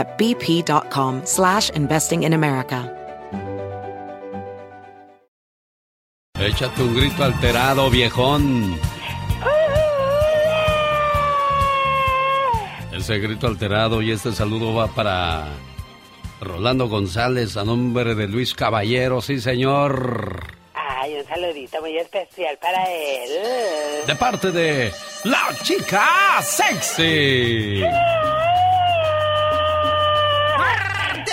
at bp.com slash investing in America. Échate un grito alterado, viejón. Ese grito alterado y este saludo va para Rolando González a nombre de Luis Caballero, sí señor. Ay, un saludito muy especial para él. De parte de la chica sexy.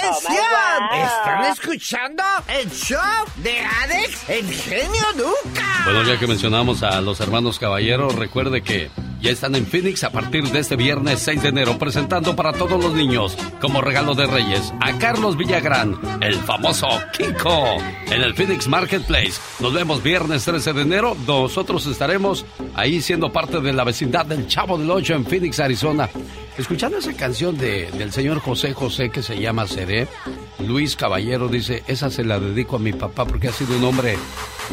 ¡Atención! ¿Están escuchando el show de Alex, el genio Lucas? Bueno, ya que mencionamos a los hermanos Caballero, recuerde que ya están en Phoenix a partir de este viernes 6 de enero presentando para todos los niños como regalo de Reyes a Carlos Villagrán, el famoso Kiko, en el Phoenix Marketplace. Nos vemos viernes 13 de enero. Nosotros estaremos ahí siendo parte de la vecindad del Chavo del Ocho en Phoenix, Arizona. Escuchando esa canción de, del señor José José que se llama Seré, Luis Caballero dice, esa se la dedico a mi papá porque ha sido un hombre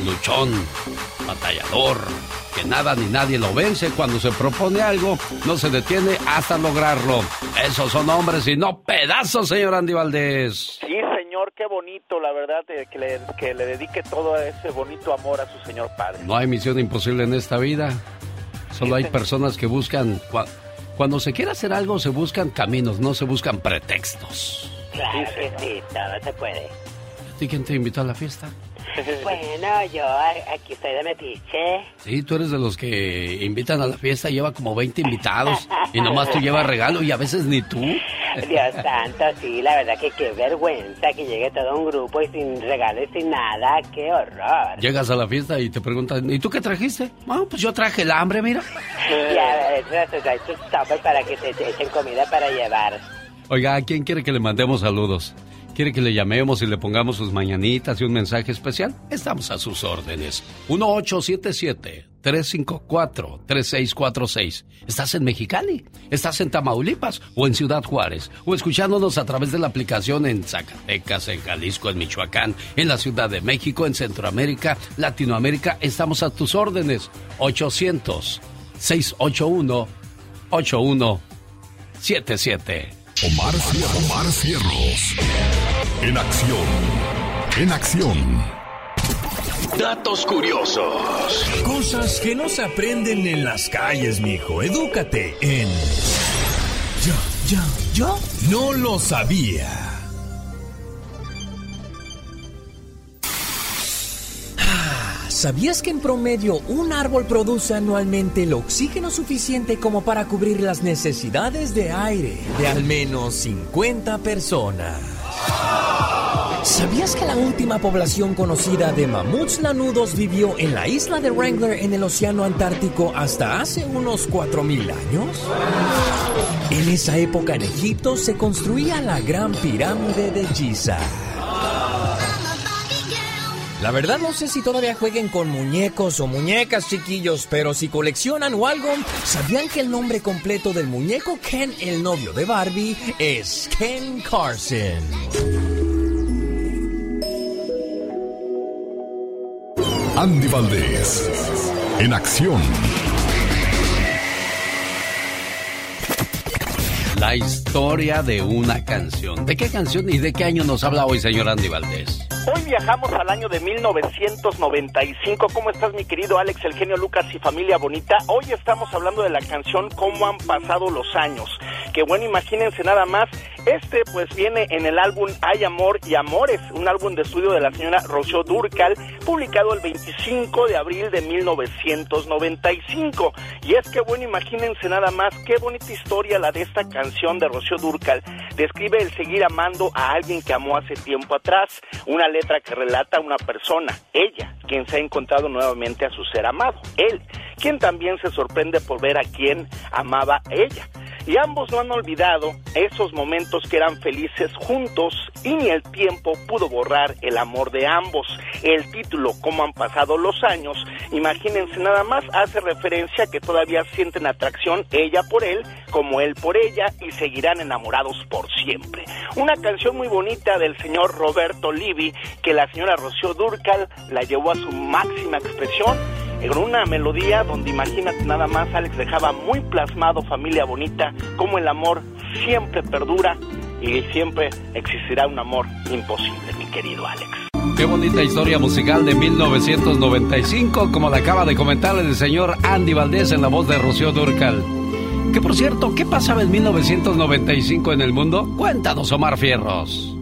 luchón, batallador, que nada ni nadie lo vence. Cuando se propone algo, no se detiene hasta lograrlo. Esos son hombres y no pedazos, señor Andy Valdés. Sí, señor, qué bonito, la verdad, eh, que le, que le dedique todo ese bonito amor a su señor padre. No hay misión imposible en esta vida. Solo hay personas que buscan... Cuando se quiere hacer algo, se buscan caminos, no se buscan pretextos. Claro que sí, todo se puede. ¿A ti quién te invitó a la fiesta? Bueno, yo aquí estoy de metiche. Sí, tú eres de los que invitan a la fiesta, lleva como 20 invitados y nomás tú llevas regalo y a veces ni tú. Dios santo, sí, la verdad que qué vergüenza que llegue todo un grupo y sin regalo y sin nada, qué horror. Llegas a la fiesta y te preguntan, ¿y tú qué trajiste? Bueno, pues yo traje el hambre, mira. Ya, eso traes tus para que te echen comida para llevar. Oiga, ¿a quién quiere que le mandemos saludos? ¿Quiere que le llamemos y le pongamos sus mañanitas y un mensaje especial? Estamos a sus órdenes. 1877-354-3646. ¿Estás en Mexicali? ¿Estás en Tamaulipas o en Ciudad Juárez? ¿O escuchándonos a través de la aplicación en Zacatecas, en Jalisco, en Michoacán, en la Ciudad de México, en Centroamérica, Latinoamérica? Estamos a tus órdenes. 800-681-8177. Omar, Omar Cierros. En acción. En acción. Datos curiosos. Cosas que no se aprenden en las calles, mijo. Edúcate en. Ya, ya, ya. No lo sabía. ¿Sabías que en promedio un árbol produce anualmente el oxígeno suficiente como para cubrir las necesidades de aire de al menos 50 personas? ¿Sabías que la última población conocida de mamuts lanudos vivió en la isla de Wrangler en el Océano Antártico hasta hace unos 4.000 años? En esa época en Egipto se construía la Gran Pirámide de Giza. La verdad no sé si todavía jueguen con muñecos o muñecas chiquillos, pero si coleccionan o algo, ¿sabían que el nombre completo del muñeco Ken, el novio de Barbie, es Ken Carson? Andy Valdés, en acción. La historia de una canción. ¿De qué canción y de qué año nos habla hoy, señor Andy Valdés? Hoy viajamos al año de 1995. ¿Cómo estás, mi querido Alex, el genio Lucas y familia bonita? Hoy estamos hablando de la canción Cómo han pasado los años. Que bueno, imagínense nada más, este pues viene en el álbum Hay Amor y Amores, un álbum de estudio de la señora Rocío Durcal, publicado el 25 de abril de 1995. Y es que bueno, imagínense nada más, qué bonita historia la de esta canción de Rocío Durcal. Describe el seguir amando a alguien que amó hace tiempo atrás, una letra que relata a una persona, ella, quien se ha encontrado nuevamente a su ser amado, él, quien también se sorprende por ver a quien amaba ella y ambos no han olvidado esos momentos que eran felices juntos y ni el tiempo pudo borrar el amor de ambos. El título, Cómo han pasado los años, imagínense nada más, hace referencia a que todavía sienten atracción ella por él como él por ella y seguirán enamorados por siempre. Una canción muy bonita del señor Roberto Livi que la señora Rocío Durcal la llevó a su máxima expresión en una melodía donde imagínate nada más Alex dejaba muy plasmado familia bonita, como el amor siempre perdura y siempre existirá un amor imposible, mi querido Alex. Qué bonita historia musical de 1995, como la acaba de comentar el señor Andy Valdés en la voz de Rocío Durcal. Que por cierto, ¿qué pasaba en 1995 en el mundo? Cuéntanos, Omar Fierros.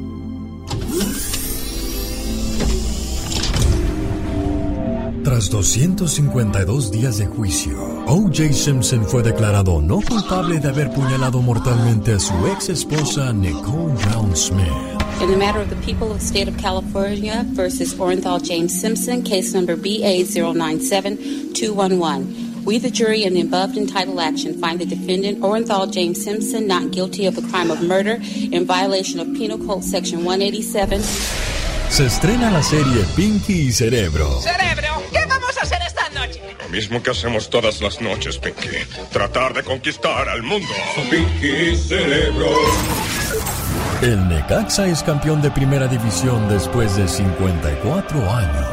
Tras 252 días de juicio, O.J. Simpson fue declarado no culpable de haber puñalado mortalmente a su ex esposa Nicole Brown Smith. In the matter of the people of the state of California versus Orenthal James Simpson, case number BA097211. We, the jury, in the above entitled action, find the defendant, Orenthal James Simpson, not guilty of the crime of murder in violation of Penal Code Section 187. Se estrena la serie Pinky y Cerebro. ¡Cerebro! ¿Qué vamos a hacer esta noche? Lo mismo que hacemos todas las noches, Pinky. Tratar de conquistar al mundo. Pinky Cerebro. El Necaxa es campeón de primera división después de 54 años.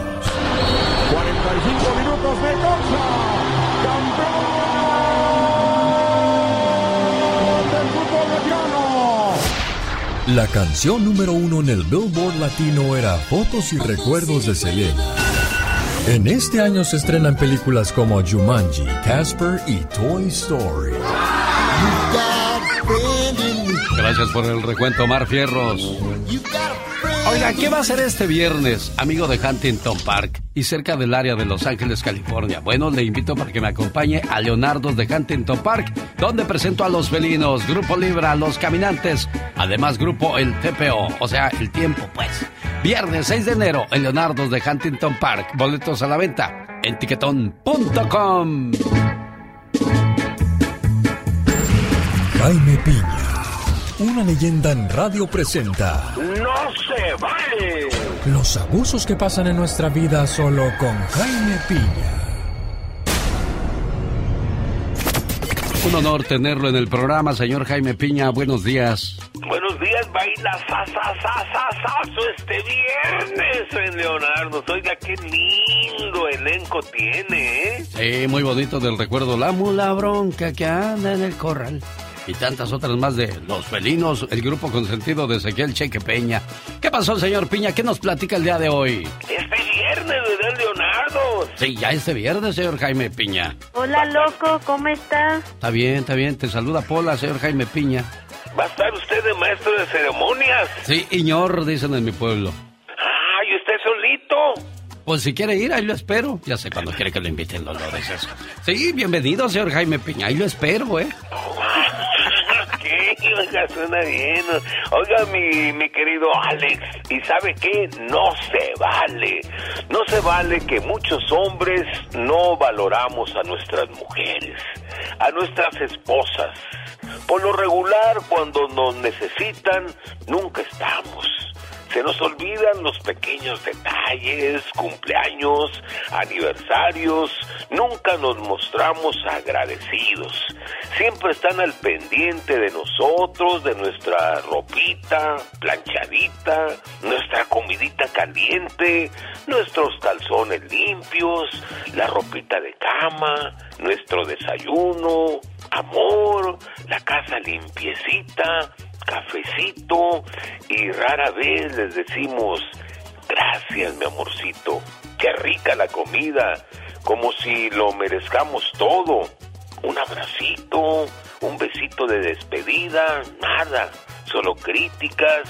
La canción número uno en el Billboard Latino era Fotos y Recuerdos de Selena. En este año se estrenan películas como Jumanji, Casper y Toy Story. Gracias por el recuento, Mar Fierros. Oiga, ¿qué va a hacer este viernes, amigo de Huntington Park y cerca del área de Los Ángeles, California? Bueno, le invito para que me acompañe a Leonardo de Huntington Park, donde presento a los felinos, Grupo Libra, Los Caminantes, además Grupo El TPO, o sea, El Tiempo, pues. Viernes 6 de enero en Leonardo de Huntington Park. Boletos a la venta en tiquetón.com. Jaime Piña, una leyenda en radio presenta. ¡No se vale! Los abusos que pasan en nuestra vida solo con Jaime Piña. Un honor tenerlo en el programa, señor Jaime Piña. Buenos días. Buenos días, baila sa, sa, sa, sa, sa, este viernes en Leonardo. Oiga, qué lindo elenco tiene, ¿eh? Sí, muy bonito del recuerdo. La mula bronca que anda en el corral. Y tantas otras más de Los Felinos, el grupo consentido de Ezequiel Cheque Peña. ¿Qué pasó, señor Piña? ¿Qué nos platica el día de hoy? Este viernes, ¿verdad, Leonardo? Sí, ya este viernes, señor Jaime Piña. Hola, loco, ¿cómo estás? Está bien, está bien. Te saluda Pola, señor Jaime Piña. ¿Va a estar usted de maestro de ceremonias? Sí, Iñor, dicen en mi pueblo. Ah, ¿y usted solito? Pues si quiere ir, ahí lo espero. Ya sé cuando quiere que lo inviten, Dolores. Eso. Sí, bienvenido, señor Jaime Piña. Ahí lo espero, ¿eh? Oiga, suena bien. Oiga, mi, mi querido Alex, ¿y sabe qué? No se vale. No se vale que muchos hombres no valoramos a nuestras mujeres, a nuestras esposas. Por lo regular, cuando nos necesitan, nunca estamos. Se nos olvidan los pequeños detalles, cumpleaños, aniversarios. Nunca nos mostramos agradecidos. Siempre están al pendiente de nosotros, de nuestra ropita planchadita, nuestra comidita caliente, nuestros calzones limpios, la ropita de cama, nuestro desayuno, amor, la casa limpiecita cafecito y rara vez les decimos gracias mi amorcito, qué rica la comida, como si lo merezcamos todo. Un abracito, un besito de despedida, nada, solo críticas,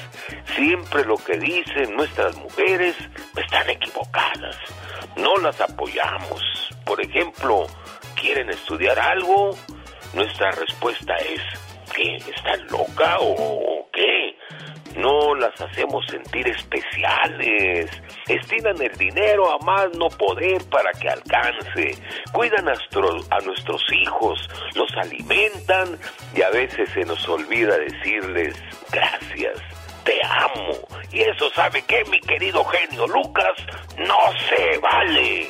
siempre lo que dicen nuestras mujeres están equivocadas, no las apoyamos. Por ejemplo, quieren estudiar algo, nuestra respuesta es, ¿qué? ¿Están loca o qué? No las hacemos sentir especiales. Estiran el dinero a más no poder para que alcance. Cuidan a, a nuestros hijos, los alimentan y a veces se nos olvida decirles gracias, te amo. Y eso sabe que mi querido genio Lucas no se vale.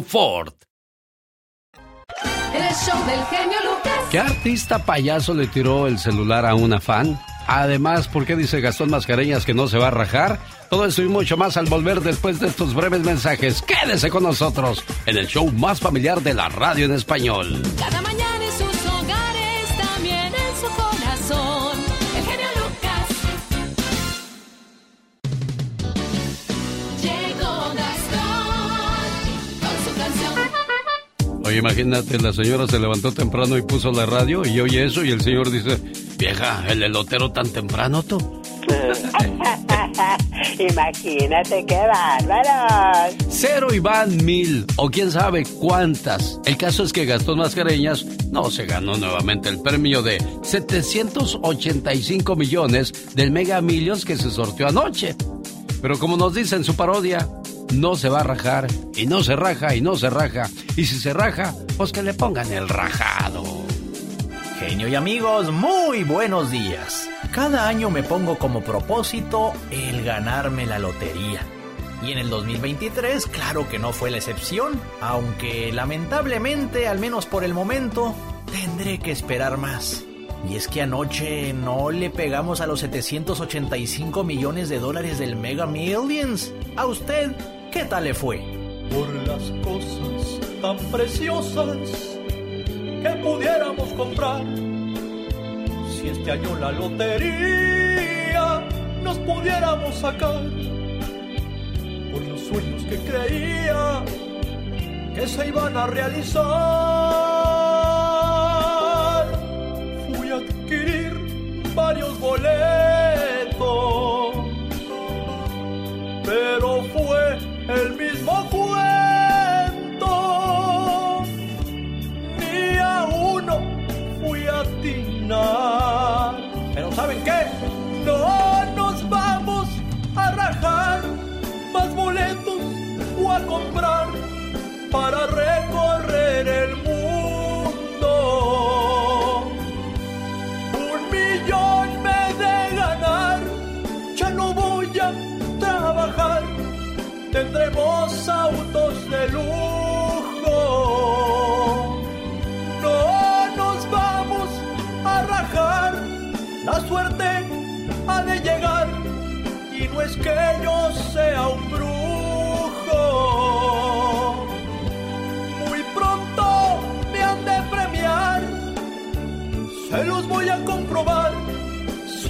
Ford. El show del genio Lucas. ¿Qué artista payaso le tiró el celular a una fan? Además, ¿por qué dice Gastón Mascareñas que no se va a rajar? Todo eso y mucho más al volver después de estos breves mensajes. Quédese con nosotros en el show más familiar de la radio en español. Cada mañana Oye, imagínate, la señora se levantó temprano y puso la radio y oye eso y el señor dice, vieja, el elotero tan temprano tú. Imagínate qué bárbaros. Cero y van mil, o quién sabe cuántas. El caso es que Gastón Mascareñas no se ganó nuevamente el premio de 785 millones del Mega Millions que se sorteó anoche. Pero como nos dice en su parodia, no se va a rajar, y no se raja, y no se raja. Y si se raja, pues que le pongan el rajado. Genio y amigos, muy buenos días. Cada año me pongo como propósito el ganarme la lotería. Y en el 2023, claro que no fue la excepción, aunque lamentablemente, al menos por el momento, tendré que esperar más. Y es que anoche no le pegamos a los 785 millones de dólares del Mega Millions. ¿A usted qué tal le fue? Por las cosas tan preciosas que pudiéramos comprar. Si este año la lotería nos pudiéramos sacar. Por los sueños que creía que se iban a realizar.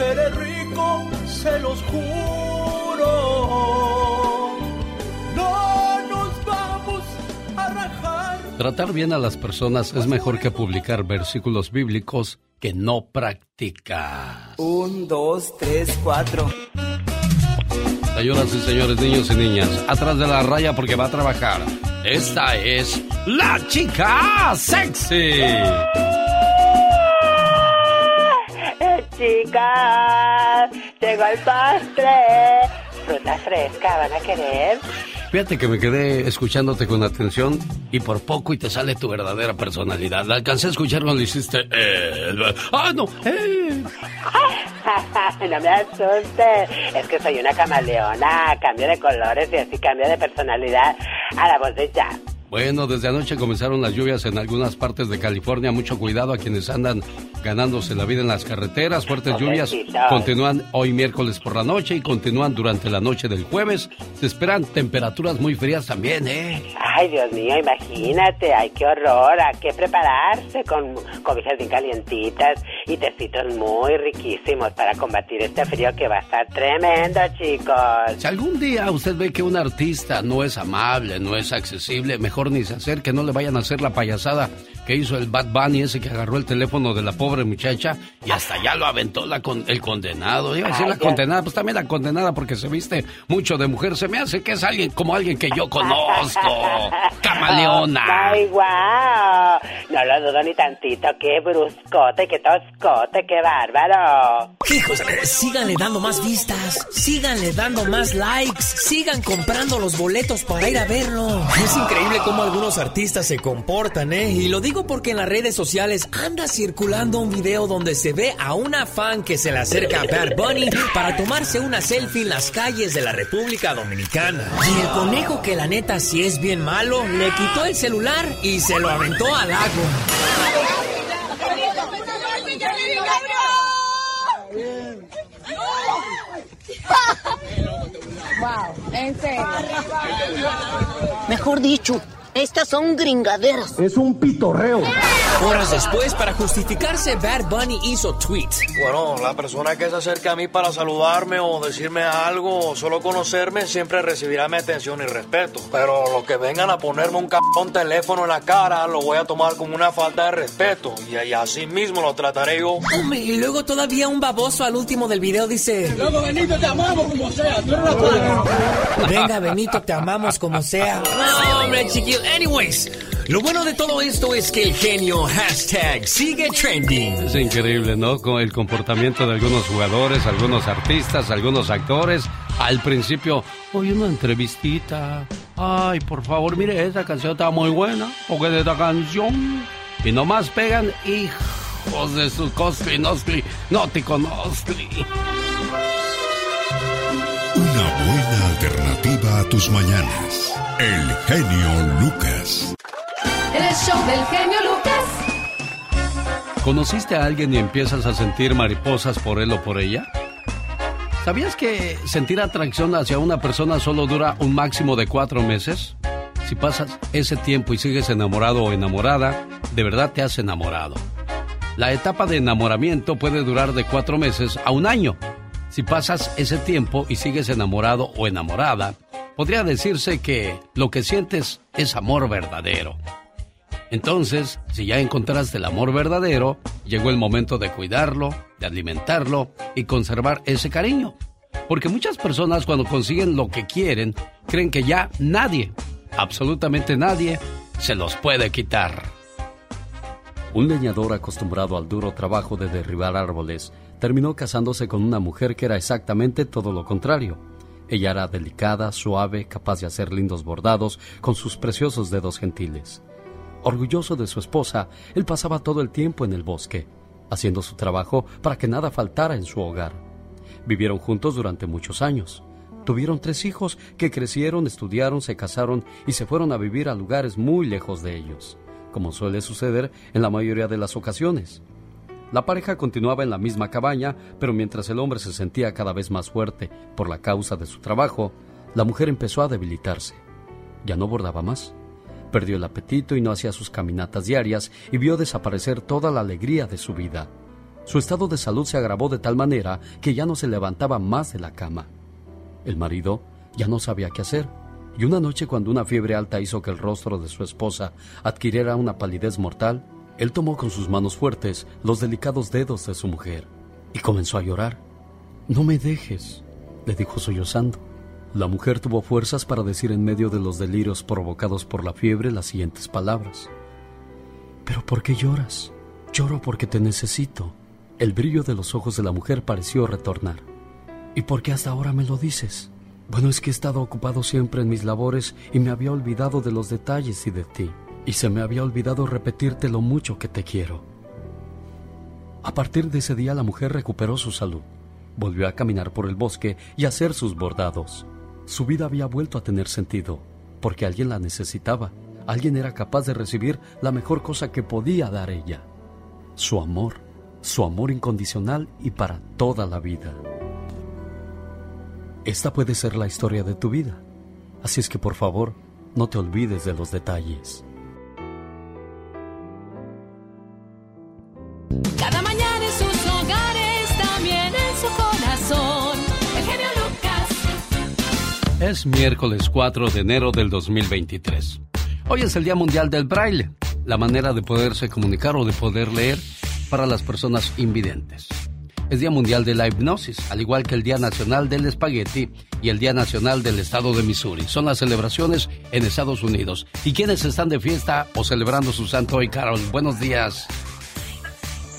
seré rico, se los juro. No nos vamos a rajar. Tratar bien a las personas es mejor que publicar versículos bíblicos que no practicas. Un, dos, tres, cuatro. Señoras y señores, niños y niñas, atrás de la raya porque va a trabajar. Esta es la chica sexy. Chicas, llegó el postre. Fruta fresca, ¿van a querer? Fíjate que me quedé escuchándote con atención y por poco y te sale tu verdadera personalidad. La alcancé a escuchar cuando hiciste... Eh, ¡Ah, no! Eh. no me asustes. Es que soy una camaleona. Cambio de colores y así cambio de personalidad a la voz de Jack. Bueno, desde anoche comenzaron las lluvias en algunas partes de California. Mucho cuidado a quienes andan ganándose la vida en las carreteras. Fuertes lluvias continúan hoy miércoles por la noche y continúan durante la noche del jueves. Se esperan temperaturas muy frías también, ¿eh? Ay, Dios mío, imagínate. Ay, qué horror. Hay que prepararse con cobijas bien calientitas y tecitos muy riquísimos para combatir este frío que va a estar tremendo, chicos. Si algún día usted ve que un artista no es amable, no es accesible, mejor ni se acerque, no le vayan a hacer la payasada que hizo el Bad Bunny ese que agarró el teléfono de la pobre muchacha y hasta ya lo aventó la con, el condenado. Iba a decir la condenada, pues también la condenada porque se viste mucho de mujer. Se me hace que es alguien como alguien que yo conozco. Camaleona. Ay, wow. No lo dudo ni tantito. Qué bruscote, qué toscote, qué bárbaro. Hijos, síganle dando más vistas, síganle dando más likes, sigan comprando los boletos para ir a verlo. Es increíble cómo algunos artistas se comportan, ¿eh? Y lo digo porque en las redes sociales anda circulando un video donde se ve a una fan que se le acerca a Bad Bunny para tomarse una selfie en las calles de la República Dominicana. Y el conejo, que la neta sí es bien malo, le quitó el celular y se lo aventó al lago. Wow, en serio. Mejor dicho, estas son gringaderas. Es un pitorreo. Horas después, para justificarse, Bad Bunny hizo tweet. Bueno, la persona que se acerque a mí para saludarme o decirme algo o solo conocerme siempre recibirá mi atención y respeto. Pero los que vengan a ponerme un cabrón teléfono en la cara lo voy a tomar como una falta de respeto y, y así mismo lo trataré yo. Hombre, y luego todavía un baboso al último del video dice... Luego, Benito, te amamos como sea. Tú eres la Venga, Benito, te amamos como sea. No, hombre, chiquillo. Anyways, lo bueno de todo esto es que el genio hashtag sigue trending. Es increíble, ¿no? Con el comportamiento de algunos jugadores, algunos artistas, algunos actores. Al principio, oye, una entrevistita. Ay, por favor, mire, esta canción está muy buena. Porque de esta canción. Y nomás pegan, hijos de su noscli, no te conozcli. Una buena alternativa a tus mañanas. El genio Lucas. El show del genio Lucas. ¿Conociste a alguien y empiezas a sentir mariposas por él o por ella? ¿Sabías que sentir atracción hacia una persona solo dura un máximo de cuatro meses? Si pasas ese tiempo y sigues enamorado o enamorada, de verdad te has enamorado. La etapa de enamoramiento puede durar de cuatro meses a un año. Si pasas ese tiempo y sigues enamorado o enamorada, podría decirse que lo que sientes es amor verdadero. Entonces, si ya encontraste el amor verdadero, llegó el momento de cuidarlo, de alimentarlo y conservar ese cariño. Porque muchas personas cuando consiguen lo que quieren, creen que ya nadie, absolutamente nadie, se los puede quitar. Un leñador acostumbrado al duro trabajo de derribar árboles terminó casándose con una mujer que era exactamente todo lo contrario. Ella era delicada, suave, capaz de hacer lindos bordados con sus preciosos dedos gentiles. Orgulloso de su esposa, él pasaba todo el tiempo en el bosque, haciendo su trabajo para que nada faltara en su hogar. Vivieron juntos durante muchos años. Tuvieron tres hijos que crecieron, estudiaron, se casaron y se fueron a vivir a lugares muy lejos de ellos, como suele suceder en la mayoría de las ocasiones. La pareja continuaba en la misma cabaña, pero mientras el hombre se sentía cada vez más fuerte por la causa de su trabajo, la mujer empezó a debilitarse. Ya no bordaba más. Perdió el apetito y no hacía sus caminatas diarias y vio desaparecer toda la alegría de su vida. Su estado de salud se agravó de tal manera que ya no se levantaba más de la cama. El marido ya no sabía qué hacer. Y una noche cuando una fiebre alta hizo que el rostro de su esposa adquiriera una palidez mortal, él tomó con sus manos fuertes los delicados dedos de su mujer y comenzó a llorar. No me dejes, le dijo sollozando. La mujer tuvo fuerzas para decir en medio de los delirios provocados por la fiebre las siguientes palabras. ¿Pero por qué lloras? Lloro porque te necesito. El brillo de los ojos de la mujer pareció retornar. ¿Y por qué hasta ahora me lo dices? Bueno, es que he estado ocupado siempre en mis labores y me había olvidado de los detalles y de ti. Y se me había olvidado repetirte lo mucho que te quiero. A partir de ese día la mujer recuperó su salud. Volvió a caminar por el bosque y a hacer sus bordados. Su vida había vuelto a tener sentido, porque alguien la necesitaba. Alguien era capaz de recibir la mejor cosa que podía dar ella. Su amor, su amor incondicional y para toda la vida. Esta puede ser la historia de tu vida. Así es que por favor, no te olvides de los detalles. Cada mañana en sus hogares, también en su corazón. El genio Lucas. Es miércoles 4 de enero del 2023. Hoy es el Día Mundial del Braille, la manera de poderse comunicar o de poder leer para las personas invidentes. Es Día Mundial de la Hipnosis, al igual que el Día Nacional del Espagueti y el Día Nacional del Estado de Missouri. Son las celebraciones en Estados Unidos. ¿Y quiénes están de fiesta o celebrando su santo hoy, Carol? Buenos días.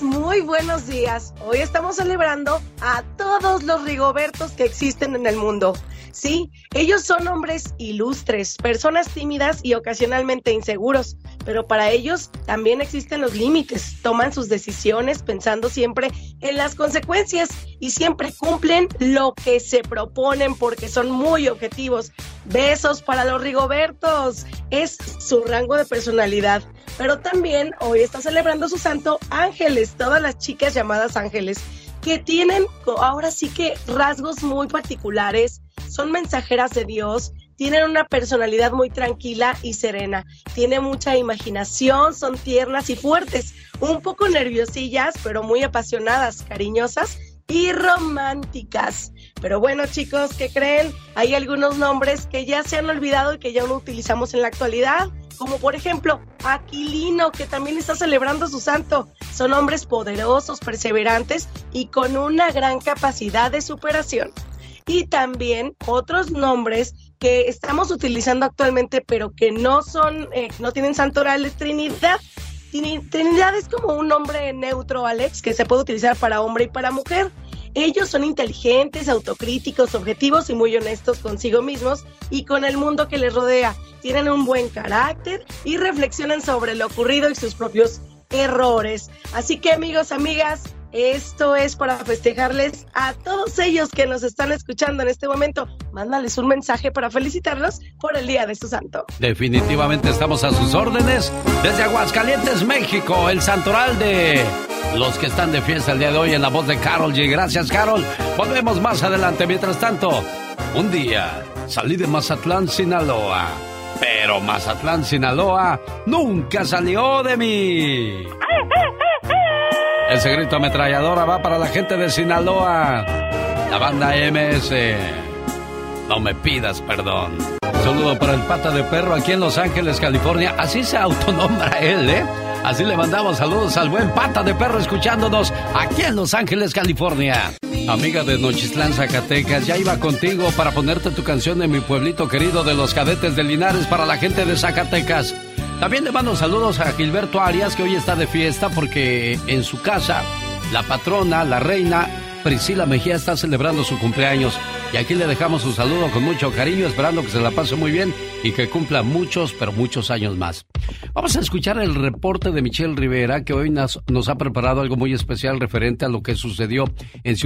Muy buenos días. Hoy estamos celebrando a todos los Rigobertos que existen en el mundo. Sí, ellos son hombres ilustres, personas tímidas y ocasionalmente inseguros, pero para ellos también existen los límites. Toman sus decisiones pensando siempre en las consecuencias y siempre cumplen lo que se proponen porque son muy objetivos. Besos para los Rigobertos. Es su rango de personalidad. Pero también hoy está celebrando su santo Ángeles, todas las chicas llamadas Ángeles que tienen ahora sí que rasgos muy particulares, son mensajeras de Dios, tienen una personalidad muy tranquila y serena, tienen mucha imaginación, son tiernas y fuertes, un poco nerviosillas, pero muy apasionadas, cariñosas y románticas. Pero bueno, chicos, ¿qué creen? Hay algunos nombres que ya se han olvidado y que ya no utilizamos en la actualidad como por ejemplo Aquilino, que también está celebrando su santo. Son hombres poderosos, perseverantes y con una gran capacidad de superación. Y también otros nombres que estamos utilizando actualmente, pero que no son, eh, no tienen santo oral, es Trinidad. Trinidad es como un nombre neutro, Alex, que se puede utilizar para hombre y para mujer. Ellos son inteligentes, autocríticos, objetivos y muy honestos consigo mismos y con el mundo que les rodea. Tienen un buen carácter y reflexionan sobre lo ocurrido y sus propios errores. Así que amigos, amigas, esto es para festejarles a todos ellos que nos están escuchando en este momento. Mándales un mensaje para felicitarlos por el Día de su Santo. Definitivamente estamos a sus órdenes. Desde Aguascalientes, México, el santoral de los que están de fiesta el día de hoy en la voz de Carol G. Gracias, Carol. Volvemos más adelante. Mientras tanto, un día salí de Mazatlán, Sinaloa. Pero Mazatlán, Sinaloa nunca salió de mí. Ese grito ametralladora va para la gente de Sinaloa. La banda MS. No me pidas perdón. saludo para el pata de perro aquí en Los Ángeles, California. Así se autonombra él, ¿eh? Así le mandamos saludos al buen pata de perro escuchándonos aquí en Los Ángeles, California. Amiga de Nochistlán, Zacatecas, ya iba contigo para ponerte tu canción de mi pueblito querido de los cadetes de Linares para la gente de Zacatecas. También le mando saludos a Gilberto Arias, que hoy está de fiesta porque en su casa, la patrona, la reina Priscila Mejía está celebrando su cumpleaños. Y aquí le dejamos un saludo con mucho cariño, esperando que se la pase muy bien y que cumpla muchos, pero muchos años más. Vamos a escuchar el reporte de Michelle Rivera, que hoy nos, ha preparado algo muy especial referente a lo que sucedió en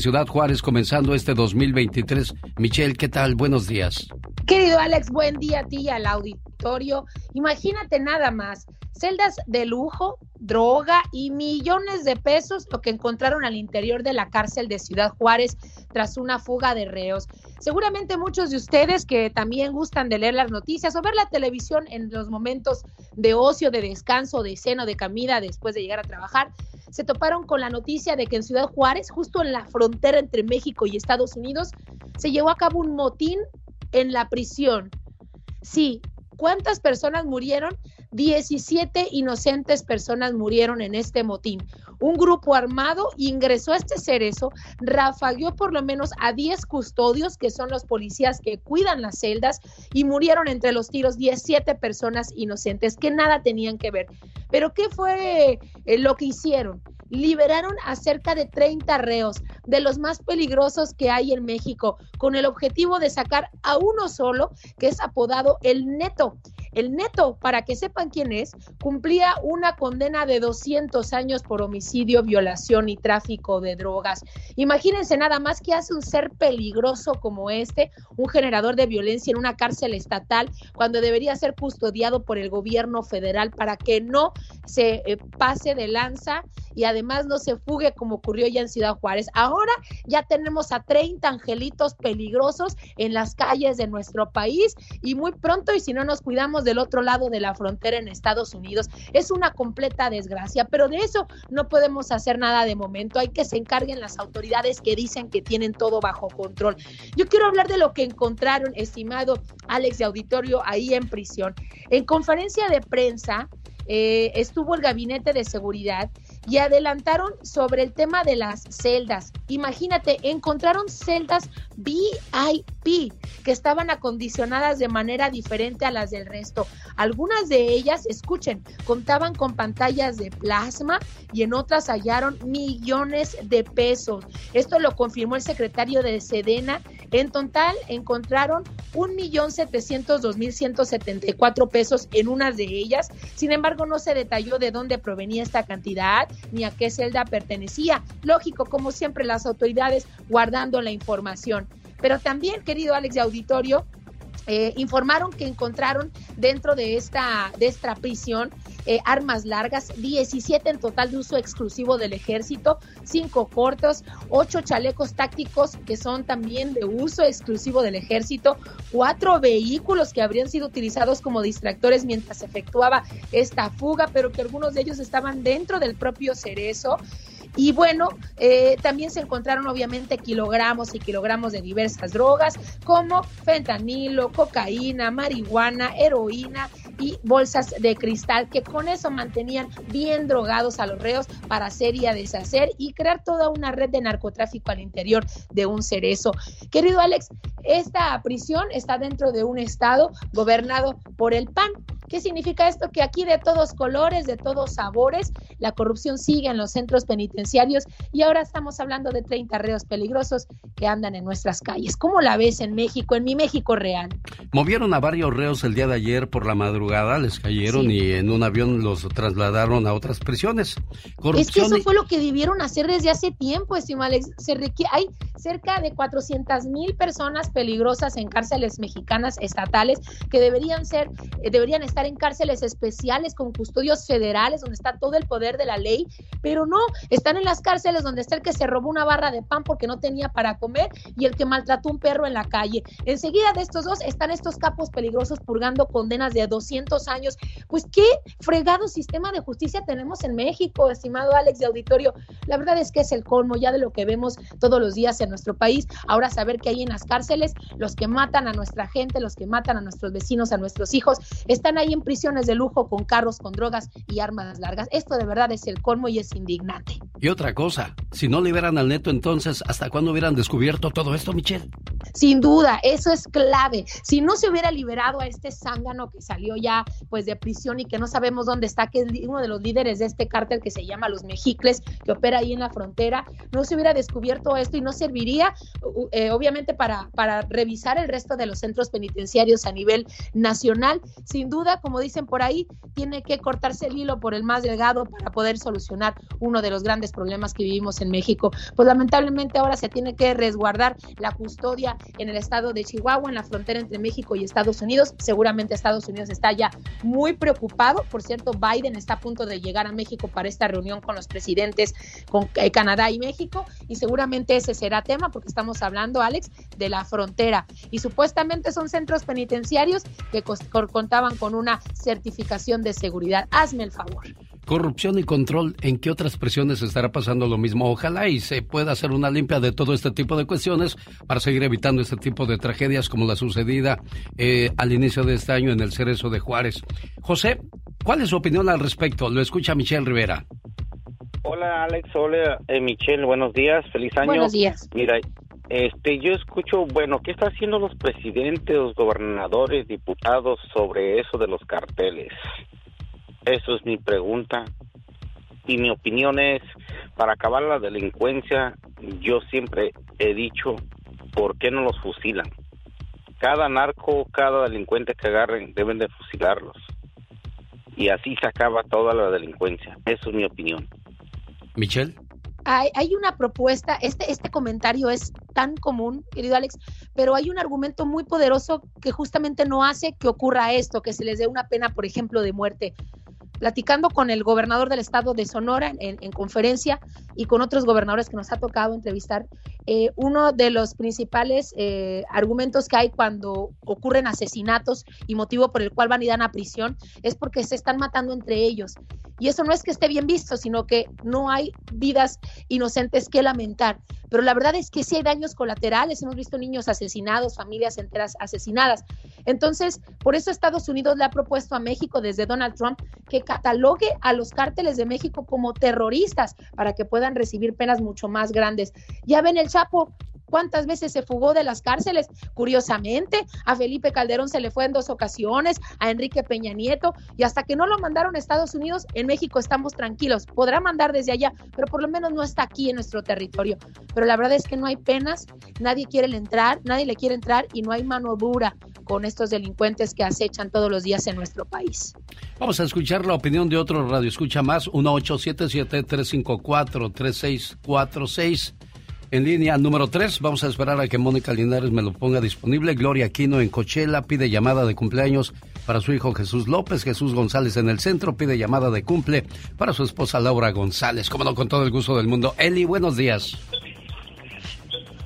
Ciudad Juárez comenzando este 2023. Michelle, ¿qué tal? Buenos días. Querido Alex, buen día a ti y al auditorio. Imagínate nada más, celdas de lujo, droga y millones de pesos lo que encontraron al interior de la cárcel de Ciudad Juárez tras una fuga de reos. Seguramente muchos de ustedes que también gustan de leer las noticias o ver la televisión en los momentos de ocio, de descanso, de cena, de comida después de llegar a trabajar, se toparon con la noticia de que en Ciudad Juárez, justo en la frontera entre México y Estados Unidos, se llevó a cabo un motín en la prisión. Sí, ¿cuántas personas murieron? 17 inocentes personas murieron en este motín. Un grupo armado ingresó a este cerezo, rafagueó por lo menos a 10 custodios, que son los policías que cuidan las celdas, y murieron entre los tiros 17 personas inocentes que nada tenían que ver. Pero ¿qué fue eh, lo que hicieron? liberaron a cerca de 30 reos, de los más peligrosos que hay en México, con el objetivo de sacar a uno solo, que es apodado el neto. El neto, para que sepan quién es, cumplía una condena de 200 años por homicidio, violación y tráfico de drogas. Imagínense nada más que hace un ser peligroso como este, un generador de violencia en una cárcel estatal, cuando debería ser custodiado por el gobierno federal para que no se eh, pase de lanza y además no se fugue como ocurrió ya en Ciudad Juárez. Ahora ya tenemos a 30 angelitos peligrosos en las calles de nuestro país y muy pronto, y si no nos cuidamos del otro lado de la frontera en Estados Unidos, es una completa desgracia, pero de eso no podemos hacer nada de momento. Hay que se encarguen las autoridades que dicen que tienen todo bajo control. Yo quiero hablar de lo que encontraron, estimado Alex de Auditorio, ahí en prisión. En conferencia de prensa, eh, estuvo el gabinete de seguridad y adelantaron sobre el tema de las celdas. Imagínate, encontraron celdas VIP que estaban acondicionadas de manera diferente a las del resto. Algunas de ellas, escuchen, contaban con pantallas de plasma y en otras hallaron millones de pesos. Esto lo confirmó el secretario de Sedena. En total encontraron un millón setecientos dos mil ciento setenta y cuatro pesos en unas de ellas. Sin embargo, no se detalló de dónde provenía esta cantidad ni a qué celda pertenecía. Lógico, como siempre, las autoridades guardando la información. Pero también, querido Alex de Auditorio, eh, informaron que encontraron dentro de esta, de esta prisión eh, armas largas, 17 en total de uso exclusivo del ejército, 5 cortos, 8 chalecos tácticos que son también de uso exclusivo del ejército, 4 vehículos que habrían sido utilizados como distractores mientras se efectuaba esta fuga, pero que algunos de ellos estaban dentro del propio cerezo. Y bueno, eh, también se encontraron obviamente kilogramos y kilogramos de diversas drogas como fentanilo, cocaína, marihuana, heroína y bolsas de cristal que con eso mantenían bien drogados a los reos para hacer y a deshacer y crear toda una red de narcotráfico al interior de un cerezo. Querido Alex, esta prisión está dentro de un estado gobernado por el PAN. ¿Qué significa esto? Que aquí de todos colores, de todos sabores, la corrupción sigue en los centros penitenciarios y ahora estamos hablando de 30 reos peligrosos que andan en nuestras calles. ¿Cómo la ves en México, en mi México real? Movieron a varios reos el día de ayer por la madrugada, les cayeron y en un avión los trasladaron a otras prisiones. es que eso fue lo que debieron hacer desde hace tiempo, estimado Alex. Se hay cerca de 400 mil personas peligrosas en cárceles mexicanas estatales que deberían ser, eh, deberían estar en cárceles especiales con custodios federales donde está todo el poder de la ley, pero no, están en las cárceles donde está el que se robó una barra de pan porque no tenía para comer y el que maltrató un perro en la calle. Enseguida de estos dos están estos capos peligrosos purgando condenas de 200 años. Pues qué fregado sistema de justicia tenemos en México, estimado Alex de Auditorio. La verdad es que es el colmo ya de lo que vemos todos los días en nuestro país. Ahora saber que hay en las cárceles los que matan a nuestra gente, los que matan a nuestros vecinos, a nuestros hijos, están ahí en prisiones de lujo con carros, con drogas y armas largas. Esto de verdad es el colmo y es indignante. Y otra cosa, si no liberan al neto, entonces, ¿hasta cuándo hubieran descubierto todo esto, Michelle? Sin duda, eso es clave. Si no se hubiera liberado a este zángano que salió ya pues de prisión y que no sabemos dónde está, que es uno de los líderes de este cártel que se llama Los Mejicles, que opera ahí en la frontera, no se hubiera descubierto esto y no serviría eh, obviamente para, para revisar el resto de los centros penitenciarios a nivel nacional. Sin duda, como dicen por ahí, tiene que cortarse el hilo por el más delgado para poder solucionar uno de los grandes problemas que vivimos en México. Pues lamentablemente ahora se tiene que resguardar la custodia en el estado de Chihuahua, en la frontera entre México y Estados Unidos. Seguramente Estados Unidos está ya muy preocupado. Por cierto, Biden está a punto de llegar a México para esta reunión con los presidentes con eh, Canadá y México y seguramente ese será tema porque estamos hablando, Alex, de la frontera. Y supuestamente son centros penitenciarios que contaban con una certificación de seguridad. Hazme el favor. corrupción y control, ¿en qué otras prisiones estará pasando lo mismo? Ojalá y se pueda hacer una limpia de todo este tipo de cuestiones para seguir evitando este tipo de tragedias como la sucedida eh, al inicio de este año en el Cerezo de Juárez. José, ¿cuál es su opinión al respecto? Lo escucha Michelle Rivera. Hola Alex, hola eh, Michelle, buenos días, feliz año. Buenos días. Mira, este, yo escucho, bueno, ¿qué están haciendo los presidentes, los gobernadores, diputados sobre eso de los carteles? Eso es mi pregunta. Y mi opinión es, para acabar la delincuencia, yo siempre he dicho, ¿por qué no los fusilan? Cada narco, cada delincuente que agarren, deben de fusilarlos. Y así se acaba toda la delincuencia. Eso es mi opinión. Michelle. Hay, hay, una propuesta, este, este comentario es tan común, querido Alex, pero hay un argumento muy poderoso que justamente no hace que ocurra esto, que se les dé una pena, por ejemplo, de muerte. Platicando con el gobernador del estado de Sonora en, conferencia y con otros gobernadores que nos ha tocado entrevistar, eh, uno de los principales eh, argumentos que hay cuando ocurren asesinatos y motivo por el cual van y dan a prisión es porque se están matando entre ellos. Y eso no es que esté bien visto, sino que no hay vidas inocentes que lamentar. Pero la verdad es que sí hay daños colaterales. Hemos visto niños asesinados, familias enteras asesinadas. Entonces, por eso Estados Unidos le ha propuesto a México desde Donald Trump que catalogue a los cárteles de México como terroristas para que puedan recibir penas mucho más grandes. Ya ven el Chapo, ¿Cuántas veces se fugó de las cárceles? Curiosamente, a Felipe Calderón se le fue en dos ocasiones, a Enrique Peña Nieto, y hasta que no lo mandaron a Estados Unidos, en México estamos tranquilos. Podrá mandar desde allá, pero por lo menos no está aquí en nuestro territorio. Pero la verdad es que no hay penas, nadie quiere entrar, nadie le quiere entrar y no hay mano dura con estos delincuentes que acechan todos los días en nuestro país. Vamos a escuchar la opinión de otro radio. Escucha más, 1877-354-3646. En línea número 3, vamos a esperar a que Mónica Linares me lo ponga disponible. Gloria Aquino en Cochela pide llamada de cumpleaños para su hijo Jesús López. Jesús González en el centro pide llamada de cumple para su esposa Laura González. Como no, con todo el gusto del mundo. Eli, buenos días.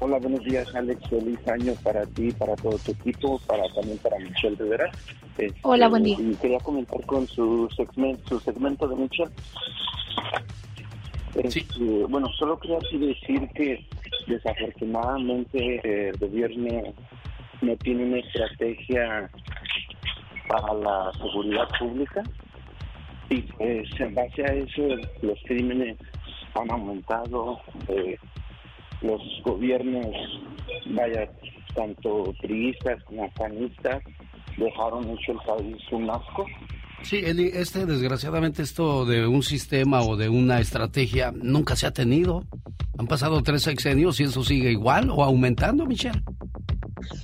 Hola, buenos días, Alex. Feliz año para ti, para todo tu equipo, para también para Michelle Rivera. Este, Hola, buen día. Y quería comentar con su segmento, su segmento de Michelle. Este, bueno, solo quería decir que desafortunadamente el gobierno no tiene una estrategia para la seguridad pública y pues en base a eso los crímenes han aumentado, eh, los gobiernos, vaya, tanto priistas como panistas, dejaron hecho el país un asco Sí, Eli, este desgraciadamente esto de un sistema o de una estrategia nunca se ha tenido. Han pasado tres sexenios y eso sigue igual o aumentando, Michelle.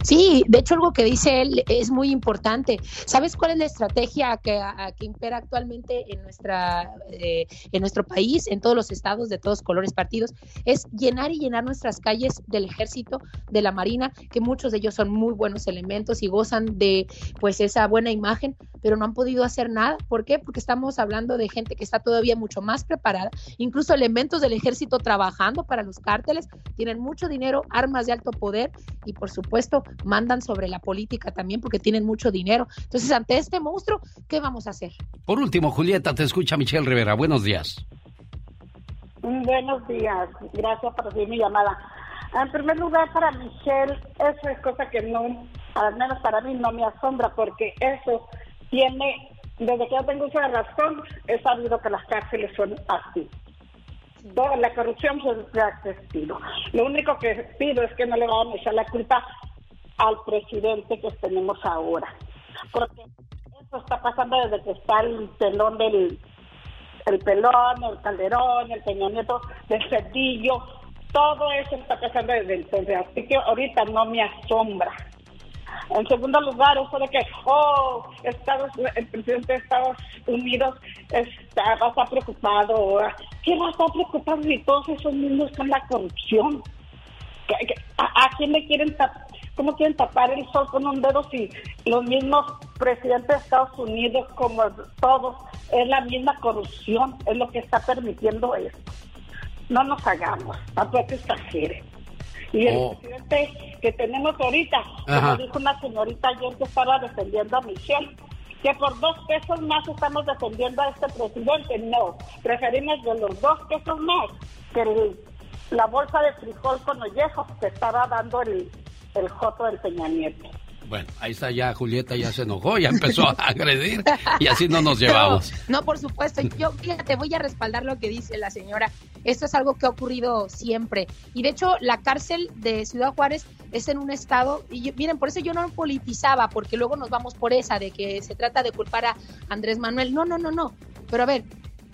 Sí, de hecho algo que dice él es muy importante. ¿Sabes cuál es la estrategia que, impera actualmente en nuestra eh, en nuestro país, en todos los estados de todos colores partidos? Es llenar y llenar nuestras calles del ejército, de la marina, que muchos de ellos son muy buenos elementos y gozan de pues esa buena imagen, pero no han podido hacer nada. ¿Por qué? Porque estamos hablando de gente que está todavía mucho más preparada, incluso elementos del ejército trabajando para los cárteles, tienen mucho dinero, armas de alto poder y por supuesto mandan sobre la política también porque tienen mucho dinero. Entonces, ante este monstruo, ¿qué vamos a hacer? Por último, Julieta, te escucha Michelle Rivera. Buenos días. Buenos días. Gracias por recibir mi llamada. En primer lugar, para Michelle, eso es cosa que no, al menos para mí, no me asombra porque eso tiene, desde que yo tengo uso de razón, he sabido que las cárceles son así. Toda la corrupción se ha existido. Lo único que pido es que no le vayan a echar la culpa al presidente que tenemos ahora. Porque eso está pasando desde que está el pelón del el pelón, el calderón, el Peña Nieto, del Cedillo, todo eso está pasando desde entonces, así que ahorita no me asombra. En segundo lugar, eso de que, oh, Estados, el presidente de Estados Unidos está, va a estar preocupado. ¿Qué va a estar preocupado si todos esos niños son la corrupción? ¿A, a quién le quieren tapar? ¿Cómo quieren tapar el sol con un dedo si los mismos presidentes de Estados Unidos, como todos, es la misma corrupción, es lo que está permitiendo esto? No nos hagamos, tampoco exageren. Y el Oh. presidente que tenemos ahorita, como dijo una señorita ayer que estaba defendiendo a Michelle, que por dos pesos más estamos defendiendo a este presidente. No, preferimos de los dos pesos más que el- la bolsa de frijol con ollejos que estaba dando el, el joto del Peña Nieto. Bueno, ahí está ya Julieta, ya se enojó, ya empezó a agredir y así no nos llevamos. No, no, por supuesto. Yo, fíjate, voy a respaldar lo que dice la señora. Esto es algo que ha ocurrido siempre. Y de hecho, la cárcel de Ciudad Juárez es en un estado, y yo- miren, por eso yo no politizaba, porque luego nos vamos por esa de que se trata de culpar a Andrés Manuel. No, no, no, no. Pero a ver,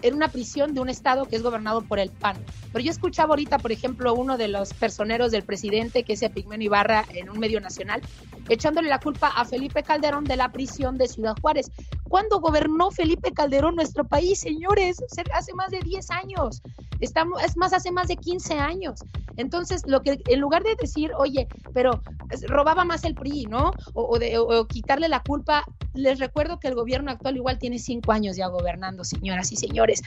era una prisión de un estado que es gobernado por el PAN. Pero yo escuchaba ahorita, por ejemplo, uno de los personeros del presidente, que es Epigmenio Ibarra, en un medio nacional, echándole la culpa a Felipe Calderón de la prisión de Ciudad Juárez. ¿Cuándo gobernó Felipe Calderón nuestro país, señores? Se- Hace más de 10 años. Estamos, es más, hace más de 15 años. Entonces, lo que en lugar de decir, oye, pero robaba más el PRI, ¿no? O, de- quitarle la culpa, les recuerdo que el gobierno actual igual tiene cinco años ya gobernando, señoras y señores.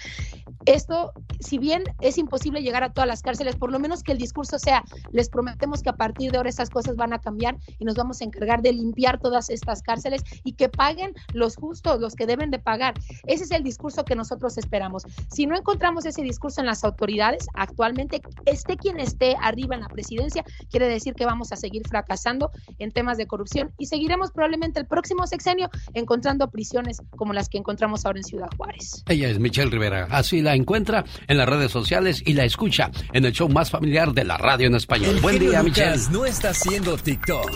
Esto, si bien es imposible llegar a todas las cárceles, por lo menos que el discurso sea, les prometemos que a partir de ahora esas cosas van a cambiar y nos vamos a encargar de limpiar todas estas cárceles y que paguen los justos, los que deben de pagar. Ese es el discurso que nosotros esperamos. Si no encontramos ese discurso en las autoridades, actualmente, esté quien esté arriba en la presidencia, quiere decir que vamos a seguir fracasando en temas de corrupción y seguiremos probablemente el próximo sexenio encontrando prisiones como las que encontramos ahora en Ciudad Juárez. Ella es Michelle Rivera. Así la encuentra en las redes sociales y la escucha en el show más familiar de la radio en español. El Buen día, Lucas Michelle. no está haciendo TikTok.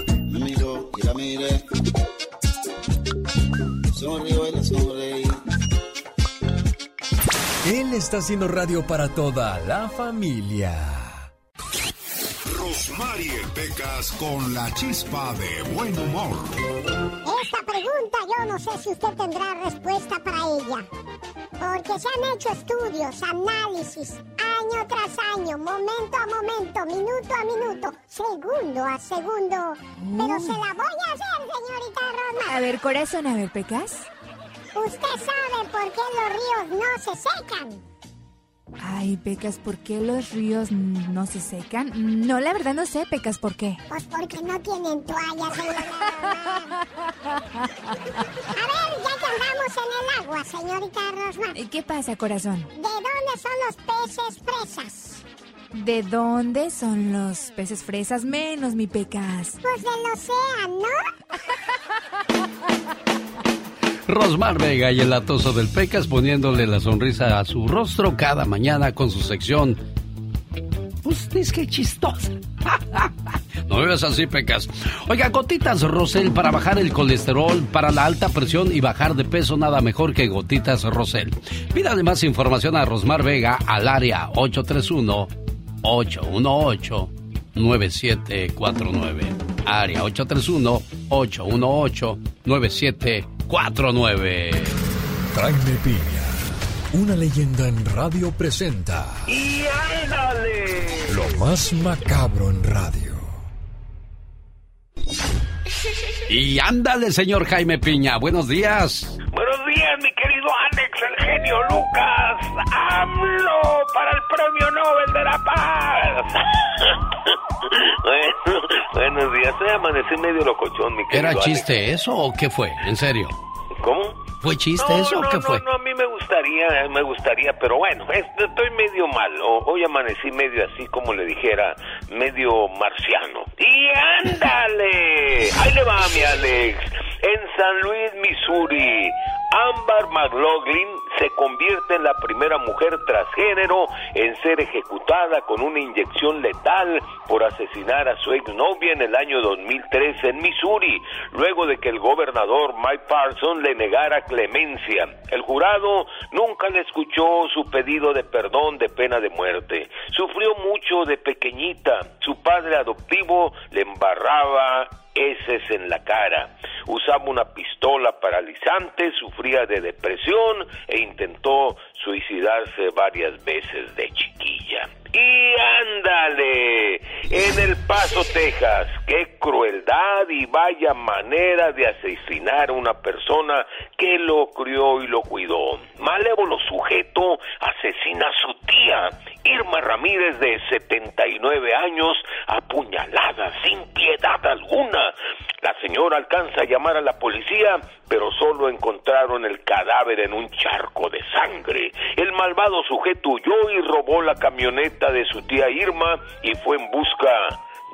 Él está haciendo radio para toda la familia. Rosmarie Pecas con la chispa de buen humor. Esta pregunta yo no sé si usted tendrá respuesta para ella. Porque se han hecho estudios, análisis, año tras año, momento a momento, minuto a minuto, segundo a segundo. Pero se la voy a hacer, señorita Rosmar. A ver, corazón, a ver, Pecas. ¿Usted sabe por qué los ríos no se secan? Ay, Pecas, ¿por qué los ríos no se secan? No, la verdad no sé, Pecas, ¿por qué? Pues porque no tienen toallas, señorita Rosmar. A ver, ya que andamos en el agua, señorita Rosmar. ¿Y ¿Qué pasa, corazón? ¿De dónde son los peces fresas? ¿De dónde son los peces fresas menos, mi Pecas? Pues del océano. Rosmar Vega y el atoso del Pecas poniéndole la sonrisa a su rostro cada mañana con su sección. Pues es que chistosa. No me veas así, Pecas. Oiga, gotitas Rosel para bajar el colesterol, para la alta presión y bajar de peso, nada mejor que gotitas Rosel. Pídale más información a Rosmar Vega al área 831-818-9749. Área 831-818-9749. Jaime Piña, una leyenda en radio presenta ¡Y ándale! lo más macabro en radio. Y ándale, señor Jaime Piña. Buenos días. Buenos días, mi querido Alex, el genio Lucas. AMLO para el premio Nobel de la Paz. bueno, buenos días. Hoy amanecí medio locochón, mi querido ¿Era Alex. chiste eso o qué fue? ¿En serio? ¿Cómo? ¿Fue chiste no, eso no, o qué no, fue? No, a mí me gustaría, me gustaría, pero bueno, es- estoy medio mal. Hoy amanecí medio así, como le dijera, medio marciano. ¡Y ándale! Ahí le va, mi Alex. En San Luis, Missouri, Amber McLaughlin se convierte en la primera mujer transgénero en ser ejecutada con una inyección letal por asesinar a su exnovia en el año 2013 en Missouri, luego de que el gobernador Mike Parsons le negara clemencia. El jurado nunca le escuchó su pedido de perdón de pena de muerte. Sufrió mucho de pequeñita. Su padre adoptivo le embarraba heces en la cara. Usaba una pistola paralizante, sufría de depresión e intentó suicidarse varias veces de chiquilla. Y ándale, en El Paso, Texas, qué crueldad y vaya manera de asesinar a una persona que lo crió y lo cuidó. Malévolo sujeto asesina a su tía Irma Ramírez, de 79 años, apuñalada sin piedad alguna. La señora alcanza a llamar a la policía, pero solo encontraron el cadáver en un charco de sangre. El malvado sujeto huyó y robó la camioneta de su tía Irma y fue en busca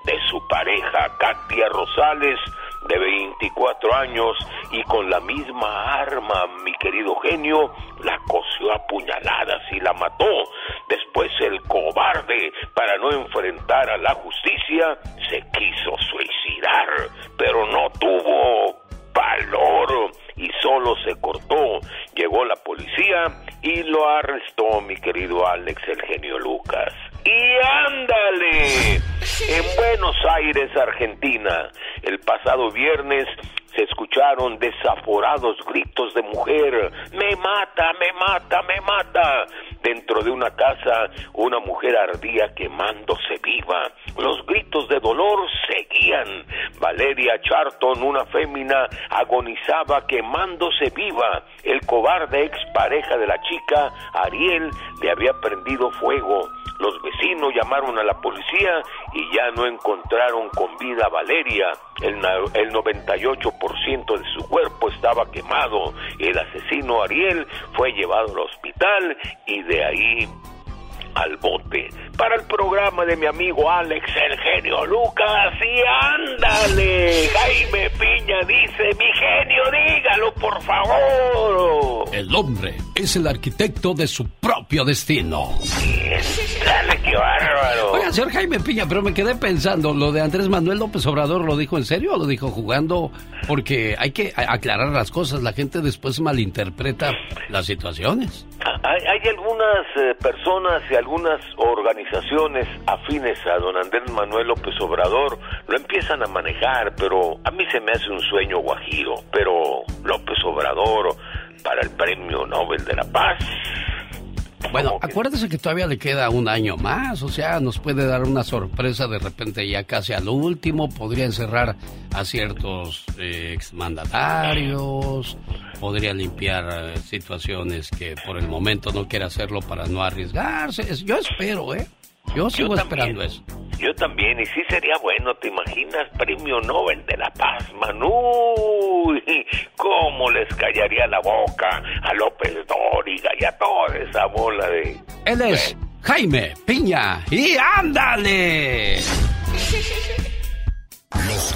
de su pareja, Katia Rosales, de 24 años y con la misma arma, mi querido genio, la cosió a puñaladas y la mató. Después el cobarde, para no enfrentar a la justicia, se quiso suicidar, pero no tuvo valor y solo se cortó. Llegó la policía y lo arrestó mi querido Alex el genio Lucas. Y ándale, en Buenos Aires, Argentina, el pasado viernes se escucharon desaforados gritos de mujer, me mata, me mata, me mata. Dentro de una casa, una mujer ardía quemándose viva. Los gritos de dolor seguían. Valeria Charton, una fémina, agonizaba quemándose viva. El cobarde expareja de la chica, Ariel, le había prendido fuego. Los vecinos llamaron a la policía y ya no encontraron con vida a Valeria. El, el 98% de su cuerpo estaba quemado. El asesino Ariel fue llevado al hospital y de ahí al bote. Para el programa de mi amigo Alex, el genio Lucas, y ándale. Jaime Piña dice, mi genio, dígalo por favor. El hombre es el arquitecto de su propio destino. Dale, qué bárbaro. Oiga, señor Jaime Piña, pero me quedé pensando, ¿lo de Andrés Manuel López Obrador lo dijo en serio o lo dijo jugando? Porque hay que aclarar las cosas, la gente después malinterpreta las situaciones. Hay, hay algunas eh, personas y algunas organizaciones afines a don Andrés Manuel López Obrador lo empiezan a manejar, pero a mí se me hace un sueño guajiro. Pero López Obrador para el Premio Nobel de la Paz. Bueno, acuérdese que todavía le queda un año más, o sea, nos puede dar una sorpresa de repente ya casi al último, podría encerrar a ciertos eh, exmandatarios, podría limpiar eh, situaciones que por el momento no quiere hacerlo para no arriesgarse. Es- Yo espero, ¿eh? Yo sigo también. esperando eso. Yo también, y sí sería bueno, ¿te imaginas? Premio Nobel de la Paz, Manu. ¿Cómo les callaría la boca a López Dóriga y a toda esa bola de... Él es Jaime Piña y ándale. Los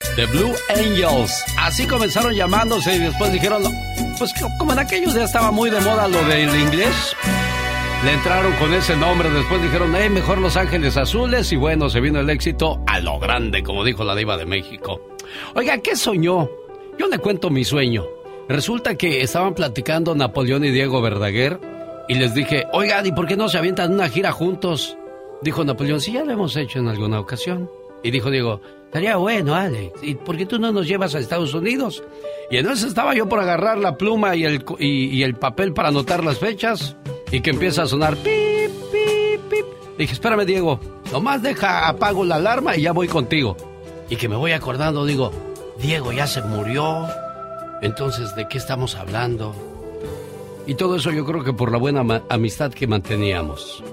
The Blue Angels. Así comenzaron llamándose y después dijeron, pues co- como en aquellos ya estaba muy de moda lo del inglés. Le entraron con ese nombre, después dijeron, eh, mejor Los Ángeles Azules y bueno, se vino el éxito a lo grande, como dijo la diva de México. Oiga, ¿qué soñó? Yo le cuento mi sueño. Resulta que estaban platicando Napoleón y Diego Verdaguer y les dije, oigan, ¿y por qué no se avientan una gira juntos? Dijo Napoleón, sí, ya lo hemos hecho en alguna ocasión. Y dijo Diego, estaría bueno, Alex, ¿y por qué tú no nos llevas a Estados Unidos? Y en eso estaba yo por agarrar la pluma y el, y, y el papel para anotar las fechas y que empieza a sonar pip, pip, pip. Dije, espérame, Diego, nomás deja, apago la alarma y ya voy contigo. Y que me voy acordando, digo, Diego ya se murió. Entonces, ¿de qué estamos hablando? Y todo eso yo creo que por la buena amistad que manteníamos.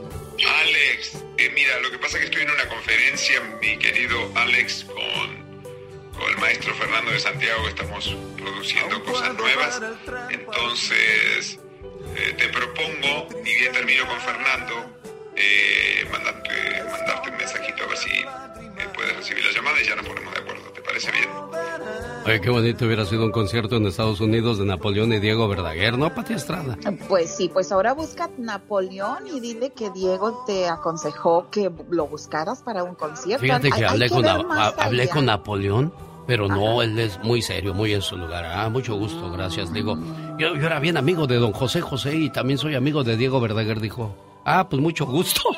Alex, eh, mira, lo que pasa es que estoy en una conferencia, mi querido Alex, con, con el maestro Fernando de Santiago, estamos produciendo cosas nuevas. Entonces, eh, te propongo, y bien termino con Fernando, eh, mandarte, mandarte un mensajito a ver si puedes recibir la llamada y ya nos ponemos de acuerdo. ¿Te parece bien? Oye, qué bonito hubiera sido un concierto en Estados Unidos de Napoleón y Diego Verdaguer, ¿no, Pati Estrada? Pues sí, pues ahora busca Napoleón y dile que Diego te aconsejó que lo buscaras para un concierto. Fíjate que Hay- hay hablé, con, ver Na- más ha- hablé con Napoleón, pero no, él es muy serio, muy en su lugar. Ah, mucho gusto, gracias. Digo, yo, yo era bien amigo de don José José y también soy amigo de Diego Verdaguer. Dijo, ah, pues mucho gusto.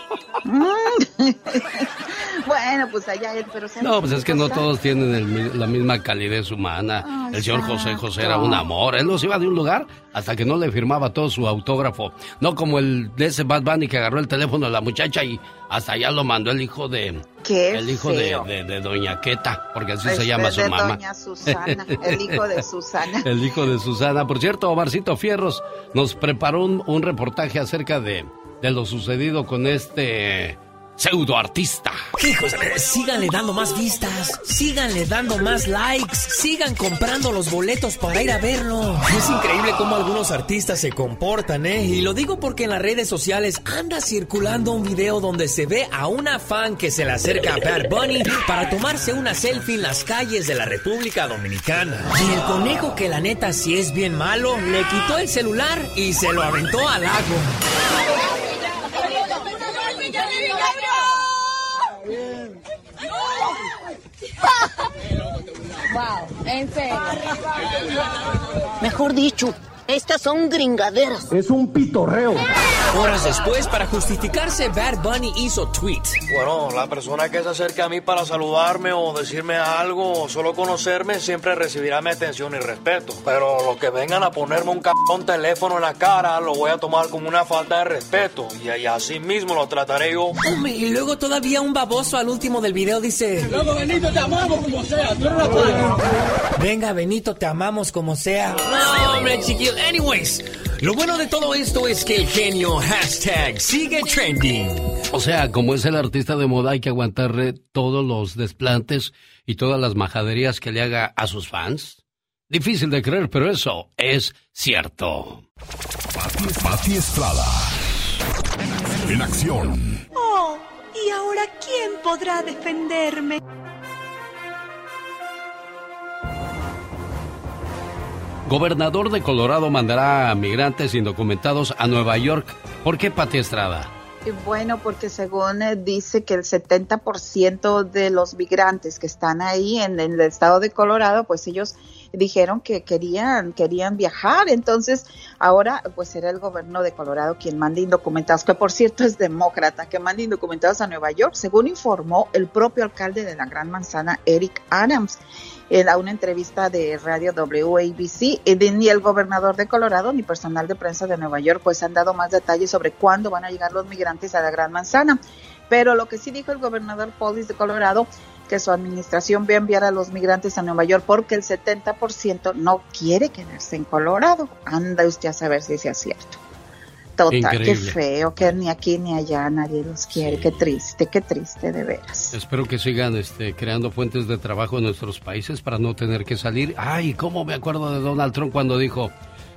Bueno, pues allá él, pero... No, pues es que no todos tienen el la misma calidez humana. el señor José José era un amor. Él nos iba de un lugar hasta que no le firmaba todo su autógrafo. No como el de ese Bad Bunny que agarró el teléfono de la muchacha y hasta allá lo mandó el hijo de... ¿Qué el hijo de, de, Doña Queta, porque así se Este, llama su de mamá. Doña Susana, el hijo de Susana. El hijo de Susana. Por cierto, Omarcito Fierros nos preparó un, un reportaje acerca de, de lo sucedido con este pseudo artista. Hijos, síganle dando más vistas, síganle dando más likes, sigan comprando los boletos para ir a verlo. Es increíble cómo algunos artistas se comportan, ¿eh? Y lo digo porque en las redes sociales anda circulando un video donde se ve a una fan que se le acerca a Bad Bunny para tomarse una selfie en las calles de la República Dominicana. Y el conejo, que la neta sí es bien malo, le quitó el celular y se lo aventó al lago. Wow, en serio. Mejor dicho, estas son gringaderas. Es un pitorreo. Horas después, para justificarse, Bad Bunny hizo tweet. Bueno, la persona que se acerque a mí para saludarme o decirme algo o solo conocerme siempre recibirá mi atención y respeto. Pero los que vengan a ponerme un cabrón teléfono en la cara lo voy a tomar como una falta de respeto y, y así mismo lo trataré yo. Hombre, y luego todavía un baboso al último del video dice... Luego, Benito, te amamos como sea. Tú. Venga, Benito, te amamos como sea. No, hombre, chiquillo. Anyways, lo bueno de todo esto es que el genio hashtag sigue trending. O sea, como es el artista de moda, hay que aguantarle todos los desplantes y todas las majaderías que le haga a sus fans. Difícil de creer, pero eso es cierto. Pati, Pati Estrada. En acción. Oh, ¿y ahora quién podrá defenderme? Gobernador de Colorado mandará a migrantes indocumentados a Nueva York. ¿Por qué, Pati Estrada? Y Bueno, porque según eh, dice que el 70% de los migrantes que están ahí en, en el estado de Colorado, pues ellos dijeron que querían querían viajar, entonces ahora pues será el gobierno de Colorado quien mande indocumentados, que por cierto es demócrata, que mande indocumentados a Nueva York, según informó el propio alcalde de la Gran Manzana, Eric Adams en una entrevista de radio WABC, y ni el gobernador de Colorado ni personal de prensa de Nueva York pues han dado más detalles sobre cuándo van a llegar los migrantes a la Gran Manzana. Pero lo que sí dijo el gobernador Polis de Colorado, que su administración va a enviar a los migrantes a Nueva York porque el 70% no quiere quedarse en Colorado. Anda usted a saber si sea cierto. Total, Increíble. qué feo, que ni aquí ni allá nadie los quiere. Qué triste, qué triste de veras. Espero que sigan este, creando fuentes de trabajo en nuestros países para no tener que salir. Ay, cómo me acuerdo de Donald Trump cuando dijo,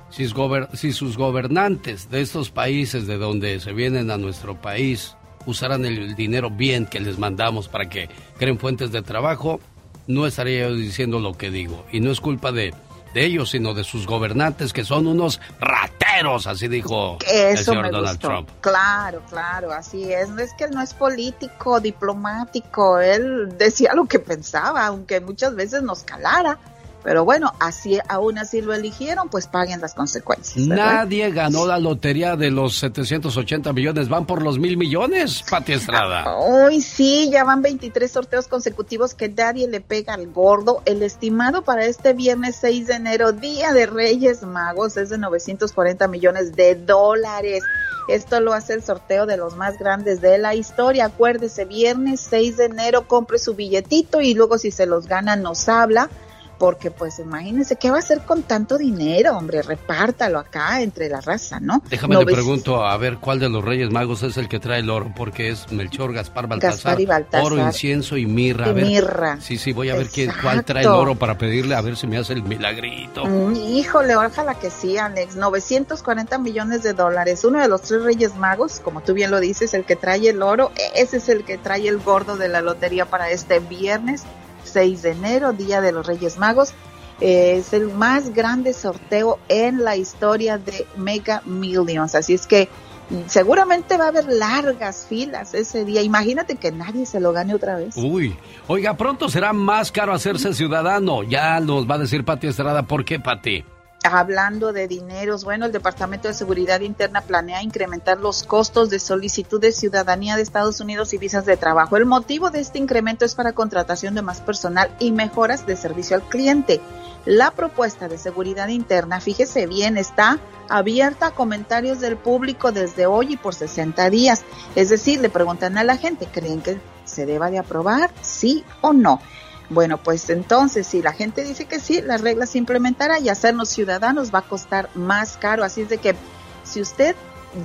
si, si sus gobernantes de estos países de donde se vienen a nuestro país usaran el dinero bien que les mandamos para que creen fuentes de trabajo, no estaría yo diciendo lo que digo. Y no es culpa de, de ellos, sino de sus gobernantes que son unos rateros, así dijo el señor me Donald gustó. Trump. Claro, claro, así es. No es que él no es político, diplomático. Él decía lo que pensaba, aunque muchas veces nos calara. Pero bueno, así aún así lo eligieron, pues paguen las consecuencias. ¿verdad? Nadie ganó la lotería de los 780 millones, van por los mil millones, Pati Estrada. Uy, sí, ya van 23 sorteos consecutivos que nadie le pega al gordo. El estimado para este viernes 6 de enero, Día de Reyes Magos, es de 940 millones de dólares. Esto lo hace el sorteo de los más grandes de la historia. Acuérdese, viernes 6 de enero, compre su billetito y luego si se los gana nos habla. Porque pues imagínense, ¿qué va a hacer con tanto dinero, hombre? Repártalo acá entre la raza, ¿no? Déjame No te ves- pregunto, a ver, ¿cuál de los Reyes Magos es el que trae el oro? Porque es Melchor, Gaspar, Baltasar, Gaspar y Baltasar. oro, incienso y mirra. A ver, mirra. Sí, sí, voy a ver quién, cuál trae el oro para pedirle a ver si me hace el milagrito. Mm, Híjole, ojalá que sí, Alex. 940 millones de dólares. Uno de los tres Reyes Magos, como tú bien lo dices, el que trae el oro, ese es el que trae el gordo de la lotería para este viernes 6 de enero, Día de los Reyes Magos. Eh, es el más grande sorteo en la historia de Mega Millions. Así es que mm, seguramente va a haber largas filas ese día. Imagínate que nadie se lo gane otra vez. Uy, oiga, pronto será más caro hacerse ciudadano. Ya nos va a decir Pati Estrada. ¿Por qué, Pati? Hablando de dineros, bueno, el Departamento de Seguridad Interna planea incrementar los costos de solicitud de ciudadanía de Estados Unidos y visas de trabajo. El motivo de este incremento es para contratación de más personal y mejoras de servicio al cliente. La propuesta de seguridad interna, fíjese bien, está abierta a comentarios del público desde hoy y por 60 días. Es decir, le preguntan a la gente, ¿creen que se deba de aprobar? ¿Sí o no? Bueno, pues entonces, si la gente dice que sí, la regla se implementará y hacernos ciudadanos va a costar más caro. Así es de que si usted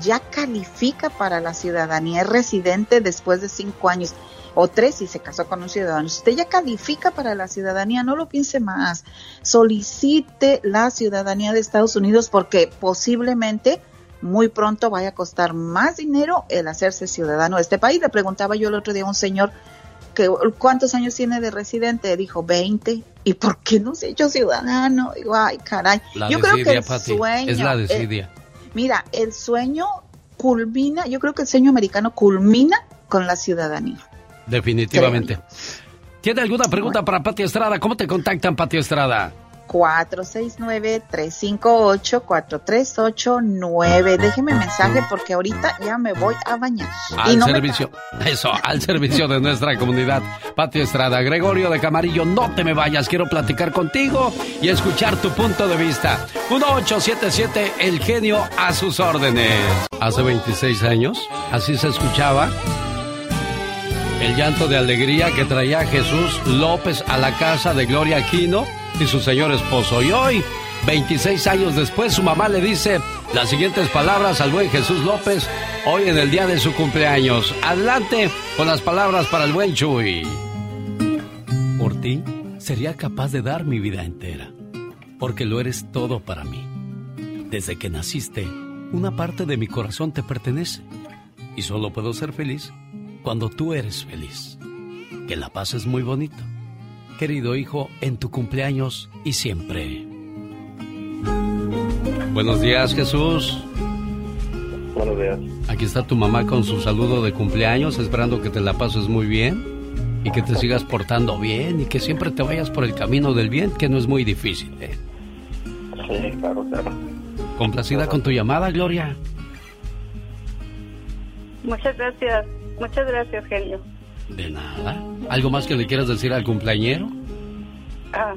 ya califica para la ciudadanía, es residente después de cinco años o tres si se casó con un ciudadano, si usted ya califica para la ciudadanía, no lo piense más. Solicite la ciudadanía de Estados Unidos porque posiblemente muy pronto vaya a costar más dinero el hacerse ciudadano de este país. Le preguntaba yo el otro día a un señor que cuántos años tiene de residente, dijo 20. ¿Y por qué no se ha hecho ciudadano? Digo, ay, caray. yo creo que el sueño es la eh, desidia. mira, el sueño culmina, yo creo que el sueño americano culmina con la ciudadanía. Definitivamente. ¿Tiene alguna pregunta para Pati Estrada? ¿Cómo te contactan, Pati Estrada? 469-358-4389. Déjeme mensaje porque ahorita ya me voy a bañar. Al servicio, eso, al servicio de nuestra comunidad. Pati Estrada, Gregorio de Camarillo, no te me vayas, quiero platicar contigo y escuchar tu punto de vista. 1877, el genio a sus órdenes. Hace 26 años, así se escuchaba el llanto de alegría que traía Jesús López a la casa de Gloria Aquino y su señor esposo. Y hoy, 26 años después, su mamá le dice las siguientes palabras al buen Jesús López, hoy en el día de su cumpleaños. Adelante con las palabras para el buen Chuy. Por ti, sería capaz de dar mi vida entera, porque lo eres todo para mí. Desde que naciste, una parte de mi corazón te pertenece, y solo puedo ser feliz cuando tú eres feliz. Que la paz es muy bonito querido hijo, en tu cumpleaños y siempre. Buenos días, Jesús. Buenos días. Aquí está tu mamá con su saludo de cumpleaños, esperando que te la pases muy bien y que te sigas portando bien y que siempre te vayas por el camino del bien, que no es muy difícil. ¿eh? Sí, claro, claro. Complacida con tu llamada, Gloria. Muchas gracias, muchas gracias, genio. De nada. ¿Algo más que le quieras decir al cumpleañero? Ah,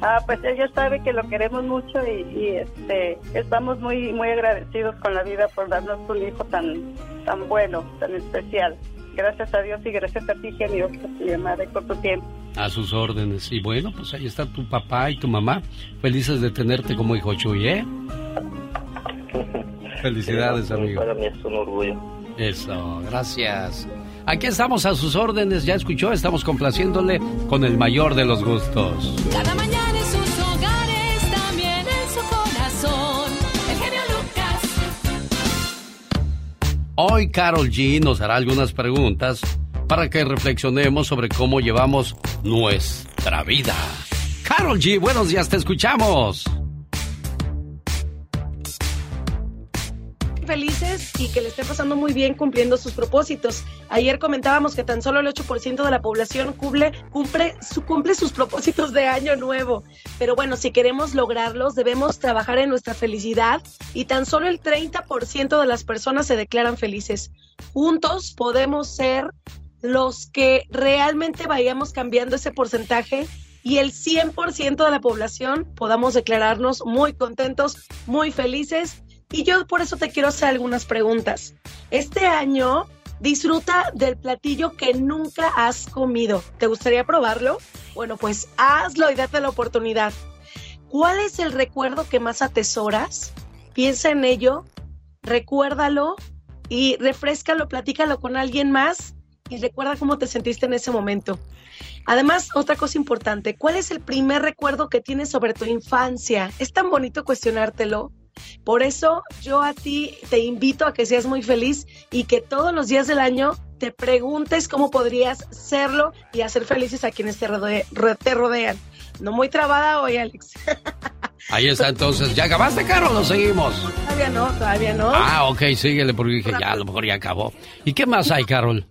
ah, pues ella sabe que lo queremos mucho y, este estamos muy muy agradecidos con la vida por darnos un hijo tan tan bueno, tan especial. Gracias a Dios y gracias a ti, genio, llamada y por tu tiempo. A sus órdenes. Y bueno, pues ahí está tu papá y tu mamá. Felices de tenerte como hijo Chuy, ¿eh? Felicidades, amigo. Para mí es un orgullo. Eso, gracias. Aquí estamos a sus órdenes, ya escuchó, estamos complaciéndole con el mayor de los gustos. Cada mañana en sus hogares, también en su corazón. El genio Lucas. Hoy Carol G nos hará algunas preguntas para que reflexionemos sobre cómo llevamos nuestra vida. Carol G, buenos días, te escuchamos. Felices y que le esté pasando muy bien cumpliendo sus propósitos. Ayer comentábamos que tan solo el 8% de la población cumple, cumple, su, cumple sus propósitos de año nuevo. Pero bueno, si queremos lograrlos, debemos trabajar en nuestra felicidad y tan solo el 30% de las personas se declaran felices. Juntos podemos ser los que realmente vayamos cambiando ese porcentaje y el 100% de la población podamos declararnos muy contentos, muy felices y yo por eso te quiero hacer algunas preguntas. Este año disfruta del platillo que nunca has comido. ¿Te gustaría probarlo? Bueno, pues hazlo y date la oportunidad. ¿Cuál es el recuerdo que más atesoras? Piensa en ello, recuérdalo y refrescalo, platícalo con alguien más y recuerda cómo te sentiste en ese momento. Además, otra cosa importante, ¿cuál es el primer recuerdo que tienes sobre tu infancia? Es tan bonito cuestionártelo. Por eso yo a ti te invito a que seas muy feliz y que todos los días del año te preguntes cómo podrías serlo y hacer felices a quienes te, rodean. No muy trabada hoy, Alex. Ahí está entonces. ¿Ya acabaste, Caro? ¿Lo seguimos? Todavía no, todavía no. Ah, ok, síguele porque dije, ya, a lo mejor ya acabó. ¿Y qué más hay, Carol?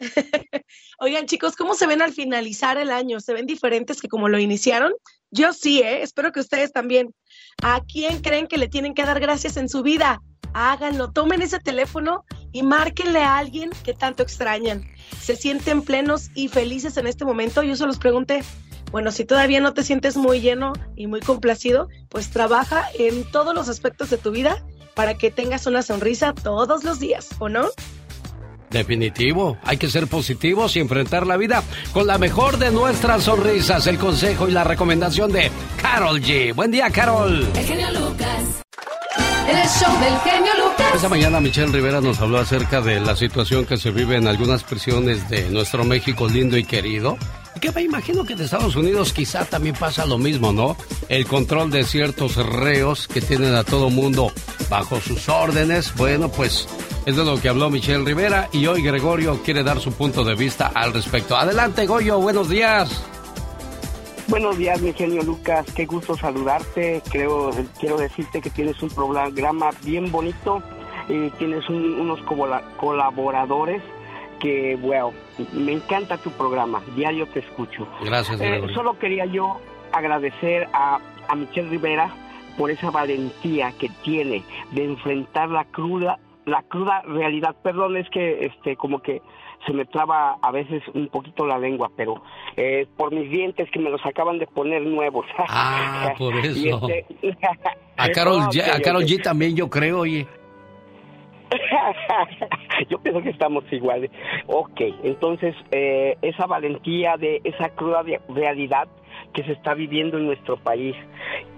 Oigan, chicos, ¿cómo se ven al finalizar el año? ¿Se ven diferentes que como lo iniciaron? Yo sí, ¿eh? espero que ustedes también. ¿A quién creen que le tienen que dar gracias en su vida? Háganlo, tomen ese teléfono y márquenle a alguien que tanto extrañan. Se sienten plenos y felices en este momento. Yo se los pregunté, bueno, si todavía no te sientes muy lleno y muy complacido, pues trabaja en todos los aspectos de tu vida para que tengas una sonrisa todos los días, ¿o no? Definitivo, hay que ser positivos y enfrentar la vida con la mejor de nuestras sonrisas. El consejo y la recomendación de Carol G. Buen día, Carol. El genio Lucas. El show del genio Lucas. Esta mañana Michelle Rivera nos habló acerca de la situación que se vive en algunas prisiones de nuestro México lindo y querido. Y que me imagino que en Estados Unidos quizá también pasa lo mismo, ¿no? El control de ciertos reos que tienen a todo mundo bajo sus órdenes. Bueno, pues es de lo que habló Michelle Rivera y hoy Gregorio quiere dar su punto de vista al respecto. Adelante, Goyo, buenos días. Buenos días, mi genio Lucas. Qué gusto saludarte. Creo, quiero decirte que tienes un programa bien bonito y tienes un- unos colaboradores que, wow, me encanta tu programa. Diario te escucho. Gracias, Eh, solo quería yo agradecer a, a Michelle Rivera por esa valentía que tiene de enfrentar la cruda la cruda realidad. Perdón, es que este como que se me traba a veces un poquito la lengua, pero eh, por mis dientes que me los acaban de poner nuevos. Ah, por eso. este- A Carol, Ok, G, a Karol ok. G también yo creo, oye. Yo pienso que estamos iguales. Ok, entonces eh, esa valentía de esa cruda realidad que se está viviendo en nuestro país.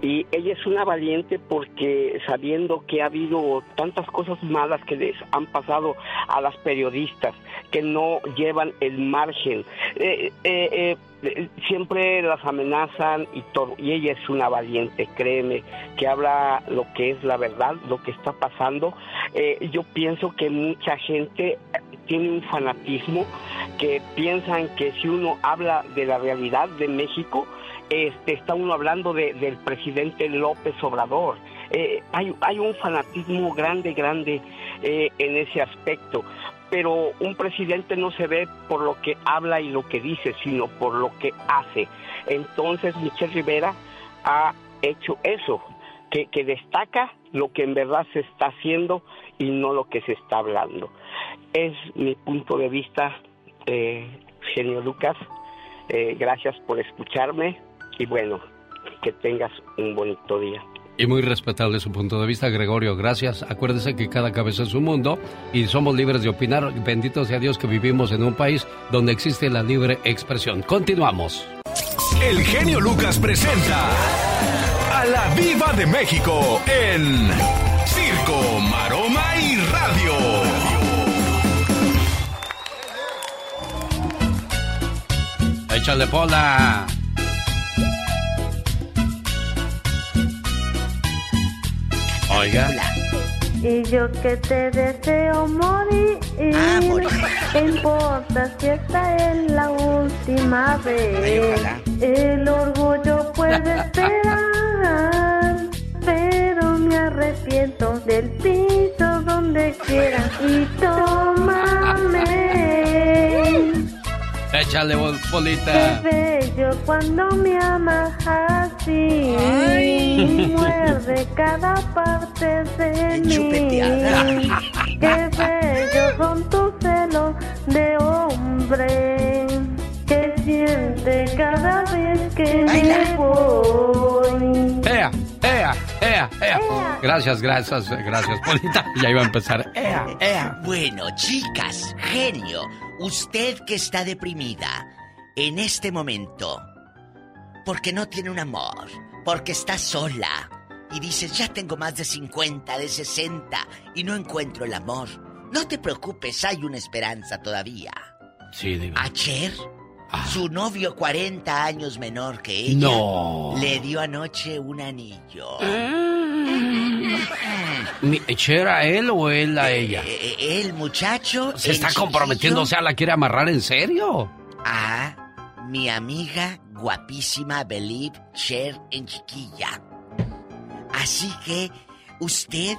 Y ella es una valiente porque sabiendo que ha habido tantas cosas malas que les han pasado a las periodistas, que no llevan el margen, eh, eh, eh, siempre las amenazan y todo. Y ella es una valiente, créeme, que habla lo que es la verdad, lo que está pasando. Eh, yo pienso que mucha gente tiene un fanatismo que piensan que si uno habla de la realidad de México, este, está uno hablando de- del presidente López Obrador. Eh, hay, hay un fanatismo grande, grande eh, en ese aspecto. Pero un presidente no se ve por lo que habla y lo que dice, sino por lo que hace. Entonces Michelle Rivera ha hecho eso, que, que destaca lo que en verdad se está haciendo y no lo que se está hablando. Es mi punto de vista, eh, genio Lucas. Eh, gracias por escucharme y bueno, que tengas un bonito día. Y muy respetable su punto de vista, Gregorio. Gracias. Acuérdese que cada cabeza es un mundo y somos libres de opinar. Bendito sea Dios que vivimos en un país donde existe la libre expresión. Continuamos. El genio Lucas presenta a la Viva de México en Circo, Maroma y Radio. Échale pola. Oiga. Y yo que te deseo morir. Ah, morir. ¿Qué importa si esta es la última vez? El orgullo puede esperar. Pero me arrepiento del piso donde quiera. Y tómame. Échale bol- Qué bello cuando me amas así. Muerde cada parte de mí. chupeteada. Qué bello son tus celos de hombre. Que siente cada vez que me voy. Ea, ea, ea, ea. Gracias, gracias, gracias, Polita. Ya iba a empezar. Ea, ea. Bueno, chicas, genio, usted que está deprimida en este momento, porque no tiene un amor, porque está sola y dices, ya tengo más de 50, de 60 y no encuentro el amor. No te preocupes, hay una esperanza todavía. Sí, diva. Ayer, su novio 40 años menor que ella, No. le dio anoche un anillo. Mi- ¿Cher a él o él a ella? Eh, El muchacho... Se el está comprometiendo, o sea, la quiere amarrar en serio. a mi amiga guapísima Believe Cher en chiquilla. Así que usted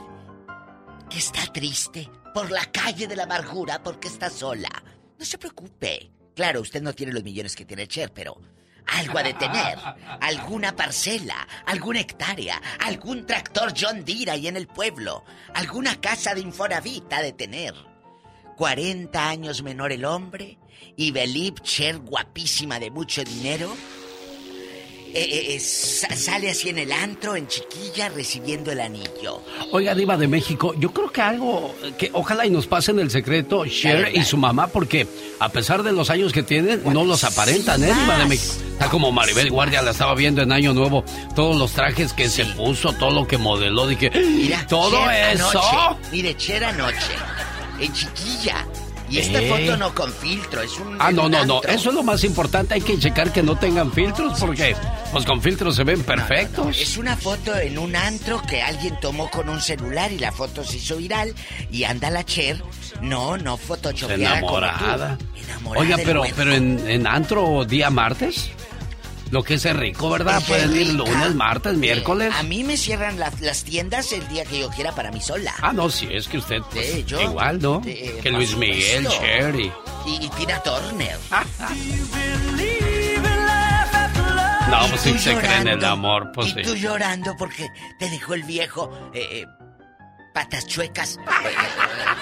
que está triste por la calle de la amargura porque está sola, no se preocupe. Claro, usted no tiene los millones que tiene Cher, pero algo ha de tener. Alguna parcela, alguna hectárea, algún tractor John Deere ahí en el pueblo, alguna casa de Infonavit ha de tener. 40 años menor el hombre y Belip Cher guapísima de mucho dinero. Eh, eh, eh, sa- sale así en el antro, en chiquilla, recibiendo el anillo. Oiga, Diva de México, yo creo que algo que ojalá y nos pasen el secreto, Cher y su mamá, porque a pesar de los años que tienen, no los aparentan, ¿eh, Diva de México? Está como Maribel Guardia, la estaba viendo en Año Nuevo, todos los trajes que se puso, todo lo que modeló, dije, Mira, todo Cher eso. Anoche, mire, Cher anoche, en chiquilla. Y esta ¿Eh? foto no con filtro, es un. Ah, no, no, no, eso es lo más importante, hay que checar que no tengan filtros, porque pues con filtros se ven perfectos. Es una foto en un antro que alguien tomó con un celular y la foto se hizo viral y anda la Cher. No, no como tú. Enamorada. Enamorada Oiga, pero, pero en, en antro día martes, lo que es rico, ¿verdad? Es Pueden ir lunes, martes, miércoles. A mí me cierran las, las tiendas el día que yo quiera para mí sola. Ah, no, sí, es que usted pues, Sí, yo- igual, ¿no? eh, que Luis Miguel. Cher y... Y, Tina Turner. No, pues sí se cree en el amor, pues y sí. tú llorando porque te dejó el viejo eh, eh, patas chuecas,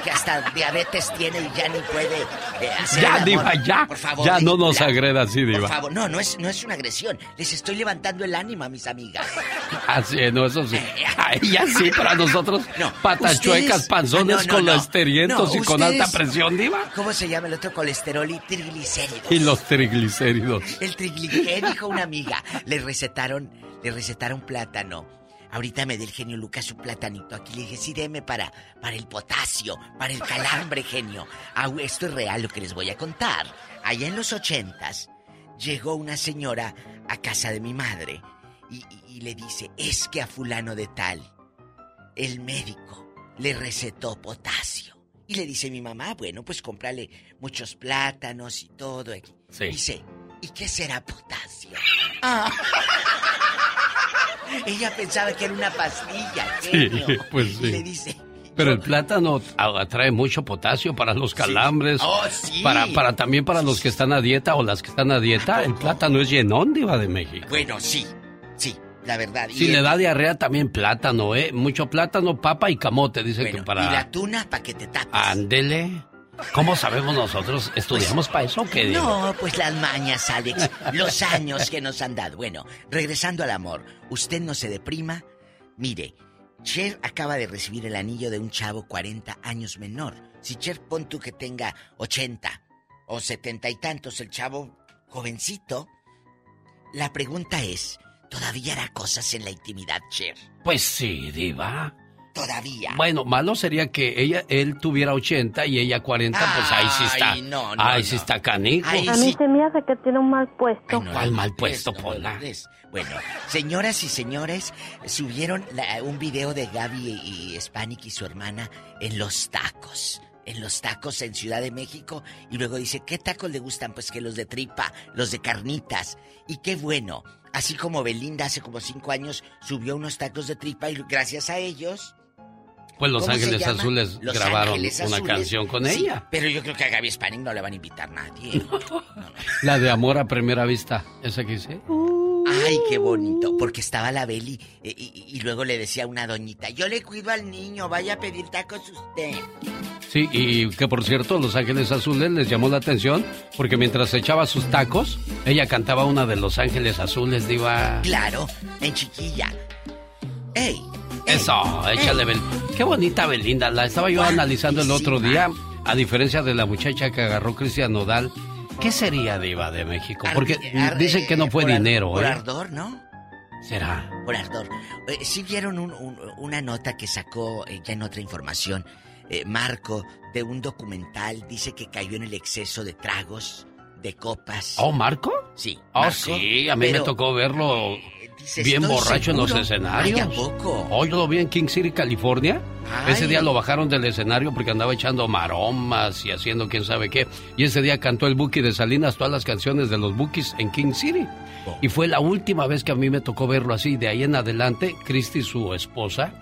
que hasta diabetes tiene y ya ni puede eh, hacer Ya, el amor. Diva, ya. Por favor, ya no nos la- agreda así, Por Diva. favor, no, no es, no es una agresión. Les estoy levantando el ánimo a mis amigas. Así, no, eso sí. Ay, ya sí, para nosotros, patas ustedes- chuecas, panzones, no, no, no. colesterientos No, y con alta presión, Diva. ¿Cómo se llama el otro colesterol y triglicéridos? Y los triglicéridos. El triglicérido, dijo una amiga. Le recetaron, le recetaron plátano. Ahorita me dé el genio Lucas su platanito. Aquí le dije, sí, deme para, para el potasio, para el calambre, genio. Ah, esto es real lo que les voy a contar. Allá en los ochentas, llegó una señora a casa de mi madre y, y- y le dice, es que a fulano de tal, el médico le recetó potasio. Y le dice mi mamá, bueno, pues cómprale muchos plátanos y todo. Sí. Dice, ¿y qué será potasio? Ah. Ella pensaba que era una pastilla, Sí, pues Y le sí. dice, Pero el plátano atrae mucho potasio para los calambres. Oh, sí. Para, para también para los que están a dieta o las que están a dieta. El plátano es llenón, Diva de México. bueno, sí, sí, la verdad. Si le da diarrea también plátano, ¿eh? Mucho plátano, papa y camote, dice que para... Y la tuna para que te tapes. Ándele. ¿Cómo sabemos nosotros? ¿Estudiamos para eso o qué? No, pues las mañas, Alex. Los años que nos han dado. Bueno, regresando al amor. Usted no se deprima. Mire, Cher acaba de recibir el anillo de un chavo 40 años menor. Si Cher pon tú que tenga 80 o 70 y tantos, el chavo jovencito. La pregunta es, ¿todavía hará cosas en la intimidad, Cher? Pues sí, Diva. Todavía. Bueno, malo sería que ella, él tuviera 80 y ella 40, pues ahí sí está. Ay, no, no, ahí no. sí está canijo. Ay, A mí se me hace que tiene un mal puesto. ¿Cuál mal puesto, Pola? Bueno, señoras y señores, subieron la- un video de Gaby y Hispanic y su hermana en los tacos. En los tacos en Ciudad de México. Y luego dice, ¿qué tacos le gustan? Pues que los de tripa, los de carnitas. Y qué bueno. Así como Belinda hace como cinco años subió unos tacos de tripa y gracias a ellos... Pues Los ¿cómo se Ángeles? Azules Los grabaron Ángeles una canción con Sí, ella. Pero yo creo que a Gaby Hispanic no le van a invitar nadie. La de Amor a Primera Vista. ¿Esa que hice? Ay, qué bonito, porque estaba la Beli eh, y, y luego le decía a una doñita, yo le cuido al niño, vaya a pedir tacos usted. Sí, y que por cierto, Los Ángeles Azules les llamó la atención porque mientras echaba sus tacos, ella cantaba una de Los Ángeles Azules, diva. Claro, en chiquilla. ¡Ey! Eso, échale Bel. Qué bonita Belinda, la estaba yo analizando el otro día, a diferencia de la muchacha que agarró Cristian Nodal. ¿Qué sería diva de México? Porque dicen que no fue por dinero, Por ¿eh? ardor, ¿no? ¿Será? Por ardor. Eh, sí vieron un- un- una nota que sacó eh, ya en otra información, eh, Marco, de un documental, dice que cayó en el exceso de tragos, de copas. ¿Oh, Marco? Sí. Oh, Marco, sí, a mí me tocó verlo bien "Estoy borracho en los seguro". escenarios. Ay, ¿a poco? Yo lo vi en King City, California. Ay. Ese día lo bajaron del escenario porque andaba echando maromas y haciendo quién sabe qué. Y ese día cantó el Buki de Salinas todas las canciones de los Bukis en King City. Oh. Y fue la última vez que a mí me tocó verlo así. De ahí en adelante, Christy, su esposa,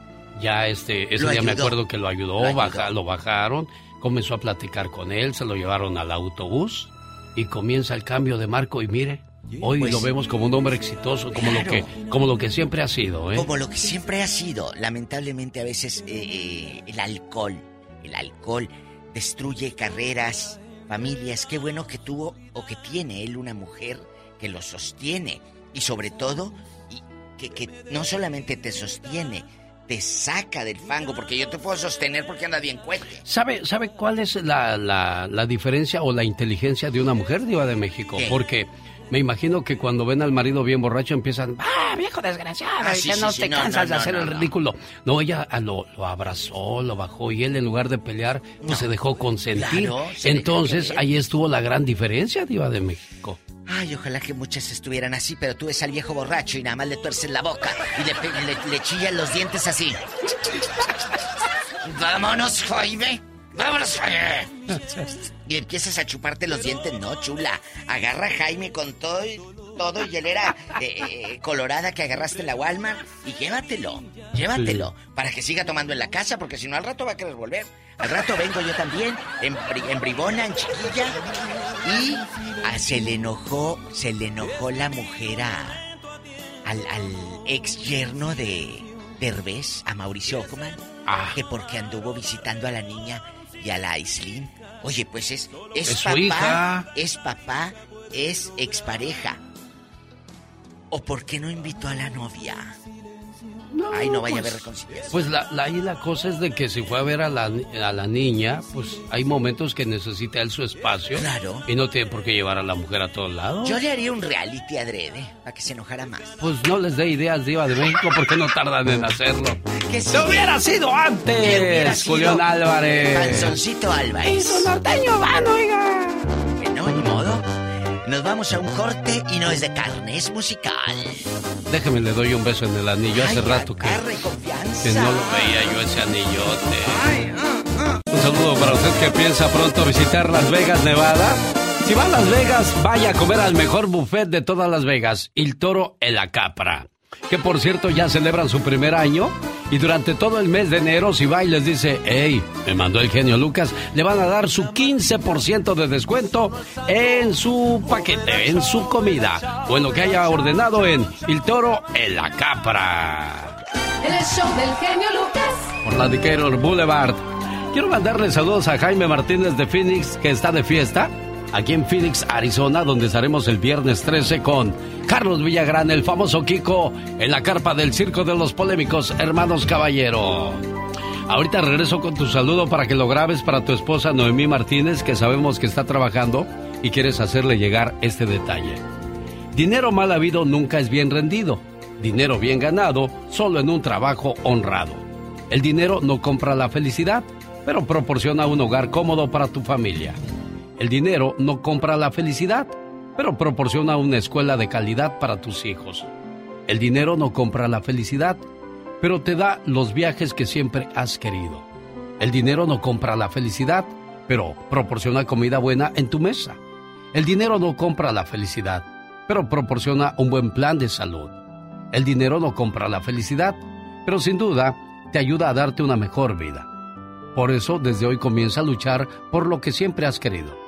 ya este, ese Lo día me acuerdo que lo ayudó, Lo ayudó. lo bajaron, comenzó a platicar con él, se lo llevaron al autobús y comienza el cambio de Marco y mire, Hoy Pues- lo vemos como un hombre exitoso, como lo que como lo que siempre ha sido, ¿eh? Como lo que siempre ha sido. Lamentablemente a veces eh, eh, el alcohol, el alcohol destruye carreras, familias. Qué bueno que tuvo o que tiene él una mujer que lo sostiene. Y sobre todo, y que, que no solamente te sostiene, te saca del fango. Porque yo te puedo sostener porque anda bien cuete. ¿Sabe, ¿Sabe cuál es la, la, la diferencia o la inteligencia de una mujer diva de México? ¿Qué? Porque me imagino que cuando ven al marido bien borracho empiezan, ¡ah, viejo desgraciado! Ah, y sí, que sí, no sí, te no, cansas no, de hacer no, el ridículo. No, ella ah, lo, lo abrazó, lo bajó y él en lugar de pelear, pues se dejó consentir. Claro, se dejó Entonces ahí estuvo la gran diferencia, diva de México. Ay, ojalá que muchas estuvieran así, pero tú ves al viejo borracho y nada más le tuerces la boca y le, le, le chillan los dientes así. Vámonos, Jaime. Vámonos. Y empiezas a chuparte los dientes. No, chula. Agarra a Jaime con todo y todo y era eh, colorada que agarraste en la Walmart y llévatelo. Llévatelo. Para que siga tomando en la casa, porque si no al rato va a querer volver. Al rato vengo yo también, en, en bribona, en chiquilla. Y ah, se le enojó, se le enojó la mujer a- al, al ex yerno de Derbez, a Mauricio Ockman, que porque anduvo visitando a la niña y a la Aislinn. Oye, pues es, es, Es su papá, hija. es papá, es expareja. ¿O por qué no invitó a la novia? Ay, no vaya a haber pues- reconciliación. Pues la, la, ahí la cosa es de que si fue a ver a la, a la niña, pues hay momentos que necesita él su espacio. Claro. Y no tiene por qué llevar a la mujer a todos lados. Yo le haría un reality adrede para que se enojara más. Pues no les dé ideas, Diva de México, porque no tardan en hacerlo. Que ¡Se hubiera sido antes! Hubiera sido Julián Álvarez. Panzoncito Álvarez. norteño van, oiga. Nos vamos a un corte y no es de carne, es musical. Déjeme, le doy un beso en el anillo. Hace Ay, rato que, no lo veía yo ese anillote. Un saludo para usted que piensa pronto visitar Las Vegas, Nevada. Si va a Las Vegas, vaya a comer al mejor buffet de todas Las Vegas, El Toro en la Capra. Que por cierto ya celebran su primer año y durante todo el mes de enero si va y les dice, hey, me mandó el genio Lucas, le van a dar su 15% de descuento en su paquete, en su comida o en lo que haya ordenado en El Toro en la Capra el show del genio Lucas. por la Decatur Boulevard. Quiero mandarle saludos a Jaime Martínez de Phoenix, que está de fiesta, aquí en Phoenix, Arizona, donde estaremos el viernes 13 con Carlos Villagrán, el famoso Kiko, en la carpa del Circo de los Polémicos Hermanos Caballero. Ahorita regreso con tu saludo para que lo grabes para tu esposa Noemí Martínez, que sabemos que está trabajando y quieres hacerle llegar este detalle. Dinero mal habido nunca es bien rendido. Dinero bien ganado solo en un trabajo honrado. El dinero no compra la felicidad, pero proporciona un hogar cómodo para tu familia. El dinero no compra la felicidad, pero proporciona una escuela de calidad para tus hijos. El dinero no compra la felicidad, pero te da los viajes que siempre has querido. El dinero no compra la felicidad, pero proporciona comida buena en tu mesa. El dinero no compra la felicidad, pero proporciona un buen plan de salud. El dinero no compra la felicidad, pero sin duda te ayuda a darte una mejor vida. Por eso desde hoy comienza a luchar por lo que siempre has querido.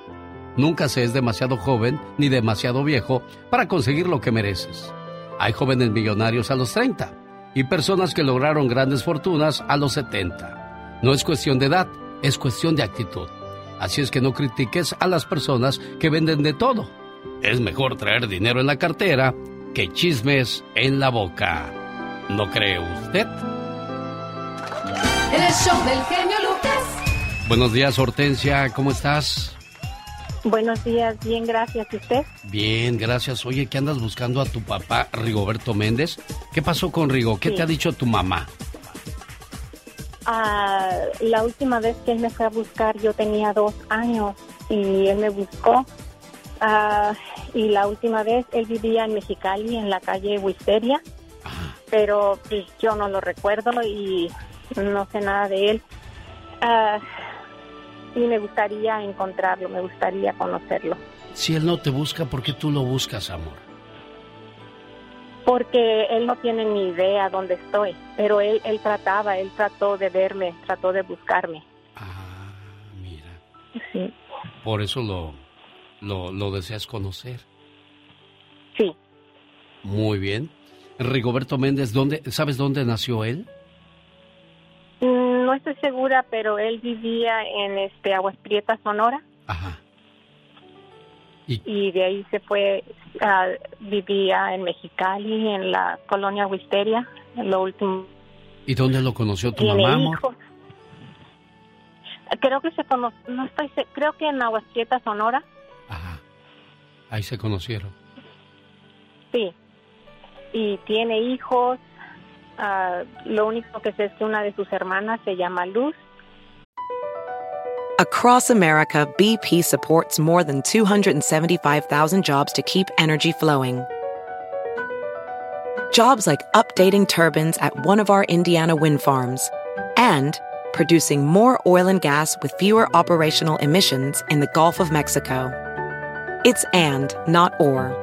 Nunca se es demasiado joven ni demasiado viejo para conseguir lo que mereces. Hay jóvenes millonarios a los 30 y personas que lograron grandes fortunas a los 70. No es cuestión de edad, es cuestión de actitud. Así es que no critiques a las personas que venden de todo. Es mejor traer dinero en la cartera que chismes en la boca. ¿No cree usted? El show del genio Lucas. Buenos días, Hortensia, ¿cómo estás? Buenos días, bien, gracias. ¿Y usted? Bien, gracias. Oye, ¿qué andas buscando a tu papá, Rigoberto Méndez? ¿Qué pasó con Rigo? ¿Qué Sí. te ha dicho tu mamá? Ah, la última vez que él me fue a buscar yo tenía dos años y él me buscó. Ah, y la última vez él vivía en Mexicali, en la calle Wisteria, pero pues yo no lo recuerdo y no sé nada de él. Ah, y me gustaría encontrarlo, me gustaría conocerlo. Si él no te busca, ¿por qué tú lo buscas, amor? Porque él no tiene ni idea dónde estoy, pero él, él trataba, él trató de verme, trató de buscarme. Sí. Por eso lo, lo, lo deseas conocer. Muy bien. Rigoberto Méndez, ¿dónde, ¿sabes dónde nació él? Mm, No estoy segura, pero él vivía en este Aguas Prietas, Sonora. Ajá. ¿Y? de ahí se fue, ah, vivía en Mexicali, en la colonia Wisteria, en lo último. ¿Y dónde lo conoció tu Tiene mamá, amor? hijos. Creo que se conoce, no estoy, creo que en Aguas Prietas, Sonora, Ahí se conocieron. sí. Y tiene hijos. Ah, lo único que sé es que una de sus hermanas se llama Luz. Across America, BP supports more than 275,000 jobs to keep energy flowing. Jobs like updating turbines at one of our Indiana wind farms and producing more oil and gas with fewer operational emissions in the Gulf of Mexico. It's and, not or.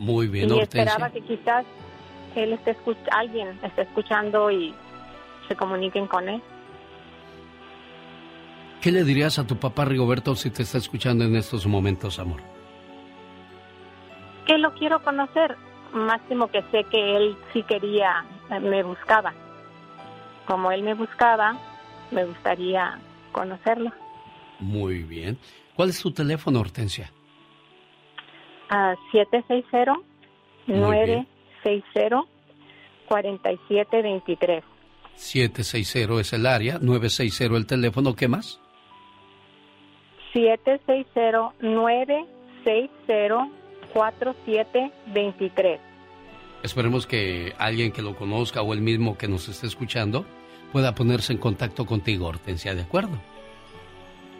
Muy bien, y Hortensia. esperaba que quizás él esté alguien esté escuchando y se comuniquen con él. ¿Qué le dirías a tu papá Rigoberto si te está escuchando en estos momentos, amor? Que lo quiero conocer, máximo que sé que él sí quería, eh, me buscaba. Como él me buscaba, me gustaría conocerlo. Muy bien. ¿Cuál es tu teléfono, Hortensia? A 760-960-4723. 760 es el área, 960 el teléfono, ¿qué más? 760-960-4723. Esperemos que alguien que lo conozca o el mismo que nos esté escuchando pueda ponerse en contacto contigo, Hortensia, ¿de acuerdo?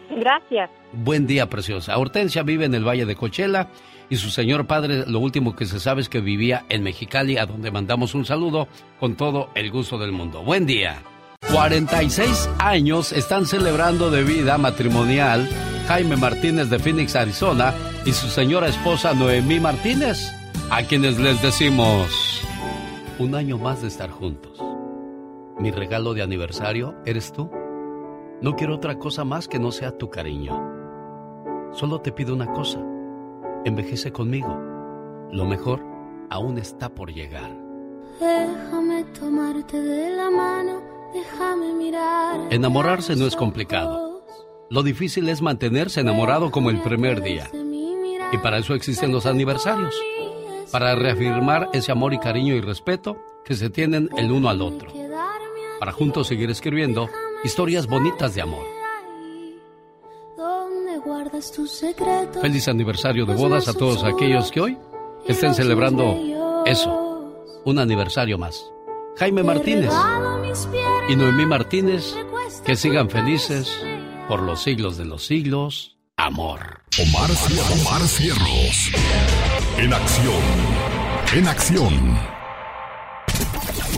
Gracias. Buen día, preciosa. Hortensia vive en el Valle de Cochela y su señor padre, lo último que se sabe es que vivía en Mexicali, a donde mandamos un saludo con todo el gusto del mundo. Buen día. 46 años están celebrando de vida matrimonial Jaime Martínez de Phoenix, Arizona, y su señora esposa Noemí Martínez, a quienes les decimos un año más de estar juntos. Mi regalo de aniversario eres tú. No quiero otra cosa más que no sea tu cariño. Solo te pido una cosa. Envejece conmigo. Lo mejor aún está por llegar. Déjame tomarte de la mano, déjame mirar. Enamorarse no es complicado. Lo difícil es mantenerse enamorado como el primer día. Y para eso existen los aniversarios. Para reafirmar ese amor y cariño y respeto que se tienen el uno al otro. Para juntos seguir escribiendo historias bonitas de amor. ¿Dónde guardas tus secretos? Feliz aniversario de bodas a todos aquellos que hoy estén celebrando eso. Un aniversario más. Jaime Martínez y Noemí Martínez, que sigan felices por los siglos de los siglos. Amor. Omar, Omar Cierros. En acción. En acción.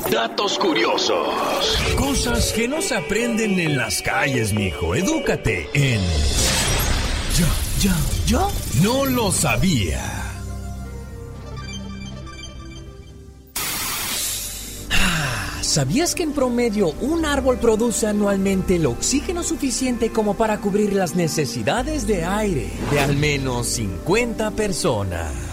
Datos curiosos. Cosas que no se aprenden en las calles, mijo. Edúcate en. Ya, ya, ya. No lo sabía. Ah, ¿Sabías que en promedio un árbol produce anualmente el oxígeno suficiente como para cubrir las necesidades de aire de al menos 50 personas?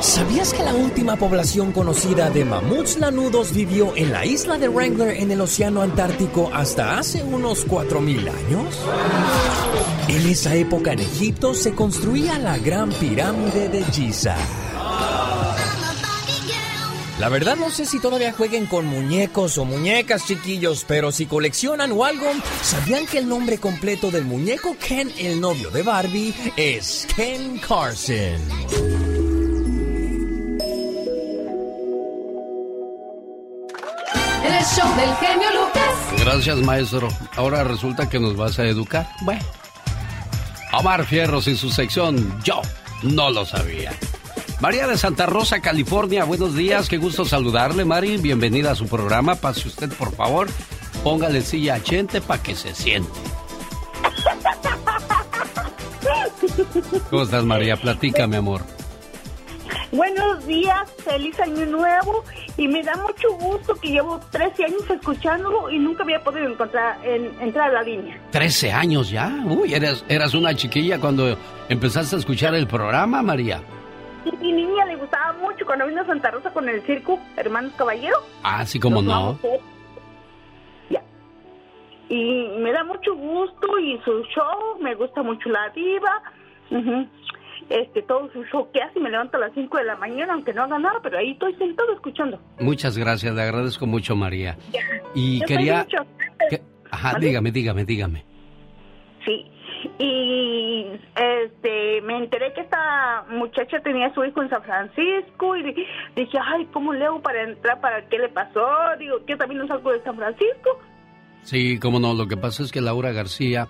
¿Sabías que la última población conocida de mamuts lanudos vivió en la isla de Wrangler en el Océano Antártico hasta hace unos 4.000 años? En esa época en Egipto se construía la Gran Pirámide de Giza. La verdad no sé si todavía jueguen con muñecos o muñecas chiquillos, pero si coleccionan o algo, ¿sabían que el nombre completo del muñeco Ken, el novio de Barbie, es Ken Carson? show del genio Lucas. Gracias, maestro. Ahora resulta que nos vas a educar. Bueno. Omar Fierros en su sección Yo no lo sabía. María de Santa Rosa, California, buenos días, qué gusto saludarle, Mari. Bienvenida a su programa. Pase usted, por favor. Póngale silla a Chente para que se siente. ¿Cómo estás, María? Platica, mi amor. Buenos días, feliz año nuevo y me da mucho gusto que llevo 13 años escuchándolo y nunca había podido encontrar en, entrar a la línea. 13 años ya. Uy, eras, eras una chiquilla cuando empezaste a escuchar el programa, María. Y mi niña le gustaba mucho cuando vino a Santa Rosa con el circo, Hermanos Caballero. Ah, sí, como no. Ya. Y me da mucho gusto y su show, me gusta mucho la diva. Este, todo su show que hace, me levanto a las 5 de la mañana, aunque no haga nada, pero ahí estoy sentado escuchando. Muchas gracias, le agradezco mucho, María. Y Yo quería... mucho- que- Ajá, ¿Mande? dígame, dígame, dígame. Sí. Y este me enteré que esta muchacha tenía su hijo en San Francisco y di- dije, ay, ¿cómo le hago para entrar? ¿Para qué le pasó? Digo, que también no salgo de San Francisco. Sí, cómo no. Lo que pasa es que Laura García,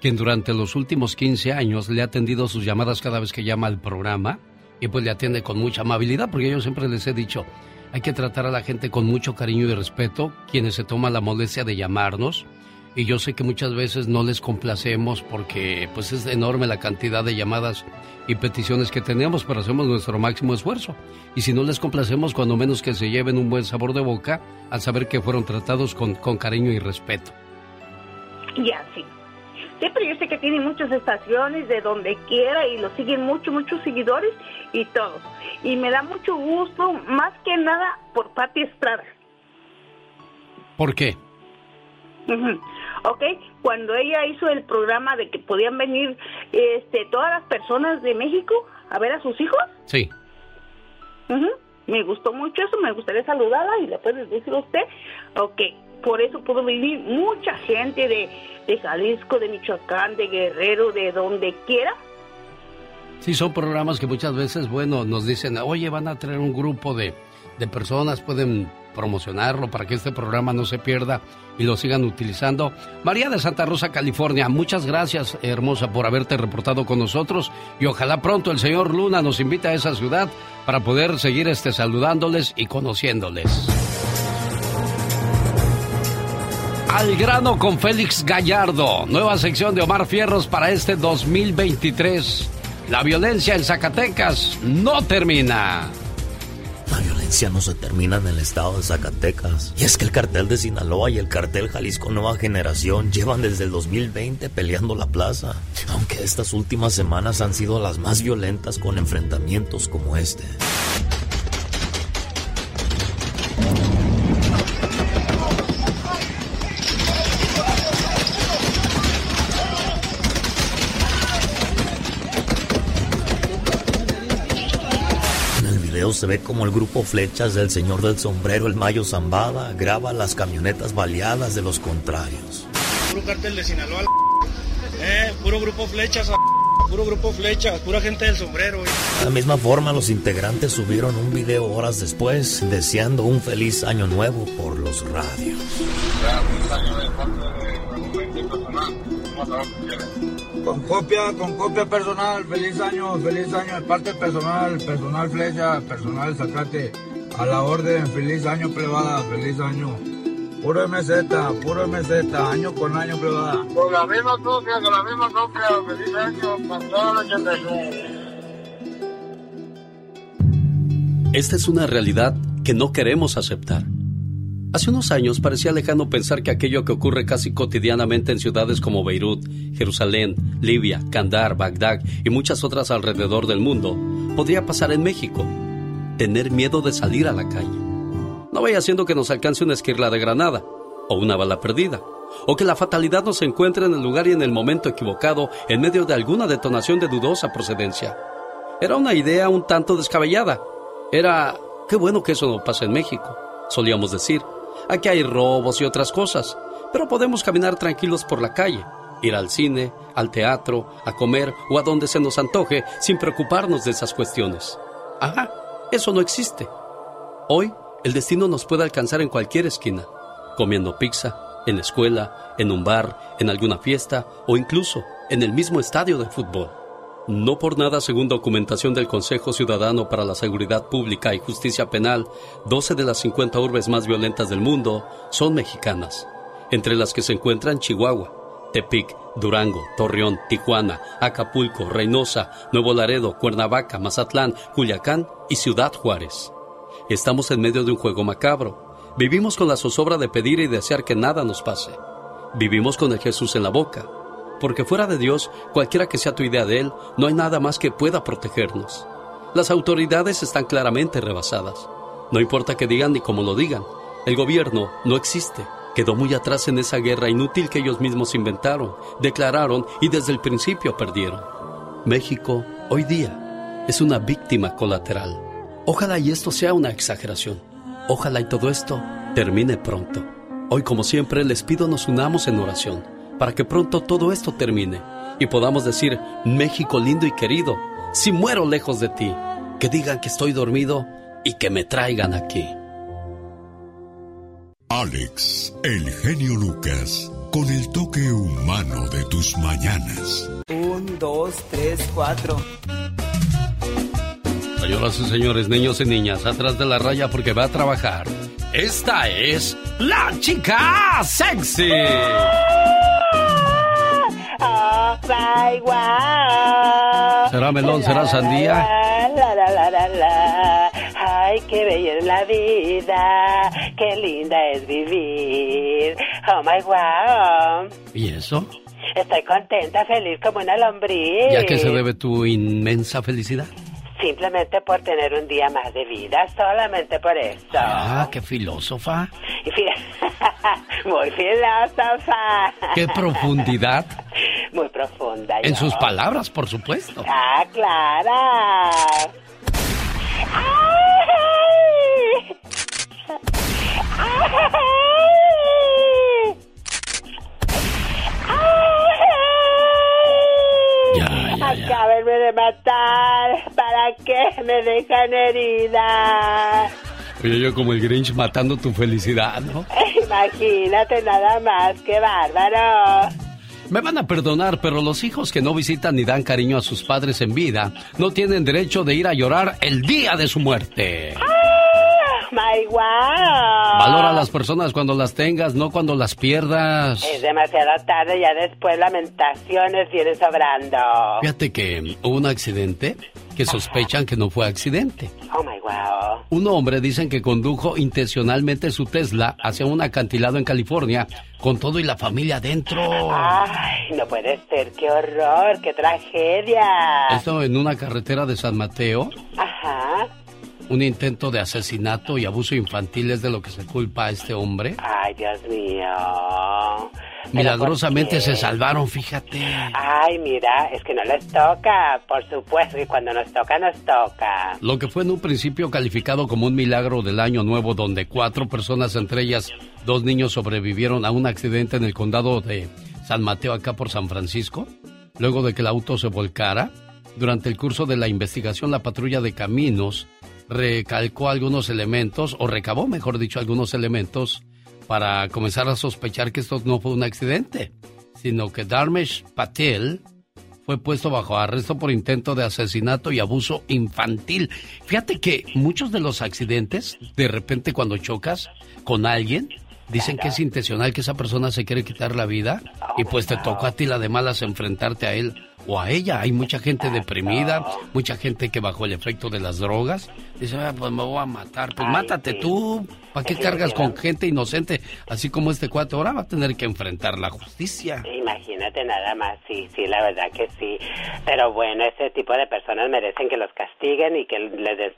quien durante los últimos 15 años le ha atendido sus llamadas cada vez que llama al programa, y pues le atiende con mucha amabilidad, porque yo siempre les he dicho, hay que tratar a la gente con mucho cariño y respeto, quienes se toman la molestia de llamarnos. Y yo sé que muchas veces no les complacemos porque pues es enorme la cantidad de llamadas y peticiones que tenemos, pero hacemos nuestro máximo esfuerzo. Y si no les complacemos, cuando menos que se lleven un buen sabor de boca al saber que fueron tratados con, con cariño y respeto. Y así. Sí, pero yo sé que tiene muchas estaciones de donde quiera y lo siguen muchos, muchos seguidores y todo. Y me da mucho gusto, más que nada, por Pati Estrada. ¿Por qué? Ujú. Ok, cuando ella hizo el programa de que podían venir este, todas las personas de México a ver a sus hijos, Sí. ujú, me gustó mucho eso, me gustaría saludarla y le puedes decir a usted, ok, por eso pudo venir mucha gente de, de Jalisco, de Michoacán, de Guerrero, de donde quiera. Sí, son programas que muchas veces, bueno, nos dicen, oye, van a traer un grupo de, de personas, pueden promocionarlo para que este programa no se pierda y lo sigan utilizando. María de Santa Rosa, California, muchas gracias, hermosa, por haberte reportado con nosotros y ojalá pronto el señor Luna nos invite a esa ciudad para poder seguir este, saludándoles y conociéndoles. Al grano con Félix Gallardo, nueva sección de Omar Fierros para este 2023. La violencia en Zacatecas no termina. La violencia no se termina en el estado de Zacatecas. Y es que el cartel de Sinaloa y el cartel Jalisco Nueva Generación llevan desde el 2020 peleando la plaza. Aunque estas últimas semanas han sido las más violentas con enfrentamientos como este. En el video se ve como el grupo Flechas del Señor del Sombrero, el Mayo Zambada, graba las camionetas baleadas de los contrarios. Puro cartel de Sinaloa, la eh, puro grupo flechas, a puro grupo flechas, pura gente del sombrero. eh. De la misma forma, los integrantes subieron un video horas después deseando un feliz año nuevo por los radios. Con copia, con copia personal, feliz año, feliz año de parte personal, personal flecha, personal zacate, a la orden, feliz año plebada, feliz año. Puro MZ, puro MZ, año con año plebada. Con la misma copia, con la misma copia, feliz año, con toda la 89. Esta es una realidad que no queremos aceptar. Hace unos años parecía lejano pensar que aquello que ocurre casi cotidianamente en ciudades como Beirut, Jerusalén, Libia, Kandar, Bagdad y muchas otras alrededor del mundo podría pasar en México. Tener miedo de salir a la calle. No vaya siendo que nos alcance una esquirla de granada o una bala perdida, o que la fatalidad nos encuentre en el lugar y en el momento equivocado en medio de alguna detonación de dudosa procedencia. Era una idea un tanto descabellada. Era, qué bueno que eso no pasa en México, solíamos decir. Aquí hay robos y otras cosas, pero podemos caminar tranquilos por la calle, ir al cine, al teatro, a comer o a donde se nos antoje sin preocuparnos de esas cuestiones. Ajá, eso no existe. Hoy, el destino nos puede alcanzar en cualquier esquina. comiendo pizza, en la escuela, en un bar, en alguna fiesta o incluso en el mismo estadio de fútbol. No por nada, según documentación del Consejo Ciudadano para la Seguridad Pública y Justicia Penal, 12 de las 50 urbes más violentas del mundo son mexicanas, entre las que se encuentran Chihuahua, Tepic, Durango, Torreón, Tijuana, Acapulco, Reynosa, Nuevo Laredo, Cuernavaca, Mazatlán, Culiacán y Ciudad Juárez. Estamos en medio de un juego macabro. Vivimos con la zozobra de pedir y desear que nada nos pase. Vivimos con el Jesús en la boca. Porque fuera de Dios, cualquiera que sea tu idea de Él, no hay nada más que pueda protegernos. Las autoridades están claramente rebasadas. No importa que digan ni cómo lo digan. El gobierno no existe. Quedó muy atrás en esa guerra inútil que ellos mismos inventaron, declararon y desde el principio perdieron. México, hoy día, es una víctima colateral. Ojalá y esto sea una exageración. Ojalá y todo esto termine pronto. Hoy, como siempre, les pido nos unamos en oración para que pronto todo esto termine y podamos decir, México lindo y querido, si muero lejos de ti, que digan que estoy dormido y que me traigan aquí. Alex, el genio Lucas, con el toque humano de tus mañanas. Un, dos, tres, cuatro. Señoras y señores, niños y niñas, atrás de la raya porque va a trabajar. Esta es la chica sexy. ¿Será melón? ¿Será sandía? La, la, la, la, la. Ay, qué bella es la vida, qué linda es vivir. Oh my wow. ¿Y eso? Estoy contenta, feliz como una lombriz. ¿Y a qué se debe tu inmensa felicidad? Simplemente por tener un día más de vida, solamente por eso. Ah, qué filósofa. Muy filósofa. Qué profundidad Muy profunda. en yo. sus palabras, por supuesto. Ah, Clara. ¡Ay! ¡Ay! Acábenme de matar. ¿Para qué me dejan herida? Oye, yo como el Grinch matando tu felicidad, ¿no? Imagínate nada más, qué bárbaro. Me van a perdonar, pero los hijos que no visitan ni dan cariño a sus padres en vida no tienen derecho de ir a llorar el día de su muerte. ¡Ah! ¡My wow! Valora a las personas cuando las tengas, no cuando las pierdas. Es demasiado tarde, ya después lamentaciones vienen sobrando. Fíjate que hubo un accidente que sospechan que no fue accidente. Oh my wow. Un hombre dicen que condujo intencionalmente su Tesla hacia un acantilado en California con todo y la familia dentro. Ay, no puede ser, qué horror, qué tragedia. Esto en una carretera de San Mateo. Ajá. Un intento de asesinato y abuso infantil es de lo que se culpa a este hombre. Ay, Dios mío. ¿Pero Milagrosamente se salvaron, fíjate. Ay, mira, es que no les toca. Por supuesto que cuando nos toca, nos toca. Lo que fue en un principio calificado como un milagro del año nuevo, donde cuatro personas, entre ellas dos niños, sobrevivieron a un accidente en el condado de San Mateo, acá por San Francisco, luego de que el auto se volcara. Durante el curso de la investigación, la patrulla de caminos recalcó algunos elementos, o recabó, mejor dicho, algunos elementos para comenzar a sospechar que esto no fue un accidente, sino que Dharmesh Patel fue puesto bajo arresto por intento de asesinato y abuso infantil. Fíjate que muchos de los accidentes, de repente cuando chocas con alguien, dicen que es intencional que esa persona se quiere quitar la vida y pues te tocó a ti la de malas enfrentarte a él o a ella. Hay mucha gente deprimida, mucha gente que bajo el efecto de las drogas dice, "Ah, pues me voy a matar. Pues mátate tú. ¿Para qué cargas con gente inocente? Así como este cuate ahora va a tener que enfrentar la justicia. Imagínate nada más, sí, sí, la verdad que sí. Pero bueno, ese tipo de personas merecen que los castiguen y que les des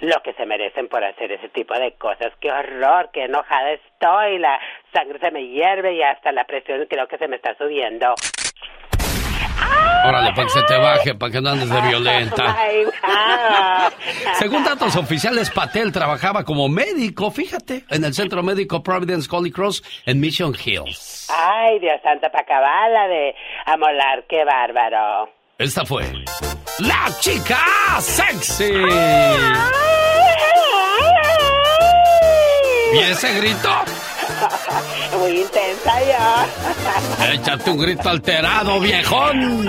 lo que se merecen por hacer ese tipo de cosas. ¡Qué horror! ¡Qué enojada estoy! La sangre se me hierve y hasta la presión creo que se me está subiendo. Órale, para que se te baje, para que no andes de violenta. Según datos oficiales, Patel trabajaba como médico, fíjate, en el Centro Médico Providence Holy Cross en Mission Hills. Ay, Dios santo, para acabarla de amolar, qué bárbaro. Esta fue la chica sexy. ¿Y ese grito? Muy intensa yo. Échate un grito alterado, viejón.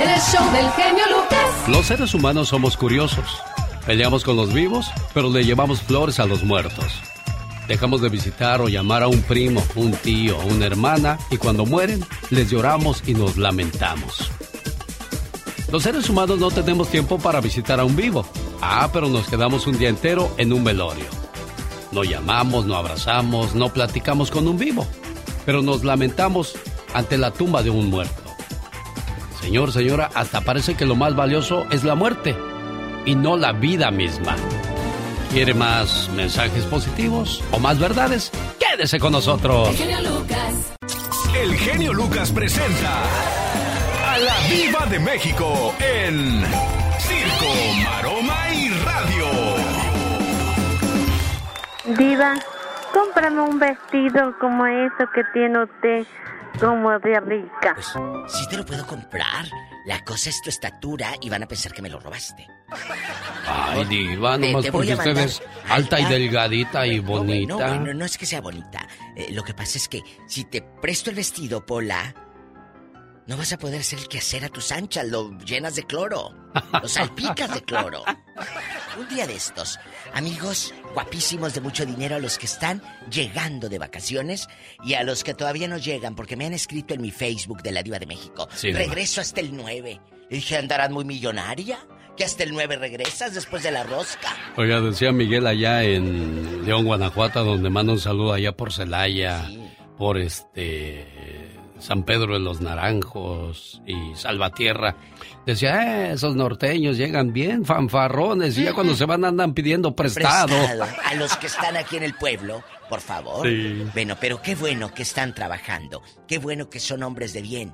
El show del genio Lucas. Los seres humanos somos curiosos. Peleamos con los vivos, pero le llevamos flores a los muertos. Dejamos de visitar o llamar a un primo, un tío, una hermana y cuando mueren les lloramos y nos lamentamos. Los seres humanos no tenemos tiempo para visitar a un vivo. Ah, pero nos quedamos un día entero en un velorio. No llamamos, no abrazamos, no platicamos con un vivo, pero nos lamentamos ante la tumba de un muerto. Señor, señora, hasta parece que lo más valioso es la muerte y no la vida misma. ¿Quiere más mensajes positivos o más verdades? Quédese con nosotros. El genio Lucas. El genio Lucas presenta a la Viva de México en Circo, Diva, cómprame un vestido como eso que tiene usted, como de rica. Sí te lo puedo comprar. La cosa es tu estatura y van a pensar que me lo robaste. Ay, diva, Te- nomás te voy porque a usted mandar- es alta y delgadita y No, bonita. bueno, no es que sea bonita. Eh, lo que pasa es que si te presto el vestido, Pola, no vas a poder hacer el quehacer a tus anchas. Lo llenas de cloro. Lo salpicas de cloro. Un día de estos, amigos guapísimos de mucho dinero a los que están llegando de vacaciones y a los que todavía no llegan porque me han escrito en mi Facebook de la Diva de México. Sí. Regreso hasta el 9. Y dije, ¿andarás muy millonaria? ¿Que hasta el 9 regresas después de la rosca? Oiga, decía Miguel allá en León, Guanajuato, donde manda un saludo allá por Celaya, por este San Pedro de los Naranjos y Salvatierra. Decía, "Eh, esos norteños llegan bien fanfarrones y ya cuando se van andan pidiendo prestado. Prestado. A los que están aquí en el pueblo, por favor. Sí. Bueno, pero qué bueno que están trabajando. Qué bueno que son hombres de bien.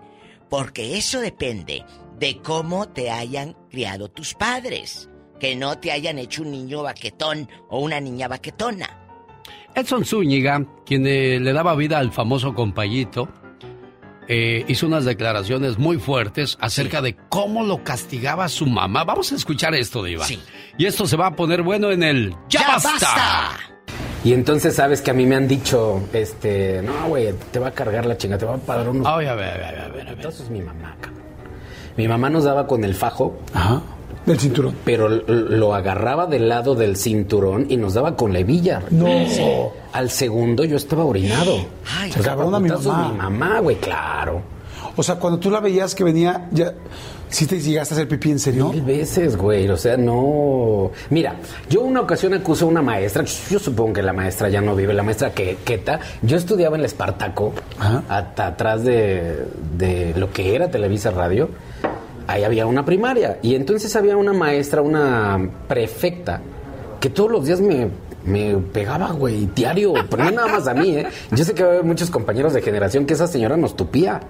Porque eso depende de cómo te hayan criado tus padres. Que no te hayan hecho un niño baquetón o una niña baquetona. Edson Zúñiga, quien eh, le daba vida al famoso compayito, eh, hizo unas declaraciones muy fuertes acerca de cómo lo castigaba su mamá. Vamos a escuchar esto, Diva. Y esto se va a poner bueno en el ¡Ya, basta! Y entonces sabes que a mí me han dicho, este, no, güey, te va a cargar la chinga, te va a pagar unos... Ay, a ver, a ver, a ver, a ver. Entonces mi mamá, cabrón. Mi mamá nos daba con el fajo. Ajá. Del cinturón. Pero lo agarraba del lado del cinturón y nos daba con la hebilla. No. Sí. Al segundo yo estaba orinado. Ay, O sea, cabrón, a mi mamá. Mi mamá, güey, claro. O sea, cuando tú la veías que venía, ya. ¿Sí te llegaste a hacer pipí en serio? Mil veces, güey. O sea, no. Mira, yo una ocasión acusé a una maestra. Yo supongo que la maestra ya no vive, la maestra que, Queta. Yo estudiaba en el Espartaco, hasta atrás de, de lo que era Televisa Radio. Ahí había una primaria. Y entonces había una maestra, una prefecta, que todos los días me, me pegaba, güey, diario. Pero no nada más a mí, ¿eh? Yo sé que había muchos compañeros de generación que esa señora nos tupía.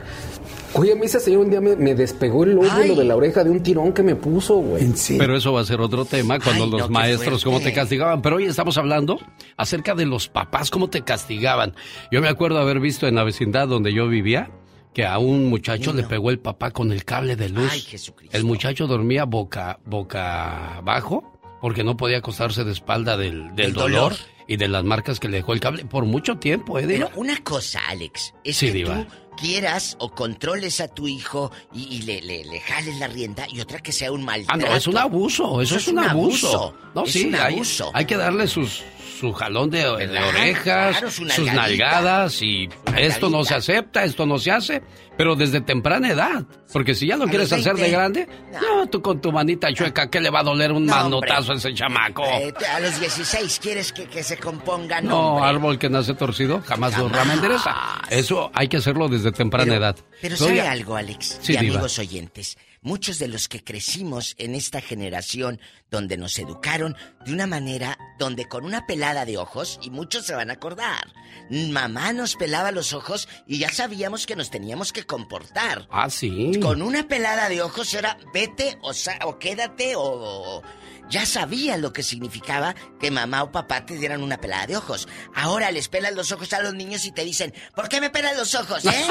Oye, a mí esa señora un día me, me despegó el óvulo de la oreja de un tirón que me puso, güey. Pero eso va a ser otro tema cuando Ay, los no, maestros, cómo te castigaban. Pero hoy estamos hablando acerca de los papás, cómo te castigaban. Yo me acuerdo haber visto en la vecindad donde yo vivía que a un muchacho le pegó el papá con el cable de luz. Ay, Jesucristo. El muchacho dormía boca, boca abajo porque no podía acostarse de espalda del, del Del dolor, dolor. y de las marcas que le dejó el cable por mucho tiempo, ¿eh? Diva? Pero una cosa, Alex, es Sí, que Diva. tú quieras o controles a tu hijo y, y le, le- le jales la rienda y otra que sea un Ah, maltrato. no, es un abuso, eso, es, un abuso. No, es sí, un abuso. hay que darle sus, su jalón de, de orejas, Claro, su sus nalgadas y esto no se acepta, esto no se hace, pero desde temprana edad. Porque si ya lo A quieres hacer de 20, grande, no, tú con tu manita chueca, ¿qué le va a doler un No, manotazo hombre. a ese chamaco? Eh, a los 16 quieres que, que se componga, no, hombre. árbol que nace torcido, jamás su rama endereza. Eso hay que hacerlo desde temprana edad. Pero Luego ¿sabe algo, Alex? Sí, y amigos oyentes, muchos de los que crecimos en esta generación donde nos educaron de una manera donde con una pelada de ojos, y muchos se van a acordar, mamá nos pelaba los ojos y ya sabíamos que nos teníamos que comportar. Ah, sí. Con una pelada de ojos era vete o, o quédate o, o- Ya sabía lo que significaba que mamá o papá te dieran una pelada de ojos. Ahora les pelan los ojos a los niños y te dicen, ¿por qué me pelan los ojos, eh?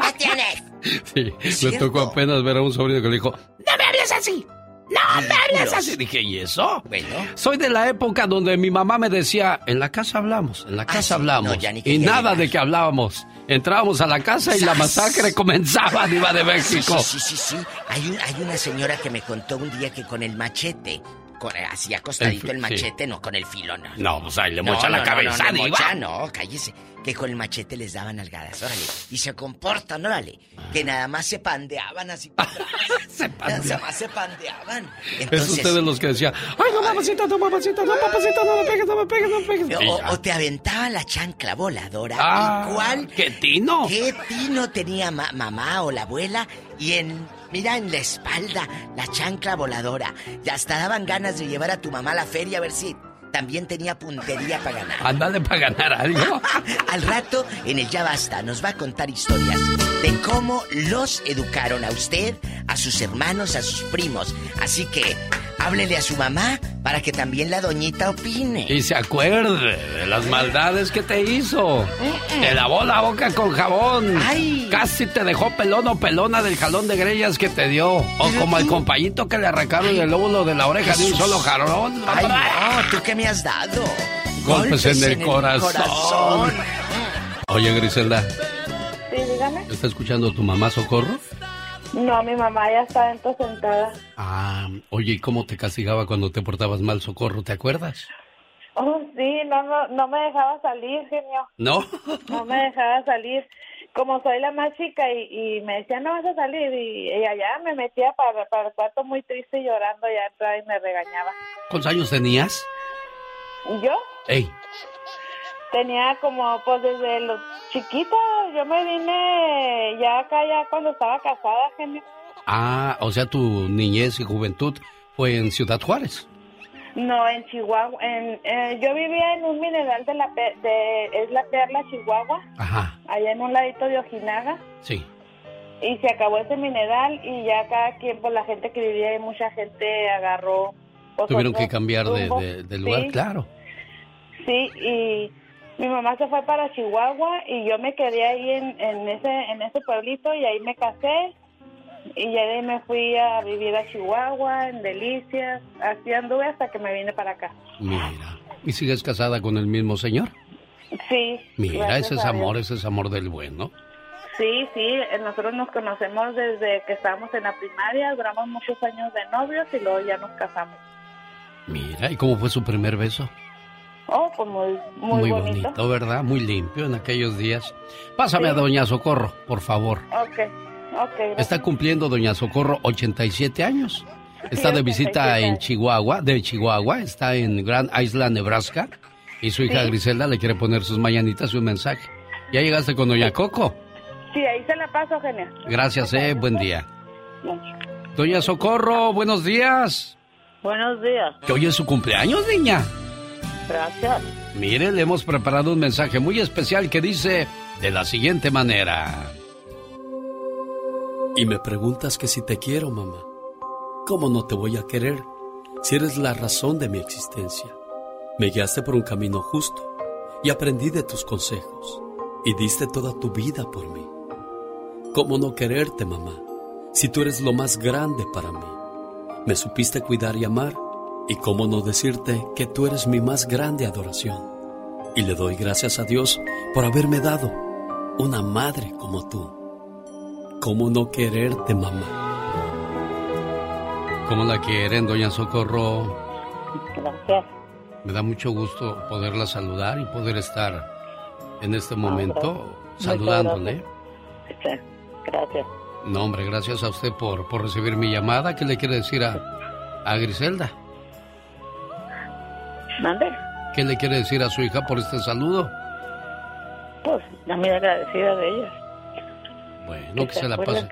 ¿Qué tienes? Sí, le tocó apenas ver a un sobrino que le dijo, ¡No me hables así! No, me hables así. Dije, ¿y eso? Soy de la época donde mi mamá me decía, en la casa hablamos, en la casa sí, hablamos. no, ya ni que y nada de que hablábamos. Entrábamos a la casa y la masacre comenzaba, Diva de México. Sí, sí, sí, sí. Hay, un- hay una señora que me contó un día que con el machete, así acostadito El el, fi- sí. machete, no con el filo, no. No, pues ahí le No, mocha la no, no, cabeza, no, no, mocha, no, cállese. Que con el machete les daban algadas, órale. Y se comportan, órale. Que nada más se pandeaban así se Nada más se pandeaban. Es Entonces, usted de los que decía, ay, no, mamacita, no, mamacita, no, papacita, no me pegues, no me pegues, no me pegues. O, o te aventaban la chancla voladora. Ah, ¿Y cuál? ¡Qué tino! ¿Qué tino tenía ma- mamá o la abuela? Y en, mira, en la espalda, la chancla voladora. Y hasta daban ganas de llevar a tu mamá a la feria a ver si también tenía puntería para ganar. Ándale para ganar algo. Al rato, en el Ya Basta, nos va a contar historias de cómo los educaron a usted, a sus hermanos, a sus primos. Así que, háblele a su mamá para que también la doñita opine. Y se acuerde de las maldades que te hizo. Te lavó la boca con jabón. Casi te dejó pelón o pelona del jalón de grellas que te dio. O como el compañito que le arrancaron el lóbulo de la oreja de un solo jarrón. Ay, no, ¿tú qué me has dado? Golpes en el corazón. corazón. Oye, Griselda, Sí, dígame. ¿está escuchando tu mamá Socorro? No, mi mamá ya está dentro sentada. Ah, oye, ¿y cómo te castigaba cuando te portabas mal, Socorro? ¿Te acuerdas? Oh, sí, no, no, no me dejaba salir, genio. ¿No? No me dejaba salir. Como soy la más chica y, y me decía, no vas a salir. Y ella ya me metía para, para el cuarto muy triste y llorando. Ya entraba y me regañaba. ¿Cuántos años tenías? Yo Ey, tenía como, pues desde los chiquita, yo me vine ya acá, ya cuando estaba casada, genio. ah, o sea, tu niñez y juventud fue en Ciudad Juárez. No, en Chihuahua. En, eh, yo vivía en un mineral de la, Pe- de, es la Perla, Chihuahua. Ajá, allá en un ladito de Ojinaga sí. y se acabó ese mineral y ya cada quien, pues la gente que vivía ahí, mucha gente agarró. pues, Tuvieron que cambiar de, de- de lugar, Sí, claro. Sí, y mi mamá se fue para Chihuahua y yo me quedé ahí en, en ese en ese pueblito y ahí me casé y ya de ahí me fui a vivir a Chihuahua, en Delicias, así anduve hasta que me vine para acá. Mira. ¿Y sigues casada con el mismo señor? Sí. Mira, ese es amor, ese es amor del bueno. Sí, sí, nosotros nos conocemos desde que estábamos en la primaria, duramos muchos años de novios y luego ya nos casamos. Mira, ¿y cómo fue su primer beso? Oh, pues muy, muy, bonito. ¿verdad? Muy limpio en aquellos días. Pásame a Doña Socorro, por favor. Ok, ok. gracias. Está cumpliendo Doña Socorro 87 años. Está Sí, de visita 87 en. Chihuahua, de Chihuahua, está en Grand Island, Nebraska. Y su hija Sí. Griselda le quiere poner sus mañanitas y un mensaje. ¿Ya llegaste con Doña Coco? Sí, ahí se la paso, genial. Gracias, eh, buen día. Doña Socorro, buenos días. Buenos días. Que hoy es su cumpleaños, niña. Gracias. Mire, le hemos preparado un mensaje muy especial que dice de la siguiente manera. Y me preguntas que si te quiero, mamá. ¿Cómo no te voy a querer si eres la razón de mi existencia? Me guiaste por un camino justo y aprendí de tus consejos y diste toda tu vida por mí. ¿Cómo no quererte, mamá, si tú eres lo más grande para mí? Me supiste cuidar y amar y cómo no decirte que tú eres mi más grande adoración. Y le doy gracias a Dios por haberme dado una madre como tú. ¿Cómo no quererte, mamá? ¿Cómo la quieren, doña Socorro? Gracias. Me da mucho gusto poderla saludar y poder estar en este momento saludándole. Sí, gracias. No, hombre, gracias a usted por, por recibir mi llamada. ¿Qué le quiere decir a, a Griselda? ¿Mande? ¿Qué le quiere decir a su hija por este saludo? Pues, la muy agradecida de ella. Bueno, que se la pase.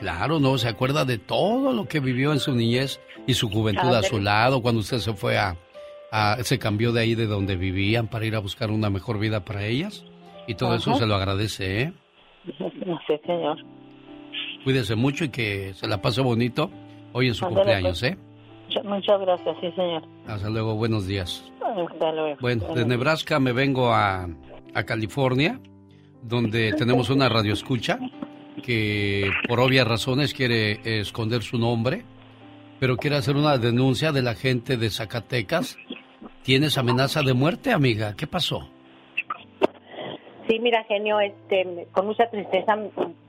Claro, no, se acuerda de todo lo que vivió en su niñez y su juventud a su lado cuando usted se fue a, a- se cambió de ahí de donde vivían para ir a buscar una mejor vida para ellas y todo eso se lo agradece, ¿eh? No sé, señor. Cuídese mucho y que se la pase bonito hoy en su Ándale, cumpleaños, pues. ¿eh? Muchas, gracias, sí, señor. Hasta luego, buenos días. Hasta luego. Bueno, de Nebraska me vengo a, a California, donde tenemos una radioescucha que por obvias razones quiere esconder su nombre pero quiere hacer una denuncia de la gente de Zacatecas. ¿Tienes amenaza de muerte, amiga? ¿Qué pasó? Sí, mira, genio, este, con mucha tristeza,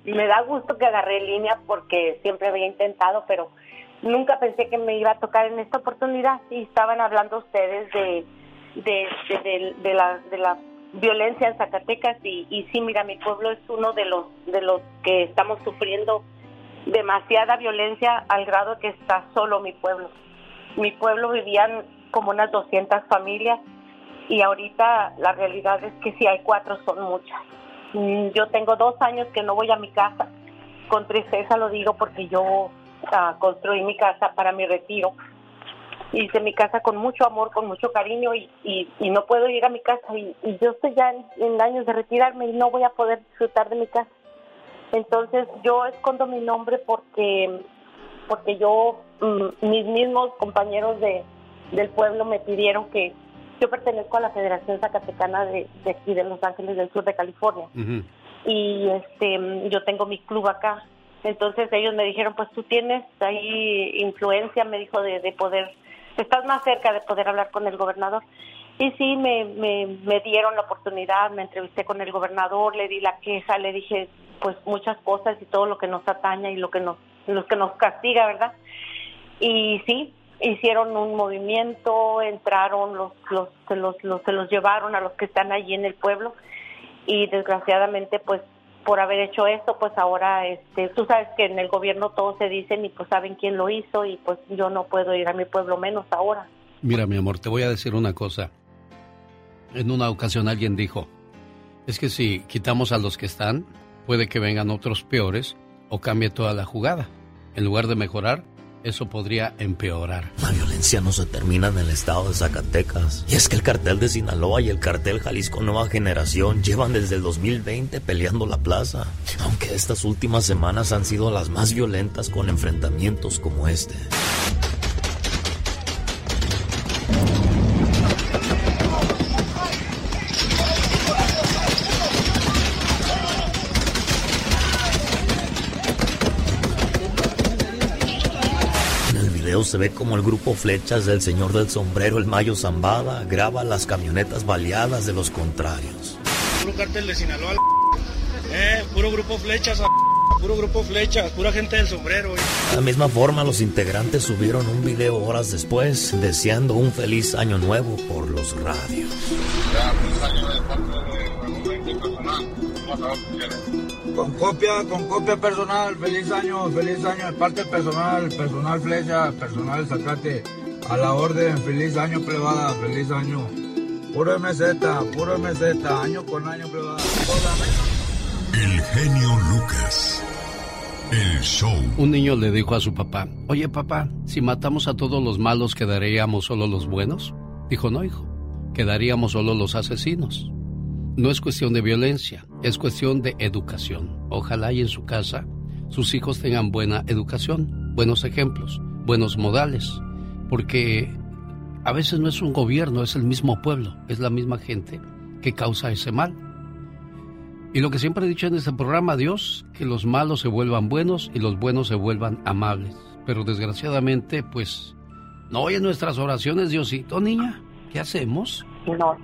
me da gusto que agarré línea porque siempre había intentado, pero nunca pensé que me iba a tocar en esta oportunidad. Y estaban hablando ustedes de, de, de, la, de la violencia en Zacatecas y, y sí, mira, mi pueblo es uno de los de los que estamos sufriendo demasiada violencia al grado que está solo mi pueblo. Mi pueblo vivían como unas 200 familias y ahorita la realidad es que si hay cuatro son muchas. Mm, Yo tengo dos años que no voy a mi casa. Con tristeza lo digo porque yo ah, construí mi casa para mi retiro. Hice mi casa con mucho amor, con mucho cariño y, y, y no puedo ir a mi casa y, y yo estoy ya en, en años de retirarme y no voy a poder disfrutar de mi casa. Entonces yo escondo mi nombre porque porque yo mm, mis mismos compañeros de del pueblo me pidieron que yo pertenezco a la Federación Zacatecana de, de aquí de Los Ángeles del Sur de California y este mm, yo tengo mi club acá. Entonces ellos me dijeron, pues tú tienes ahí influencia, me dijo, de, de poder, estás más cerca de poder hablar con el gobernador. Y sí, me, me, me dieron la oportunidad, me entrevisté con el gobernador, le di la queja, le dije pues muchas cosas y todo lo que nos ataña y lo que nos, lo que nos castiga, ¿verdad? Y sí, hicieron un movimiento, entraron, los, los, se, los, los, se los llevaron a los que están allí en el pueblo y desgraciadamente pues por haber hecho esto pues ahora este tú sabes que en el gobierno todos se dicen y pues saben quién lo hizo y pues yo no puedo ir a mi pueblo menos ahora Mira, mi amor, te voy a decir una cosa. En una ocasión alguien dijo, es que si quitamos a los que están, puede que vengan otros peores o cambie toda la jugada. En lugar de mejorar, eso podría empeorar. La violencia no se termina en el estado de Zacatecas. Y es que el cartel de Sinaloa y el cartel Jalisco Nueva Generación llevan desde el 2020 peleando la plaza. Aunque estas últimas semanas han sido las más violentas con enfrentamientos como este. En el video se ve como el grupo Flechas del Señor del Sombrero, el Mayo Zambada, graba las camionetas baleadas de los contrarios. Puro cártel de Sinaloa, eh, puro grupo flechas, puro grupo flechas, pura gente del sombrero. eh. De la misma forma, los integrantes subieron un video horas después, deseando un feliz año nuevo por los radios. Con copia, con copia personal, feliz año, feliz año parte personal, personal flecha, personal zacate, a la orden, feliz año plebada, feliz año. Puro MZ, puro MZ, año con año plebada. El genio Lucas. El show. Un niño le dijo a su papá, oye papá, si matamos a todos los malos, ¿quedaríamos solo los buenos? Dijo, no, hijo, quedaríamos solo los asesinos. No es cuestión de violencia, es cuestión de educación. Ojalá y en su casa sus hijos tengan buena educación, buenos ejemplos, buenos modales, porque a veces no es un gobierno, es el mismo pueblo, es la misma gente que causa ese mal. Y lo que siempre he dicho en este programa, Dios, que los malos se vuelvan buenos y los buenos se vuelvan amables. Pero desgraciadamente, pues, no oye nuestras oraciones, Diosito, niña. ¿Qué hacemos? No,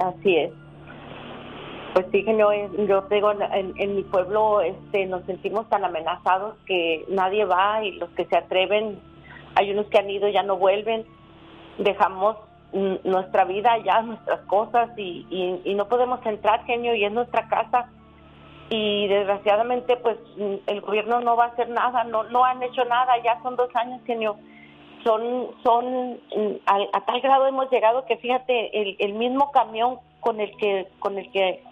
así es. Pues sí, genio, eh, yo digo, en, en mi pueblo este, nos sentimos tan amenazados que nadie va y los que se atreven, hay unos que han ido ya no vuelven. Dejamos nuestra vida allá, nuestras cosas y, y, no podemos entrar, genio, y es nuestra casa. Y desgraciadamente, pues el gobierno no va a hacer nada, no, no han hecho nada, ya son dos años, genio son son a, a tal grado hemos llegado que fíjate el, el mismo camión con el que con el que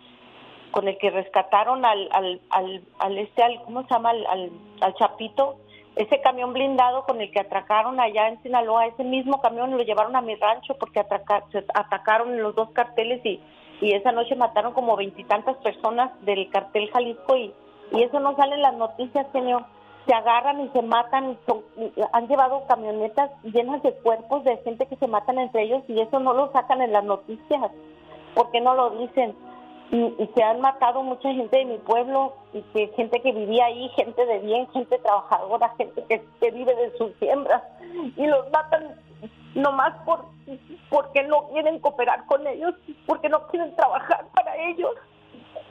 con el que rescataron al al al, al este al cómo se llama al, al, chapito ese camión blindado con el que atracaron allá en Sinaloa ese mismo camión lo llevaron a mi rancho porque se atacaron los dos carteles y y esa noche mataron como veintitantas personas del cartel Jalisco y y eso no sale en las noticias señor se agarran y se matan, son- han llevado camionetas llenas de cuerpos de gente que se matan entre ellos y eso no lo sacan en las noticias. ¿Por qué no lo dicen? Y, se han matado mucha gente de mi pueblo, y que gente que vivía ahí, gente de bien, gente trabajadora, gente que, que vive de sus siembras, y los matan nomás por porque no quieren cooperar con ellos, porque no quieren trabajar para ellos.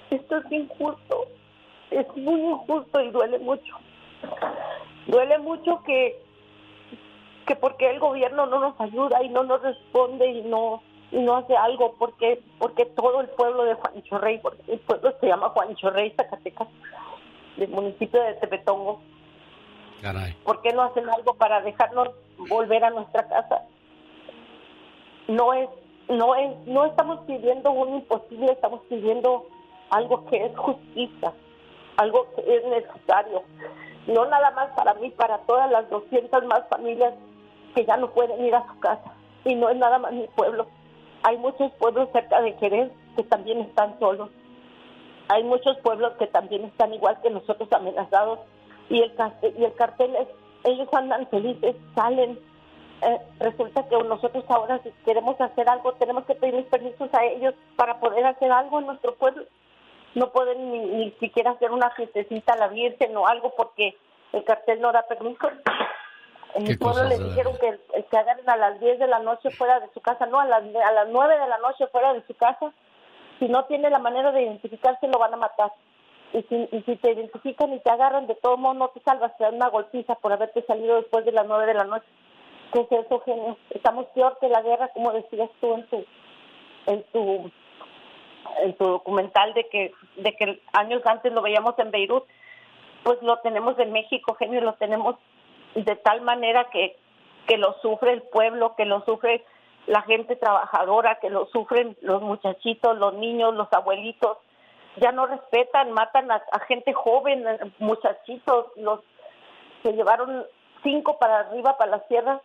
Esto es injusto, es muy injusto y duele mucho. Duele mucho que que porque el gobierno no nos ayuda y no nos responde y no y no hace algo porque porque todo el pueblo de Juancho Rey, porque el pueblo se llama Juancho Rey, Zacatecas, del municipio de Tepetongo, Caray. ¿por qué no hacen algo para dejarnos volver a nuestra casa? No es no es no estamos pidiendo un imposible, estamos pidiendo algo que es justicia, algo que es necesario, no nada más para mí, para todas las 200 más familias que ya no pueden ir a su casa. Y no es nada más mi pueblo. Hay muchos pueblos cerca de Jerez que también están solos. Hay muchos pueblos que también están igual que nosotros amenazados. Y el y el cartel es, ellos andan felices, salen. Eh, resulta que nosotros ahora si queremos hacer algo tenemos que pedir permisos a ellos para poder hacer algo en nuestro pueblo. No pueden ni, ni siquiera hacer una fiestecita a la Virgen o algo porque el cartel no da permiso. En mi ¿Qué pueblo le dijeron que, que agarren a las 10 de la noche fuera de su casa, no, a las, a las 9 de la noche fuera de su casa. Si no tiene la manera de identificarse, lo van a matar. Y si, y si te identifican y te agarran, de todo modo no te salvas, te dan una golpiza por haberte salido después de las 9 de la noche. ¿Qué es eso, genio? Estamos peor que la guerra, como decías tú en tu, en tu, en tu documental de que, de que años antes lo veíamos en Beirut pues lo tenemos en México, genio, lo tenemos de tal manera que, que lo sufre el pueblo, que lo sufre la gente trabajadora, que lo sufren los muchachitos, los niños, los abuelitos. Ya no respetan, matan a, gente joven, eh, muchachitos, los se llevaron cinco para arriba, para la sierra,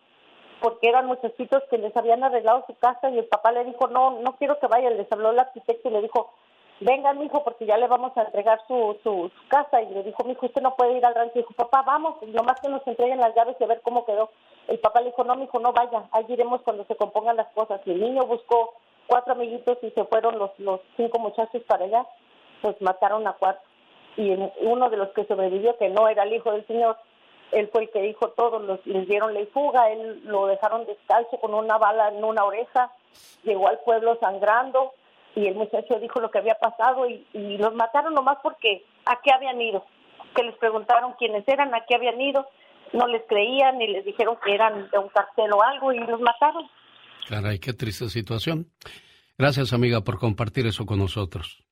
porque eran muchachitos que les habían arreglado su casa y el papá le dijo, no, no quiero que vayan, les habló el arquitecto y le dijo, venga, mijo, porque ya le vamos a entregar su, su, su casa. Y le dijo, mijo, usted no puede ir al rancho. Y dijo, papá, vamos, nomás que nos entreguen las llaves y a ver cómo quedó. El papá le dijo, no, mijo, no vaya, ahí iremos cuando se compongan las cosas. Y el niño buscó cuatro amiguitos y se fueron los, los cinco muchachos para allá, pues mataron a cuatro. Y uno de los que sobrevivió, que no era el hijo del señor, él fue el que dijo todo, los, les dieron ley fuga, él lo dejaron descalzo con una bala en una oreja, llegó al pueblo sangrando, y el muchacho dijo lo que había pasado y, y los mataron nomás porque a qué habían ido. Que les preguntaron quiénes eran, a qué habían ido, no les creían y les dijeron que eran de un cartel o algo y los mataron. Caray, qué triste situación. Gracias, amiga, por compartir eso con nosotros.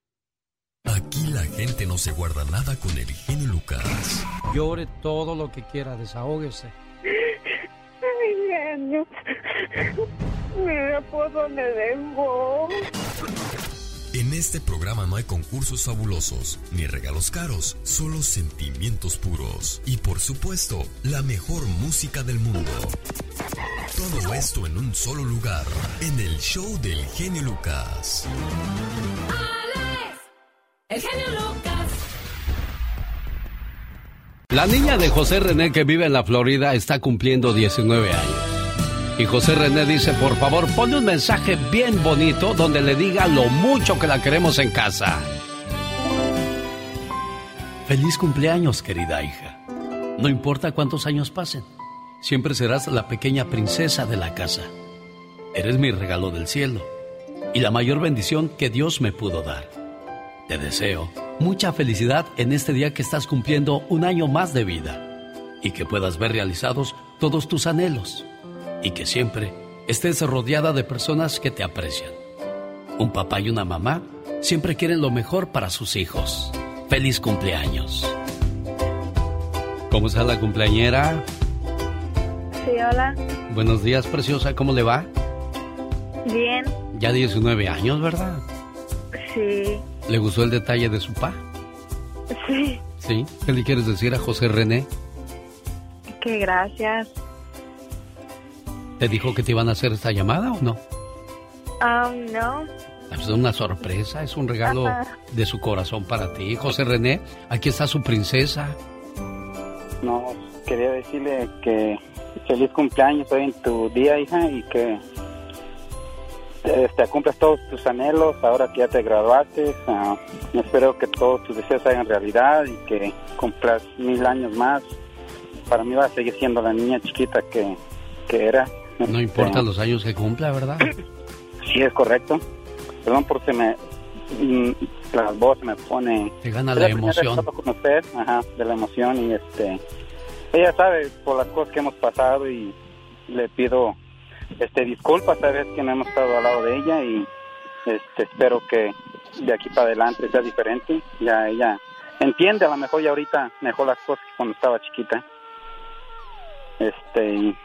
Aquí la gente no se guarda nada con el genio Lucas. Llore todo lo que quiera, desahógese. Ay, genio. Mira por dónde dejó. En este programa no hay concursos fabulosos ni regalos caros, solo sentimientos puros y por supuesto la mejor música del mundo. Todo esto en un solo lugar, en el show del genio Lucas. El genio Lucas. La niña de José René que vive en la Florida está cumpliendo 19 años. Y José René dice, por favor, ponle un mensaje bien bonito donde le diga lo mucho que la queremos en casa. Feliz cumpleaños, querida hija. No importa cuántos años pasen, siempre serás la pequeña princesa de la casa. Eres mi regalo del cielo y la mayor bendición que Dios me pudo dar. Te deseo mucha felicidad en este día que estás cumpliendo un año más de vida y que puedas ver realizados todos tus anhelos y que siempre estés rodeada de personas que te aprecian. Un papá y una mamá siempre quieren lo mejor para sus hijos. Feliz cumpleaños. ¿Cómo está la cumpleañera? Sí, hola. Buenos días, preciosa. ¿Cómo le va? Bien. Ya 19 años, ¿verdad? Sí. ¿Le gustó el detalle de su pa? Sí. ¿Sí? ¿Qué le quieres decir a José René? Que gracias. ¿Te dijo que te iban a hacer esta llamada o no? Um, no. Es una sorpresa, es un regalo Ajá. de su corazón para ti. José René, aquí está su princesa. No, quería decirle que feliz cumpleaños hoy en tu día, hija, y que este, cumplas todos tus anhelos ahora que ya te graduaste. ah, espero que todos tus deseos se hagan realidad y que cumplas mil años más. Para mí va a seguir siendo la niña chiquita que, que era. No importa los años que cumpla, ¿verdad? Sí, es correcto. Perdón por se me... mm, La voz se me pone... Te gana la que emoción. con usted, ajá, de la emoción y este... Ella sabe por las cosas que hemos pasado y le pido este disculpas, sabes que no hemos estado al lado de ella y este espero que de aquí para adelante sea diferente. Ya ella entiende a lo mejor ya ahorita mejor las cosas que cuando estaba chiquita. Este y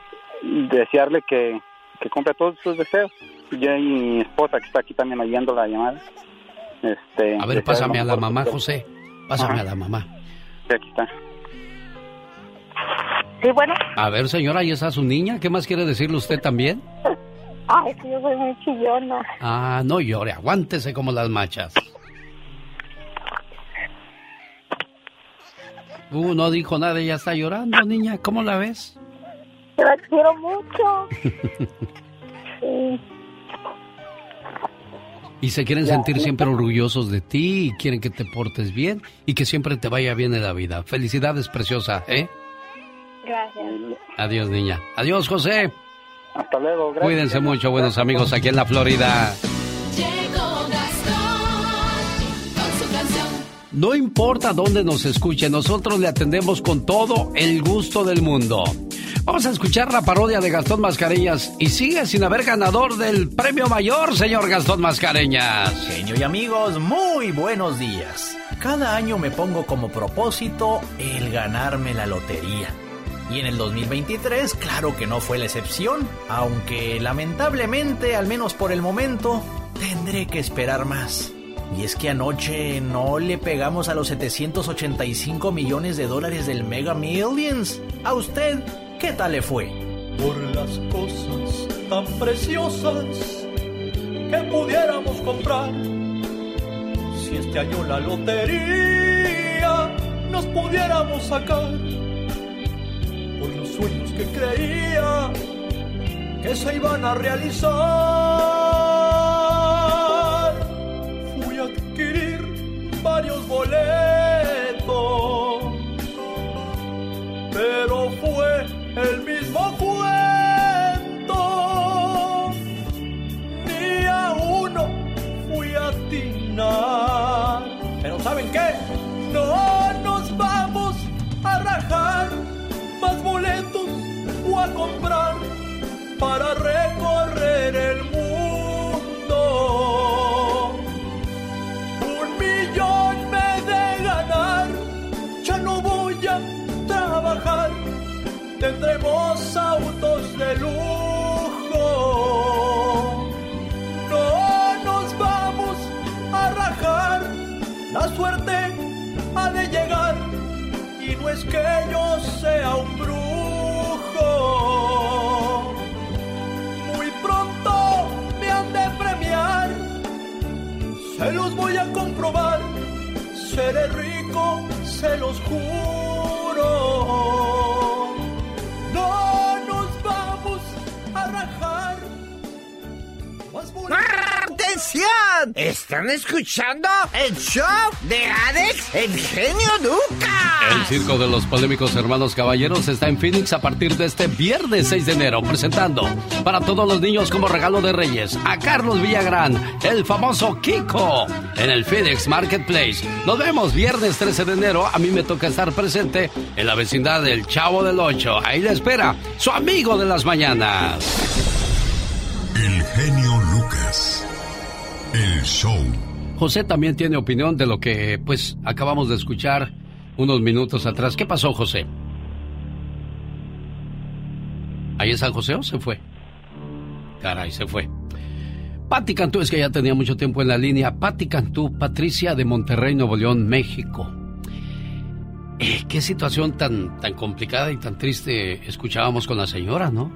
desearle que, que cumpla todos sus deseos. Yo y mi esposa que está aquí también oyendo la llamada. Este, A ver, pásame a la mamá, José. Pásame Ajá. a la mamá. Sí, aquí está. Sí, bueno. A ver, señora, ahí está su niña. ¿Qué más quiere decirle usted también? Ay, que yo soy muy chillona. Ah, no llore, aguántese como las machas. Uh, no dijo nada, ella está llorando, niña. ¿Cómo la ves? Te la quiero mucho. Sí. Y se quieren sentir siempre orgullosos de ti y quieren que te portes bien y que siempre te vaya bien en la vida. Felicidades, preciosa, ¿eh? Gracias. Adiós, niña. Adiós, José. Hasta luego. gracias. Cuídense mucho, buenos amigos, aquí en la Florida. Llegó Gastón con su canción. No importa dónde nos escuche, nosotros le atendemos con todo el gusto del mundo. Vamos a escuchar la parodia de Gastón Mascareñas y sigue sin haber ganador del premio mayor, señor Gastón Mascareñas. Genio y amigos, muy buenos días. Cada año me pongo como propósito el ganarme la lotería. Y en el 2023, claro que no fue la excepción, aunque lamentablemente, al menos por el momento, tendré que esperar más. Y es que anoche no le pegamos a los 785 millones de dólares del Mega Millions. ¿A usted qué tal le fue? por las cosas tan preciosas que pudiéramos comprar. Si este año la lotería nos pudiéramos sacar, por los sueños que creía que se iban a realizar, fui a adquirir varios boletos pero fue el mismo cuento. Ni a uno fui a atinar. Pero ¿saben qué? No nos vamos a rajar más boletos o a comprar para recorrer autos de lujo. No nos vamos a rajar, la suerte ha de llegar, y no es que yo sea un brujo. Muy pronto me han de premiar, se los voy a comprobar, seré rico, se los juro. ¿Están escuchando el show de Alex, el genio Lucas? El circo de los polémicos hermanos caballeros está en Phoenix a partir de este viernes 6 de enero, presentando para todos los niños como regalo de Reyes a Carlos Villagrán, el famoso Kiko, en el Phoenix Marketplace. Nos vemos viernes 13 de enero. A mí me toca estar presente en la vecindad del Chavo del Ocho. Ahí le espera su amigo de las mañanas. El genio. El show. José también tiene opinión de lo que, pues, acabamos de escuchar unos minutos atrás. ¿Qué pasó, José? ¿Ahí está José o se fue? Caray, se fue. Patti Cantú, es que ya tenía mucho tiempo en la línea. Patti Cantú, Patricia de Monterrey, Nuevo León, México. Eh, qué situación tan, tan complicada y tan triste escuchábamos con la señora, ¿no?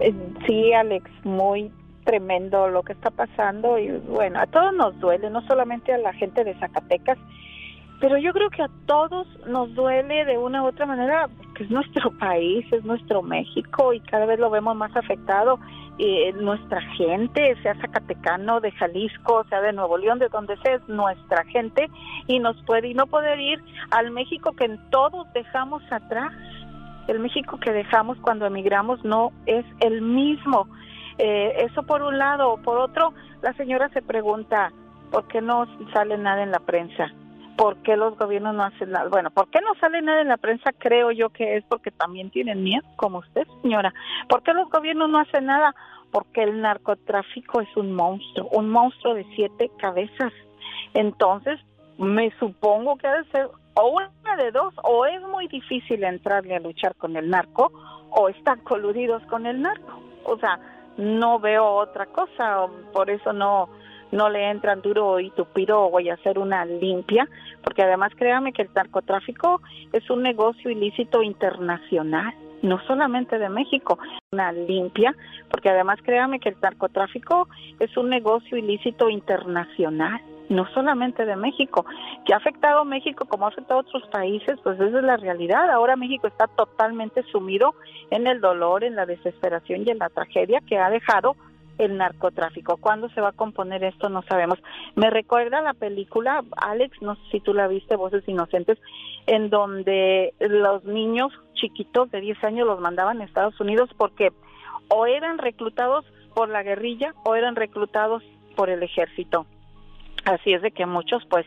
Eh, Sí, Alex, muy tremendo lo que está pasando y bueno, a todos nos duele, no solamente a la gente de Zacatecas, pero yo creo que a todos nos duele de una u otra manera, porque es nuestro país, es nuestro México y cada vez lo vemos más afectado. Eh, nuestra gente, sea zacatecano, de Jalisco, sea de Nuevo León, de donde sea, es nuestra gente y nos puede y no poder ir al México que todos dejamos atrás. El México que dejamos cuando emigramos no es el mismo. Eh, eso por un lado. Por otro, la señora se pregunta, ¿por qué no sale nada en la prensa? ¿Por qué los gobiernos no hacen nada? Bueno, ¿por qué no sale nada en la prensa? Creo yo que es porque también tienen miedo, como usted, señora. ¿Por qué los gobiernos no hacen nada? Porque el narcotráfico es un monstruo, un monstruo de siete cabezas. Entonces, me supongo que ha de ser o una de dos, o es muy difícil entrarle a luchar con el narco, o están coludidos con el narco. O sea, no veo otra cosa, por eso no no le entran duro y tupido voy a hacer una limpia, porque además créame que el narcotráfico es un negocio ilícito internacional, no solamente de México, una limpia, porque además créame que el narcotráfico es un negocio ilícito internacional no solamente de México, que ha afectado a México como ha afectado a otros países, pues esa es la realidad. Ahora México está totalmente sumido en el dolor, en la desesperación y en la tragedia que ha dejado el narcotráfico. ¿Cuándo se va a componer esto? No sabemos. Me recuerda la película, Alex, no sé si tú la viste, Voces Inocentes, en donde los niños chiquitos de 10 años los mandaban a Estados Unidos porque o eran reclutados por la guerrilla o eran reclutados por el ejército. Así es de que muchos pues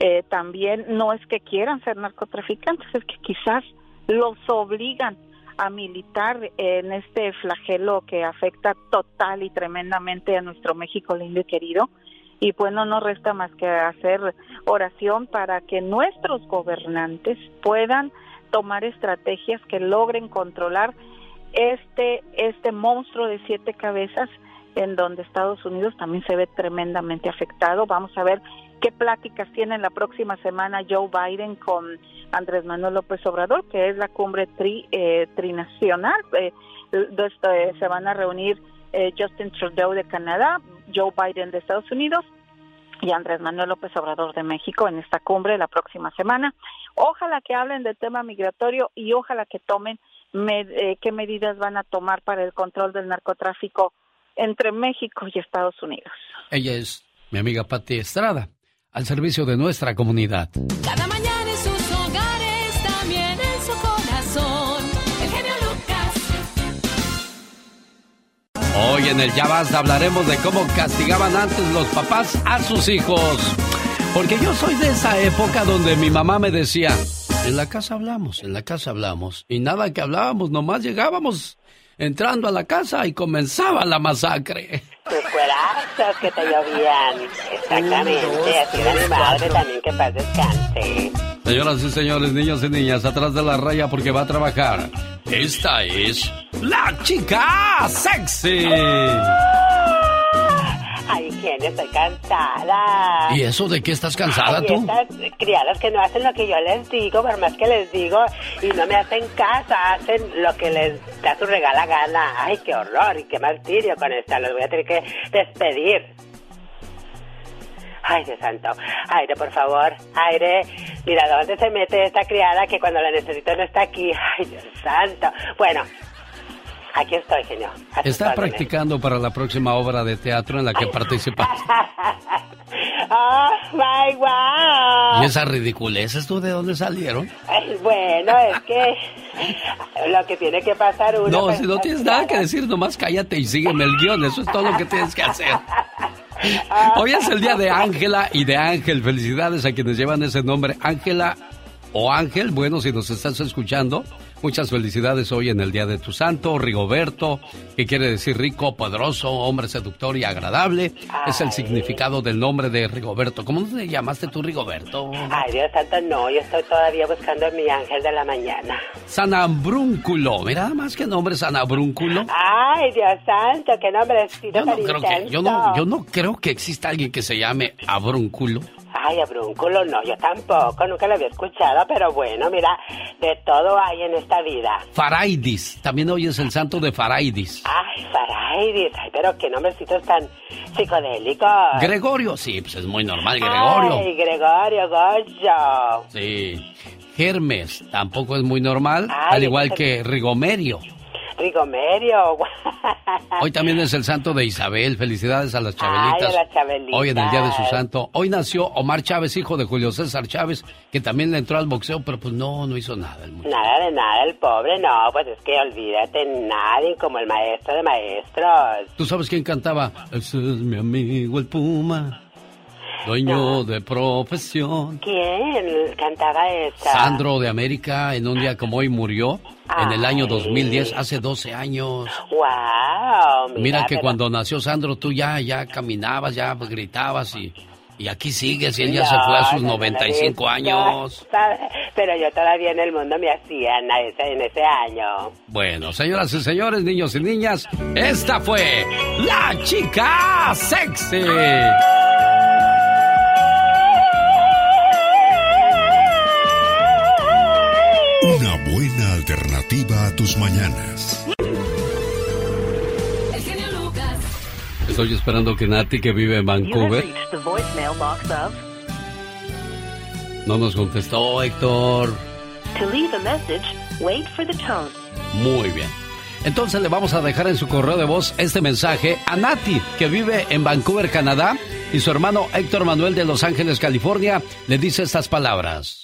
eh, también no es que quieran ser narcotraficantes, es que quizás los obligan a militar en este flagelo que afecta total y tremendamente a nuestro México lindo y querido. Y pues no resta más que hacer oración para que nuestros gobernantes puedan tomar estrategias que logren controlar este este monstruo de siete cabezas en donde Estados Unidos también se ve tremendamente afectado. Vamos a ver qué pláticas tiene la próxima semana Joe Biden con Andrés Manuel López Obrador, que es la cumbre tri, eh, trinacional. Eh, eh, se van a reunir Justin Trudeau de Canadá, Joe Biden de Estados Unidos y Andrés Manuel López Obrador de México en esta cumbre la próxima semana. Ojalá que hablen del tema migratorio y ojalá que tomen qué medidas van a tomar para el control del narcotráfico entre México y Estados Unidos. Ella es mi amiga Patti Estrada, al servicio de nuestra comunidad. Cada mañana en sus hogares, también en su corazón. El genio Lucas. Hoy en el Ya Basta hablaremos de cómo castigaban antes los papás a sus hijos. Porque yo soy de esa época donde mi mamá me decía, en la casa hablamos, en la casa hablamos. Y nada que hablábamos, nomás llegábamos entrando a la casa y comenzaba la masacre. Tus cuerazos que te llovían. Exactamente. Así era mi madre también, que paz descanse. Señoras y señores, niños y niñas, atrás de la raya porque va a trabajar. Esta es la chica sexy. Ay, estoy cansada. ¿Y eso de qué estás cansada Ay, tú? Estas criadas que no hacen lo que yo les digo, por más que les digo, y no me hacen caso, hacen lo que les da su regala gana. Ay, qué horror y qué martirio con esta. Los voy a tener que despedir. Ay, Dios santo. Aire, por favor. Aire. Mira, ¿dónde se mete esta criada que cuando la necesito no está aquí? Ay, Dios santo. Bueno, aquí estoy, genio. A tus Está practicando para la próxima obra de teatro en la que participa. ¡Oh, my wow! ¿Y esas ridiculeces tú de dónde salieron? Bueno, es que lo que tiene que pasar uno... No, pues, si no tienes nada que decir, nomás cállate y sígueme el guion. Eso es todo lo que tienes que hacer. Hoy es el día de Ángela y de Ángel. Felicidades a quienes llevan ese nombre, Ángela o Ángel. Bueno, si nos estás escuchando, muchas felicidades hoy en el día de tu santo. Rigoberto, que quiere decir rico, poderoso, hombre seductor y agradable. Es el significado del nombre de Rigoberto. ¿Cómo te llamaste tú, Rigoberto? Ay, Dios santo, no, yo estoy todavía buscando a mi ángel de la mañana. Sanabrúnculo. Mira, nada más que nombre Sanabrúnculo. Ay, Dios santo, qué nombrecito Yo no, creo que, yo, no, yo no creo que exista alguien que se llame Abrúnculo. Ay, abrúnculo no, yo tampoco, nunca lo había escuchado, pero bueno, mira, de todo hay en esta vida. Faraidis, también hoy es el santo de Faraidis. Ay, Faraidis, ay, pero qué nombrecitos tan psicodélicos. Gregorio, sí, pues es muy normal, Gregorio. Ay, Gregorio, Goyo. Sí. Hermes, tampoco es muy normal, Ay, al igual que Rigomerio. Rigomerio. Hoy también es el santo de Isabel. Felicidades a las Ay, Chabelitas. a las Chabelitas. Hoy en el día de su santo. Hoy nació Omar Chávez, hijo de Julio César Chávez, que también le entró al boxeo, pero pues no, no hizo nada. el. Nada de nada, el pobre, no, pues es que olvídate, nadie como el maestro de maestros. ¿Tú sabes quién cantaba? Ese es mi amigo el Puma, dueño de profesión. ¿Quién cantaba esa? Sandro de América, en un día como hoy murió, en el año Ay. 2010, hace 12 años. Wow, mira, Mira que pero- cuando nació Sandro tú ya, ya caminabas, ya gritabas y, y aquí sigues y él ya se No, fue a sus no, no, 95 no, años. Pero yo todavía en el mundo me hacía en ese, en ese año. Bueno, señoras y señores, niños y niñas, esta fue la chica sexy. Alternativa a tus mañanas. Estoy esperando que Nati, que vive en Vancouver, no nos contestó, Héctor. To leave a message, wait for the tone. Muy bien. Entonces le vamos a dejar en su correo de voz este mensaje a Nati, que vive en Vancouver, Canadá, y su hermano Héctor Manuel de Los Ángeles, California, le dice estas palabras.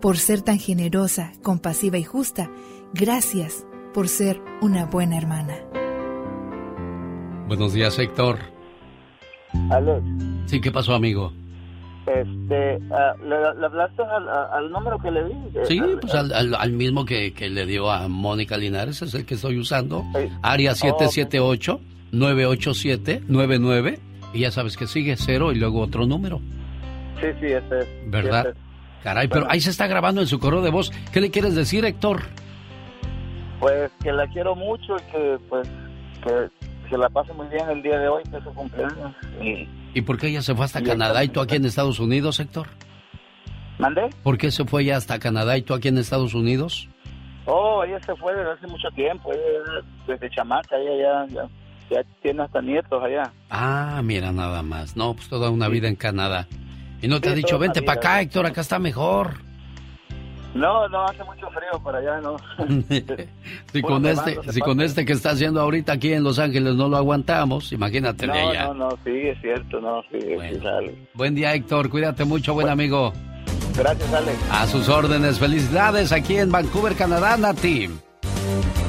Por ser tan generosa, compasiva y justa, gracias por ser una buena hermana. Buenos días, Héctor. Alex, Sí, ¿qué pasó, amigo? este, ah, ¿le, le hablaste al, número que le di? Sí, Al- pues al, al- al mismo que, que le dio a Mónica Linares, es el que estoy usando. Área Oh, 778-987-99. Y ya sabes que sigue cero y luego otro número, Sí, sí, ese es. ¿verdad? ese es. Caray, pero ahí se está grabando en su correo de voz. ¿Qué le quieres decir, Héctor? Pues que la quiero mucho y que, pues, que, que la pase muy bien el día de hoy, que es su cumpleaños. Y, ¿Y por qué ella se fue hasta Y Canadá y tú aquí en Estados Unidos, Héctor? ¿Mandé? ¿Por qué se fue ella hasta Canadá y tú aquí en Estados Unidos? Oh, ella se fue desde hace mucho tiempo, ella, desde chamaca, ella ya, ya, ya tiene hasta nietos allá. Ah, mira nada más. No, pues toda una vida en Canadá. Y no te Sí, ha dicho, vente para acá, Héctor, acá está mejor. No, no, hace mucho frío por allá, ¿no? Si Puro con este, si con este que está haciendo ahorita aquí en Los Ángeles no lo aguantamos, imagínate de No, allá. no, no, sí, es cierto, no, sí, sí, sale. Buen día, Héctor. Cuídate mucho, buen amigo. Gracias, Alex. A sus órdenes. Felicidades aquí en Vancouver, Canadá, Nati.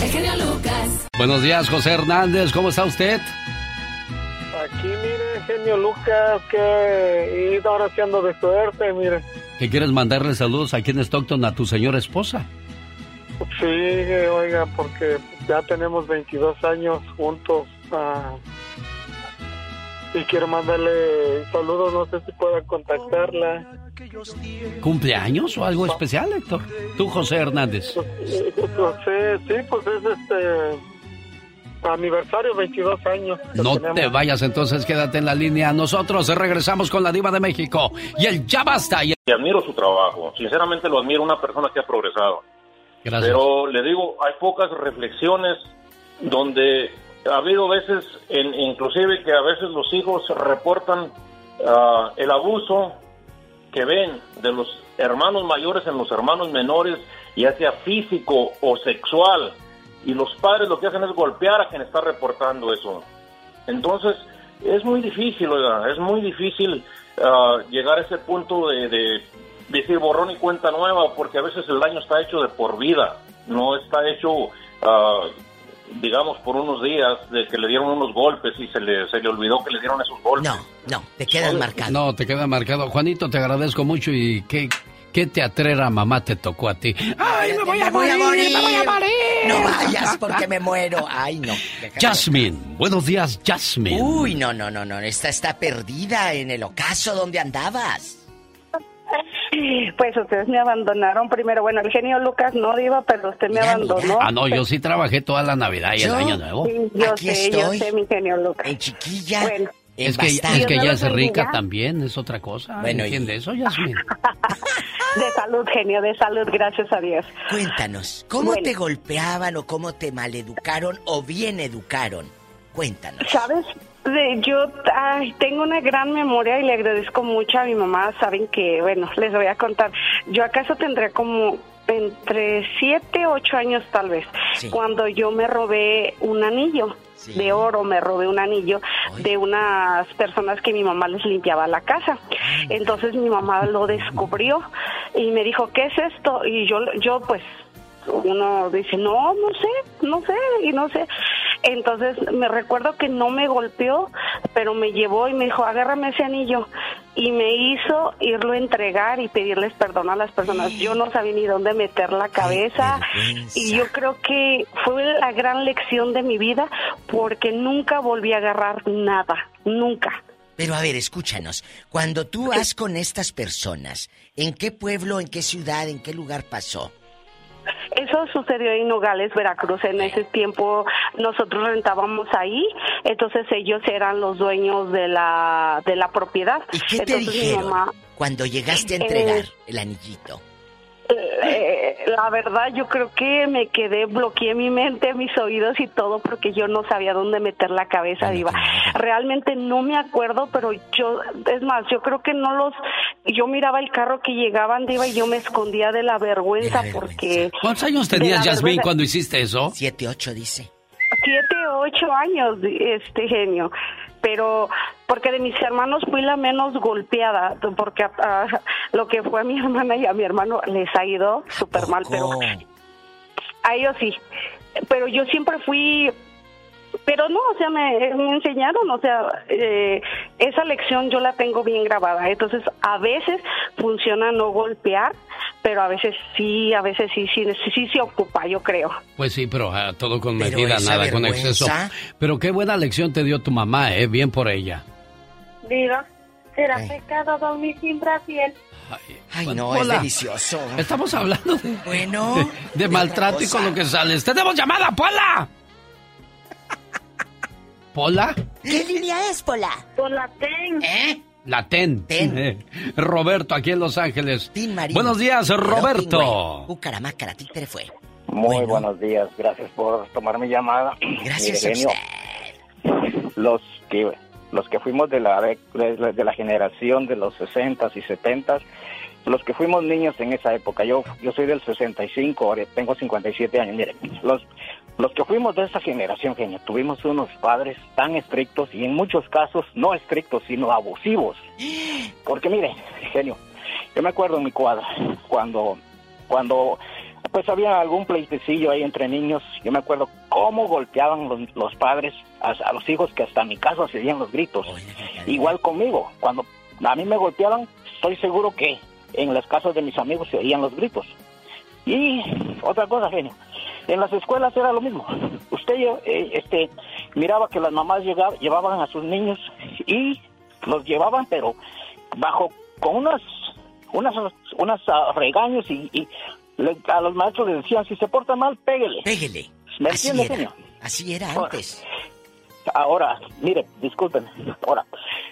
El genio Lucas. Buenos días, José Hernández. ¿Cómo está usted? Aquí, genio Lucas, que y ahora sí ando de suerte, mire. ¿Qué quieres mandarle saludos aquí en Stockton a tu señora esposa? Sí, oiga, porque ya tenemos 22 años juntos. ah, y quiero mandarle saludos, no sé si pueda contactarla. ¿Cumpleaños o algo especial, Héctor? Tú, José Hernández. José, sí, pues es este aniversario, 22 años. No tenemos. te vayas entonces, quédate en la línea. Nosotros regresamos con la diva de México. Y el ya basta. Y Y admiro su trabajo. Sinceramente lo admiro, una persona que ha progresado. Gracias. Pero le digo, hay pocas reflexiones donde ha habido veces, en, inclusive que a veces los hijos reportan ah, el abuso que ven de los hermanos mayores en los hermanos menores, ya sea físico o sexual, y los padres lo que hacen es golpear a quien está reportando eso. Entonces, es muy difícil, oiga, es muy difícil ah, llegar a ese punto de, de decir borrón y cuenta nueva, porque a veces el daño está hecho de por vida, no está hecho ah, digamos, por unos días, de que le dieron unos golpes y se le, se le olvidó que le dieron esos golpes. No, no, te quedas marcado. No, te queda marcado. Juanito, te agradezco mucho y qué, qué teatrera mamá te tocó a ti. ¡Ay, me voy, a, morir, me voy a morir! No vayas porque me muero. Ay, no. Jasmine, buenos días, Jasmine. Uy, no, no, no, no. Esta está perdida en el ocaso donde andabas. Pues ustedes me abandonaron primero. Bueno, el genio Lucas no diva, pero usted me abandonó. Ah, no, yo sí trabajé toda la Navidad y el Año Nuevo. Sí, yo Aquí sé, estoy. yo sé, mi genio Lucas. En chiquilla. Bueno, Es que, es que ella es rica también, es otra cosa. Bueno, y- ¿Entiende eso, Jasmine? de salud, genio, de salud, gracias a Dios. Cuéntanos, ¿cómo Bueno. te golpeaban o cómo te maleducaron o bien educaron? Cuéntanos. ¿Sabes? De- yo ay, tengo una gran memoria y le agradezco mucho a mi mamá. Saben que, bueno, les voy a contar. Yo acaso tendría como entre siete, ocho años tal vez, cuando yo me robé un anillo de oro, me robé un anillo de unas personas que mi mamá les limpiaba la casa. Entonces mi mamá lo descubrió y me dijo, ¿qué es esto? Y yo, yo pues uno dice, no, no sé, no sé, y no sé. Entonces me recuerdo que no me golpeó, pero me llevó y me dijo, agárrame ese anillo. Y me hizo irlo a entregar y pedirles perdón a las personas. Yo no sabía ni dónde meter la cabeza. Y yo creo que fue la gran lección de mi vida porque nunca volví a agarrar nada, nunca. Pero a ver, escúchanos. Cuando tú vas con estas personas, ¿en qué pueblo, en qué ciudad, en qué lugar pasó? Eso sucedió en Nogales, Veracruz. En ese tiempo nosotros rentábamos ahí, entonces ellos eran los dueños de la de la propiedad. ¿Y qué te entonces mi dijeron mamá, cuando llegaste a Eh, entregar el anillito? Eh, la verdad yo creo que me quedé, bloqueé mi mente, mis oídos y todo porque yo no sabía dónde meter la cabeza, Diva. Realmente no me acuerdo, pero yo, es más, yo creo que no los, yo miraba el carro que llegaban, Diva, y yo me escondía de la vergüenza porque... ¿Cuántos años tenías, vergüenza- cuando hiciste eso? Siete, ocho, dice. siete, ocho años, este genio. Pero porque de mis hermanos fui la menos golpeada, porque a, a lo que fue a mi hermana y a mi hermano les ha ido súper mal, pero a ellos sí. Pero yo siempre fui, pero no, o sea, me, me enseñaron, o sea, eh, esa lección yo la tengo bien grabada. Entonces, a veces funciona no golpear, pero a veces sí, a veces sí, sí, sí, sí se ocupa, yo creo. Pues sí, pero ah, todo con Pero medida, nada con exceso. Pero qué buena lección te dio tu mamá, ¿eh? Bien por ella. Diva, ¿será pecado dormir sin brasier? Ay, no, Hola. es delicioso. Estamos hablando de, Bueno, de, de maltrato y con lo que sales. ¡Tenemos llamada, Pola! ¿Pola? ¿Qué línea es, Pola? Por la TEN. ¿Eh? La TEN. Eh, Roberto, aquí en Los Ángeles. Marín. Buenos días, Roberto. Bucaramanga, ti te fue. Muy buenos días, gracias por tomar mi llamada. Gracias Mire, a genio, Los que los que fuimos de la de, la- de la generación de los 60s y 70s, los que fuimos niños en esa época, yo yo soy del 65, ahora tengo 57 años, mire, los los que fuimos de esa generación, genio, tuvimos unos padres tan estrictos y en muchos casos no estrictos, sino abusivos. Porque mire, genio, yo me acuerdo en mi cuadra cuando cuando pues había algún pleitecillo ahí entre niños. Yo me acuerdo cómo golpeaban los, los padres a, a los hijos que hasta en mi casa se oían los gritos. Igual conmigo, cuando a mí me golpeaban, estoy seguro que en las casas de mis amigos se oían los gritos. Y otra cosa, genio, en las escuelas era lo mismo. Usted eh, este, miraba que las mamás llevaban a sus niños y los llevaban, pero bajo con unas unas unas ah, regaños y, y le- a los maestros les decían si se porta mal pégale pégale me Así entiende era. Así era Ahora, antes. ahora mire disculpen ahora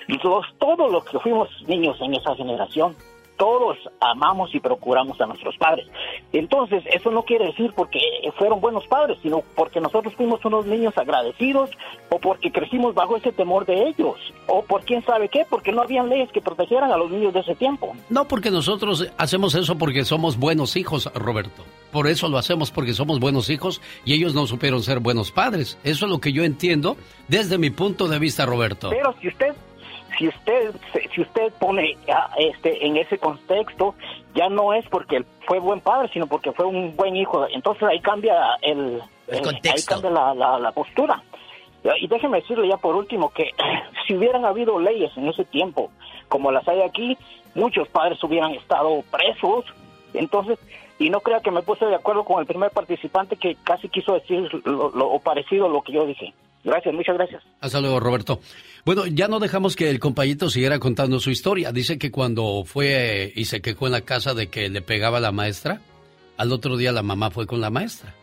los, todos los que fuimos niños en esa generación todos amamos y procuramos a nuestros padres. Entonces, eso no quiere decir porque fueron buenos padres, sino porque nosotros fuimos unos niños agradecidos o porque crecimos bajo ese temor de ellos, o por quién sabe qué, porque no habían leyes que protegieran a los niños de ese tiempo. No, porque nosotros hacemos eso porque somos buenos hijos, Roberto. Por eso lo hacemos porque somos buenos hijos y ellos no supieron ser buenos padres. Eso es lo que yo entiendo desde mi punto de vista, Roberto. Pero si usted si usted si usted pone ah, este en ese contexto ya no es porque fue buen padre sino porque fue un buen hijo entonces ahí cambia el El contexto. Ahí cambia la, la, la postura. Y déjeme decirle ya por último que si hubieran habido leyes en ese tiempo, como las hay aquí, muchos padres hubieran estado presos. Entonces, y no crea que me puse de acuerdo con el primer participante que casi quiso decir lo, lo- parecido a lo que yo dije. Gracias, muchas gracias. Hasta luego, Roberto. Bueno, ya no dejamos que el compañito siguiera contando su historia. Dice que cuando fue y se quejó en la casa de que le pegaba la maestra, al otro día la mamá fue con la maestra.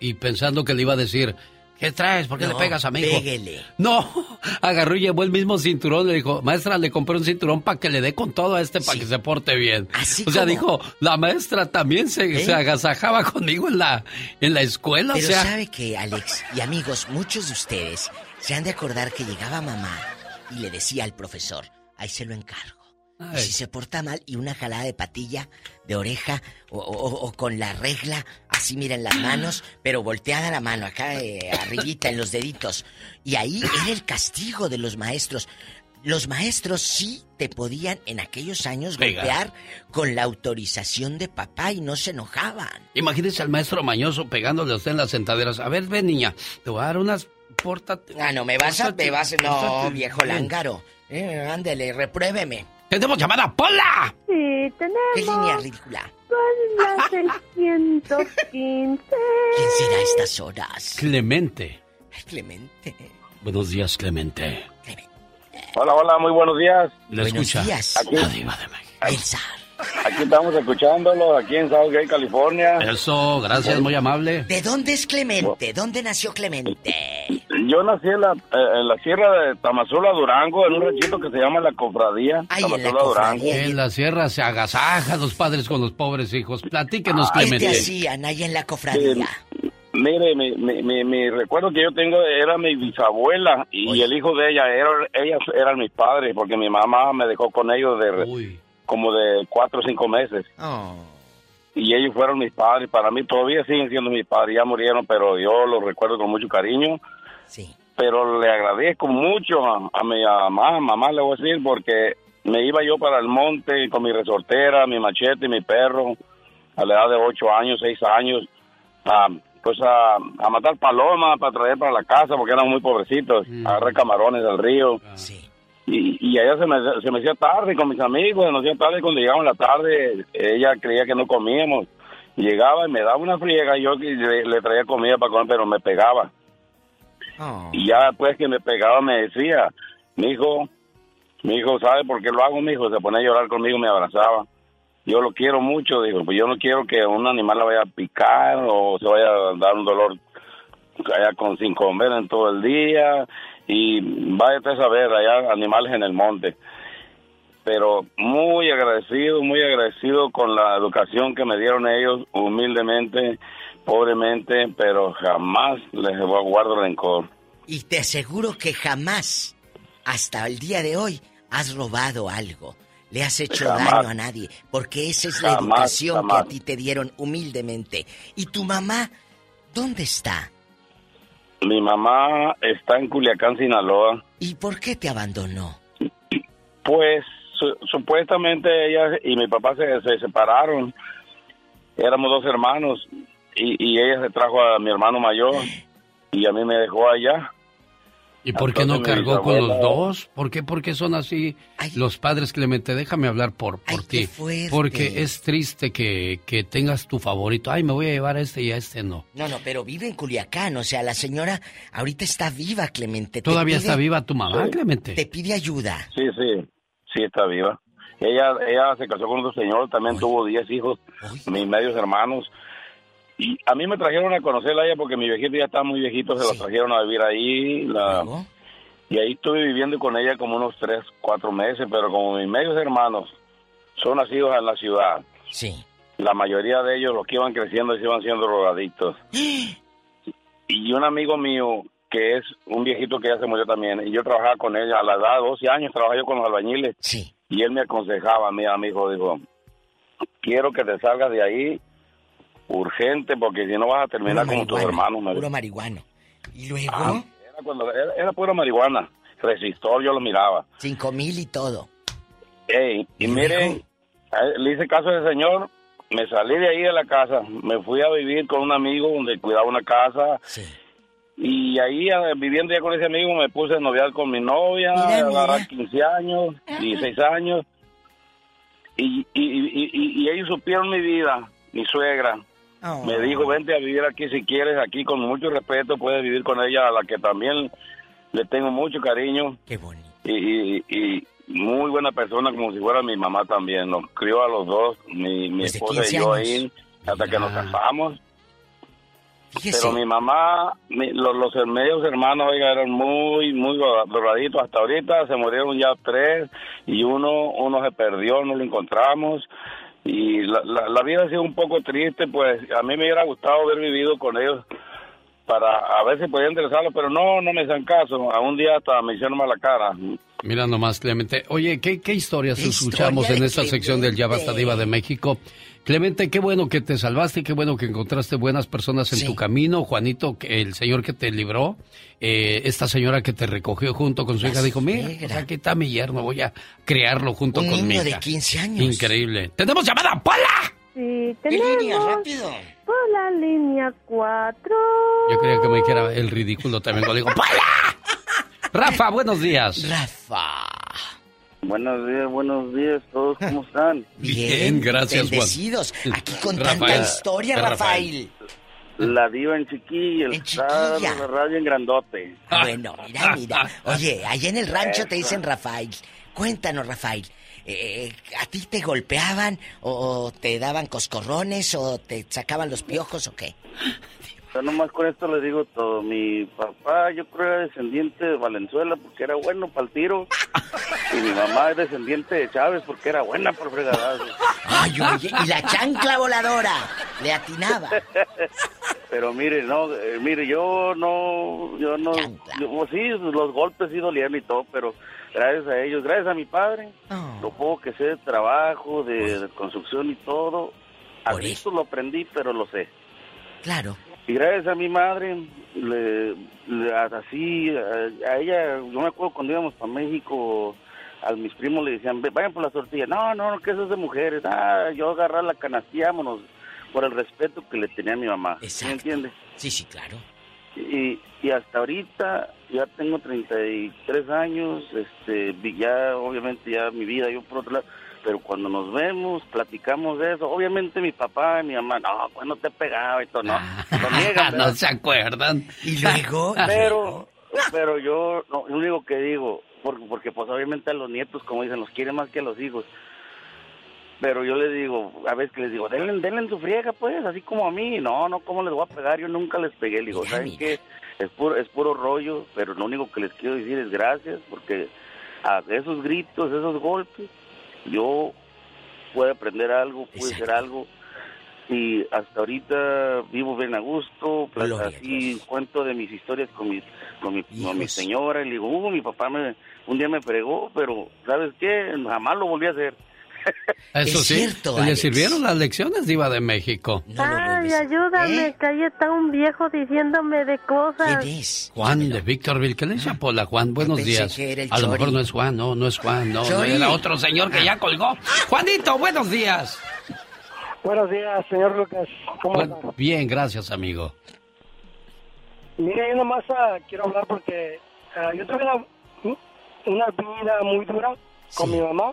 Y pensando que le iba a decir, ¿qué traes? ¿Por qué No, le pegas a mi hijo? péguele. No, agarró y llevó el mismo cinturón. Le dijo, maestra, le compré un cinturón para que le dé con todo a este, para que se porte bien. o sea, como- dijo, la maestra también se, ¿Eh? se agasajaba conmigo en la, en la escuela. Pero o sea, sabe que, Alex y amigos, muchos de ustedes se han de acordar que llegaba mamá y le decía al profesor, ahí se lo encargo. Y si se porta mal y una jalada de patilla, de oreja o, o- o con la regla, así mira en las manos, pero volteada la mano, acá eh, arribita en los deditos. Y ahí era el castigo de los maestros. Los maestros sí te podían en aquellos años golpear con la autorización de papá y no se enojaban. Imagínese al maestro mañoso pegándole a usted en las sentaderas. A ver, ven, niña, te voy a dar unas. Pórtate. Ah, no, me vas a, me vas a- no, pórtate viejo lángaro. Eh, ándele, repruébeme. ¡Tenemos llamada, Pola! Sí, tenemos. ¿Qué línea ridícula? Con la 615. ¿Quién será a estas horas? Clemente. Ay, Clemente. Buenos días, Clemente. Hola, hola, muy buenos días. Le escucha. Aquí, Elsa. Aquí estamos escuchándolo, aquí en Southgate, California. Eso, gracias, muy amable. ¿De dónde es Clemente? ¿Dónde nació Clemente? Yo nací en la, eh, en la sierra de Tamazula, Durango, en un ranchito que se llama La Cofradía. Tamazula, Durango. En la sierra se agasajan los padres con los pobres hijos. Platíquenos, ¿Qué te Clemente. hacían ahí en la cofradía? Mire, mi, mi, mi, mi recuerdo que yo tengo era mi bisabuela y el hijo de ella, era, ellas eran mis padres, porque mi mamá me dejó con ellos de como de cuatro o cinco meses. Y ellos fueron mis padres, para mí todavía siguen siendo mis padres, ya murieron, pero yo los recuerdo con mucho cariño. Sí. Pero le agradezco mucho a, a mi mamá, mamá le voy a decir, porque me iba yo para el monte con mi resortera, mi machete y mi perro, a la edad de ocho años, seis años, a, pues a, a matar palomas para traer para la casa, porque eran muy pobrecitos, a agarrar camarones del río. Y, y allá se me, se me hacía tarde con mis amigos, se nos hacía tarde cuando llegaban la tarde, ella creía que no comíamos. Llegaba y me daba una friega, yo le, le traía comida para comer, pero me pegaba. Y ya después que me pegaba me decía, mi hijo, mi hijo, ¿sabe por qué lo hago, mi hijo? Se ponía a llorar conmigo, me abrazaba. Yo lo quiero mucho, dijo, pues yo no quiero que un animal le vaya a picar o se vaya a dar un dolor allá con sin comer en todo el día y vaya a saber, allá animales en el monte. Pero muy agradecido, muy agradecido con la educación que me dieron ellos, humildemente, pobremente, pero jamás les guardo rencor. Y te aseguro que jamás, hasta el día de hoy, has robado algo. Le has hecho Jamás. daño a nadie. Porque esa es la Jamás, educación jamás. que a ti te dieron humildemente. ¿Y tu mamá dónde está? Mi mamá está en Culiacán, Sinaloa. ¿Y por qué te abandonó? Pues su- supuestamente ella y mi papá se, se separaron. Éramos dos hermanos y, y ella se trajo a mi hermano mayor y a mí me dejó allá. ¿Y por qué no cargó con los dos? ¿Por qué, por qué son así los padres, Clemente? Déjame hablar por, por ti. Porque es triste que, que tengas tu favorito. Ay, me voy a llevar a este y a este no. No, no, pero vive en Culiacán. O sea, la señora ahorita está viva, Clemente. Te ¿Todavía pide- está viva tu mamá, Clemente? Te pide ayuda. Sí, sí, sí está viva. Ella, ella se casó con otro señor, también tuvo 10 hijos, mis medios hermanos. Y a mí me trajeron a conocerla a ella porque mi viejito ya estaba muy viejito, se la trajeron a vivir ahí. La, y ahí estuve viviendo con ella como unos 3, 4 meses, pero como mis medios hermanos son nacidos en la ciudad. Sí. La mayoría de ellos, los que iban creciendo, se iban siendo drogadictos. Y un amigo mío, que es un viejito que ya se murió también, y yo trabajaba con él a la edad de 12 años, trabajaba yo con los albañiles. Y él me aconsejaba, mi hijo, dijo, quiero que te salgas de ahí urgente, porque si no vas a terminar como tus hermanos. Puro marihuano. Y luego, Ah, era, cuando, era, era pura marihuana, resistor, yo lo miraba. cinco mil y todo. Ey, y miren, le hice caso a ese señor, me salí de ahí de la casa, me fui a vivir con un amigo donde cuidaba una casa. Y ahí, viviendo ya con ese amigo, me puse a noviar con mi novia, a agarrar 15 años, 16 años. Y, y, y, y- y ellos supieron mi vida, mi suegra. Oh. Me dijo, vente a vivir aquí si quieres, aquí con mucho respeto, puedes vivir con ella, a la que también le tengo mucho cariño. Qué bonito. Y, y, y muy buena persona, como si fuera mi mamá también. Nos crió a los dos, mi, mi esposa y 15 yo años. ahí, hasta que nos casamos. Fíjese. Pero mi mamá, mi- los, los medios hermanos, oiga, eran muy, muy doraditos. Hasta ahorita se murieron ya tres y uno, uno se perdió, no lo encontramos. Y la, la, la vida ha sido un poco triste, pues a mí me hubiera gustado haber vivido con ellos para a ver si podía interesarlos, pero no, no me hacían caso. A un día hasta me hicieron mala cara. Mira nomás, Clemente. Oye, ¿qué, qué historias ¿Qué escuchamos historia en esta sección del Ya Basta Diva de México? Clemente, qué bueno que te salvaste, qué bueno que encontraste buenas personas en tu camino. Juanito, el señor que te libró, eh, esta señora que te recogió junto con su hija, dijo, mira, pues aquí está mi yerno, voy a criarlo junto Un con mi niño hija. de 15 años. Increíble. ¡Tenemos llamada, Pola! Sí, ¿Qué tenemos línea? Rápido. por la línea 4. Yo creía que me dijera el ridículo también. cuando digo, ¡Pola! Rafa, buenos días. Rafa. Buenos días, buenos días, todos, ¿cómo están? Bien, gracias, Juan. Bendecidos. Aquí con Rafael. tanta historia, Rafael. La diva en chiquilla, el star, la radio en grandote. Bueno, mira, mira. Oye, allá en el rancho te dicen Rafael. Cuéntanos, Rafael. eh, ¿A ti te golpeaban o te daban coscorrones o te sacaban los piojos o qué? Yo nomás con esto le digo todo. Mi papá, yo creo era descendiente de Valenzuela porque era bueno para el tiro. Y mi mamá es descendiente de Chávez porque era buena. Ay, oye, y la chancla voladora le atinaba. Pero mire, no, eh, mire, yo no, yo no, yo, pues sí, los golpes sí dolían y todo, pero gracias a ellos, gracias a mi padre, lo poco que sé de trabajo, de, de construcción y todo, a esto lo aprendí, pero lo sé. Claro. Y gracias a mi madre, le, le- así, a, a ella, yo me acuerdo cuando íbamos para México, a mis primos le decían, "Ve- vayan por las tortillas. No, no, no, que eso es de mujeres. Ah, yo agarrar la canastilla, vámonos, por el respeto que le tenía a mi mamá. ¿Sí me entiendes? Sí, sí, claro. Y, y hasta ahorita ya tengo 33 años, este, ya obviamente ya mi vida, yo por otro lado, pero cuando nos vemos, platicamos de eso, obviamente mi papá y mi mamá, no, cuando te pegaba y todo, no, lo niegan, no se acuerdan. Y luego. Pero, pero yo, no, lo único que digo, porque, porque pues obviamente a los nietos, como dicen, los quieren más que a los hijos. Pero yo les digo, a veces que les digo, denle, denle en su friega, pues, así como a mí. No, no, ¿cómo les voy a pegar? Yo nunca les pegué. Le digo, ¿saben qué? Es puro, es puro rollo, pero lo único que les quiero decir es gracias, porque a esos gritos, esos golpes, yo puedo aprender algo, pude hacer algo. Y hasta ahorita vivo bien a gusto, pla- así cuento de mis historias con mi, con mi, con mi señora. Y le digo, uh, mi papá me, un día me fregó, pero ¿sabes qué? Jamás lo volví a hacer. Eso sí, le sirvieron las lecciones, Diva de México. Ay, ayúdame, que ahí está un viejo diciéndome de cosas. Juan de Victorville, ¿qué le dice a Pola? Juan, buenos días. a lo mejor no es Juan, no, no es Juan, no, no era otro señor que ya colgó. Juanito, buenos días. Buenos días, señor Lucas. ¿Cómo Buen- está? bien, gracias, amigo. Mire, yo nomás ah, quiero hablar porque ah, yo tuve una, una vida muy dura con mi mamá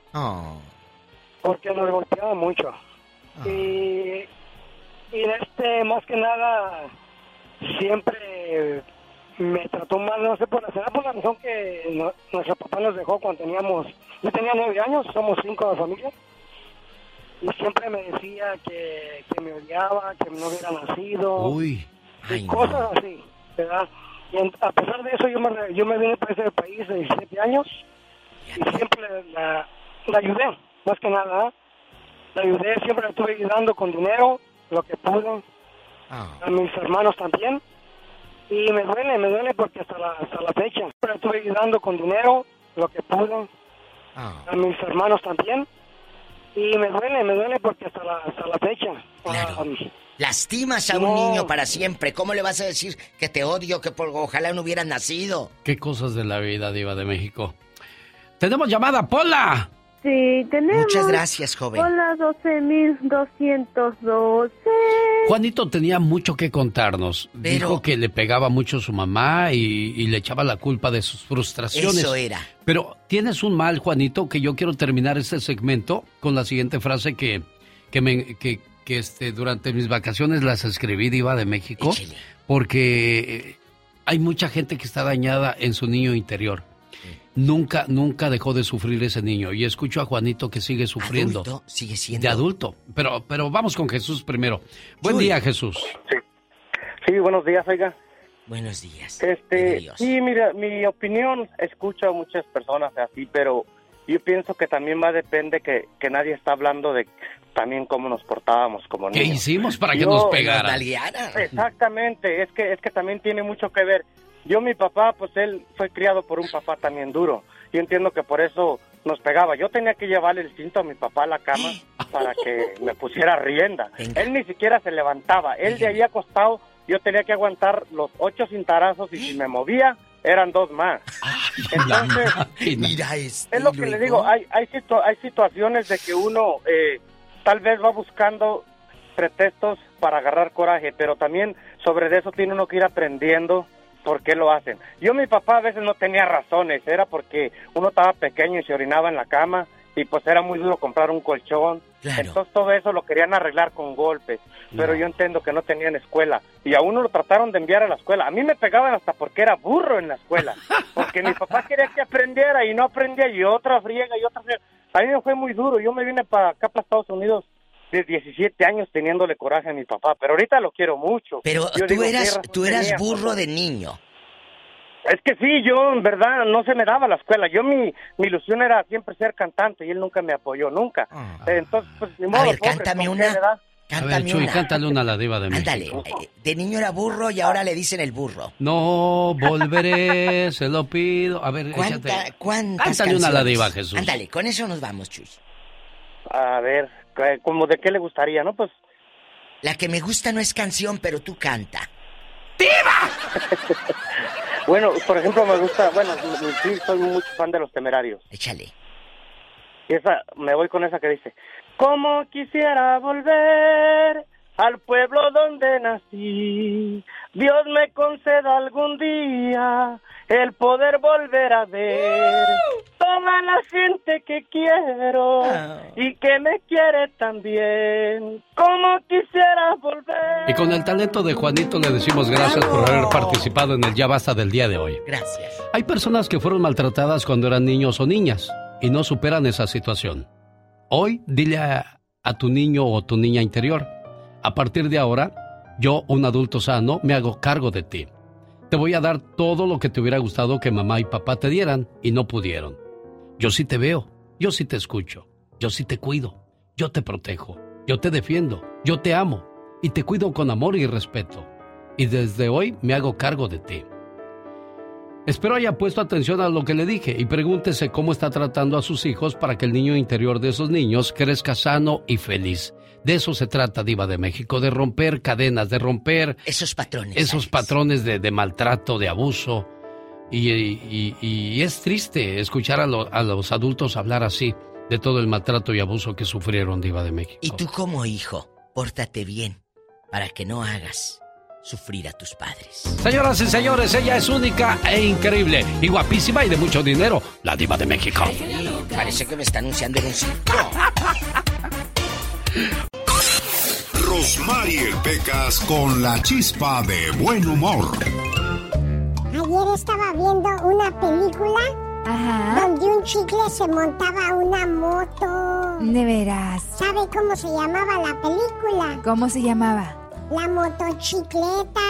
porque nos golpeaba mucho. Y, y este, más que nada, siempre me trató mal, no sé por la, será por la razón que no- nuestro papá nos dejó cuando teníamos, yo tenía nueve años, somos cinco de familia, y siempre me decía que, que me odiaba, que no hubiera nacido, Uy. y cosas así, ¿verdad? Y en- a pesar de eso yo me, yo me vine para ese país de 17 años y siempre la, la ayudé, más que nada, ¿eh? la ayudé, siempre la estuve ayudando con dinero, lo que pude, a mis hermanos también, y me duele, me duele porque hasta la, hasta la fecha, siempre la estuve ayudando con dinero, lo que pude, a mis hermanos también, y me duele, me duele porque hasta la, hasta la fecha. Ah, Lastimas a un No. niño para siempre. ¿Cómo le vas a decir que te odio, que por, ojalá no hubiera nacido? Qué cosas de la vida, Diva de México. Tenemos llamada, Pola. Sí, tenemos. Muchas gracias, joven. Hola, 12.212. Juanito tenía mucho que contarnos. Dijo que le pegaba mucho a su mamá y, y le echaba la culpa de sus frustraciones. Eso era. Pero tienes un mal, Juanito, que yo quiero terminar este segmento con la siguiente frase que, que, me, que, que este, durante mis vacaciones las escribí, Diva de México. Porque hay mucha gente que está dañada en su niño interior. Nunca, nunca dejó de sufrir ese niño. Y escucho a Juanito que sigue sufriendo. Adulto, sigue siendo. De adulto. Pero, pero vamos con Jesús primero. Buen día, Jesús. Sí, buenos días, oiga. Buenos días. Este, sí, mira, mi opinión, escucho a muchas personas así, pero yo pienso que también más depende que, que nadie está hablando de también cómo nos portábamos como niños. ¿Qué hicimos para que nos pegaran? Exactamente, es que es que también tiene mucho que ver. Yo mi papá, pues él fue criado por un papá también duro. Yo entiendo que por eso nos pegaba. Yo tenía que llevarle el cinto a mi papá a la cama para que me pusiera rienda. Él ni siquiera se levantaba. Él de ahí acostado, yo tenía que aguantar los ocho cintarazos y si me movía, eran dos más. Entonces, Mira es lo que le digo, hay, hay, situ- hay situaciones de que uno eh, tal vez va buscando pretextos para agarrar coraje, pero también sobre eso tiene uno que ir aprendiendo por qué lo hacen. Yo mi papá a veces no tenía razones, era porque uno estaba pequeño y se orinaba en la cama y pues era muy duro comprar un colchón. Entonces todo eso lo querían arreglar con golpes, pero yo entiendo que no tenían escuela y a uno lo trataron de enviar a la escuela. A mí me pegaban hasta porque era burro en la escuela, porque mi papá quería que aprendiera y no aprendía y otra friega y otra friega. A mí me fue muy duro, yo me vine para acá, para Estados Unidos de 17 años teniéndole coraje a mi papá, pero ahorita lo quiero mucho. Pero Yo tú digo, ¿qué eras, tú eras tenía? burro de niño. Es que sí, yo en verdad no se me daba la escuela. Yo mi, mi ilusión era siempre ser cantante y él nunca me apoyó, nunca. Entonces, pues ni modo. Ah. ver, pobre, cántame ¿con una. A ver, Cántame Chuy, una. cántale una a la diva de. Ándale, eh, de niño era burro y ahora le dicen el burro. No volveré, se lo pido. A ver, ¿Cuánta- échate. ¿Cuántas Cántale una a la diva, Jesús. Ándale, con eso nos vamos, Chuy. A ver, ¿qué- como de qué le gustaría, ¿no? Pues La que me gusta no es canción, pero tú canta. Bueno, por ejemplo, me gusta, bueno, sí, soy mucho fan de los temerarios. Échale. Y esa, me voy con esa que dice, como quisiera volver al pueblo donde nací, Dios me conceda algún día el poder volver a ver toda la gente que quiero y que me quiere también, como quisiera volver. Y con el talento de Juanito le decimos gracias por haber participado en el Ya Basta del día de hoy. Gracias. Hay personas que fueron maltratadas cuando eran niños o niñas y no superan esa situación. Hoy dile a, a tu niño o tu niña interior, a partir de ahora, yo, un adulto sano, me hago cargo de ti. Te voy a dar todo lo que te hubiera gustado que mamá y papá te dieran y no pudieron. Yo sí te veo, yo sí te escucho, yo sí te cuido, yo te protejo, yo te defiendo, yo te amo y te cuido con amor y respeto. Y desde hoy me hago cargo de ti. Espero haya puesto atención a lo que le dije y pregúntese cómo está tratando a sus hijos para que el niño interior de esos niños crezca sano y feliz. De eso se trata, Diva de México, de romper cadenas, de romper Esos patrones. esos patrones de, de maltrato, de abuso. Y, y- y es triste escuchar a, lo- a los adultos hablar así de todo el maltrato y abuso que sufrieron, Diva de México. Y tú como hijo, pórtate bien para que no hagas sufrir a tus padres. Señoras y señores, ella es única e increíble y guapísima y de mucho dinero, la Diva de México. Parece que me está anunciando en un circo. Rosmarie Pecas con la chispa de buen humor. Ayer estaba viendo una película donde un chicle se montaba a una moto. De veras. ¿Sabe cómo se llamaba la película? ¿Cómo se llamaba? La motocicleta.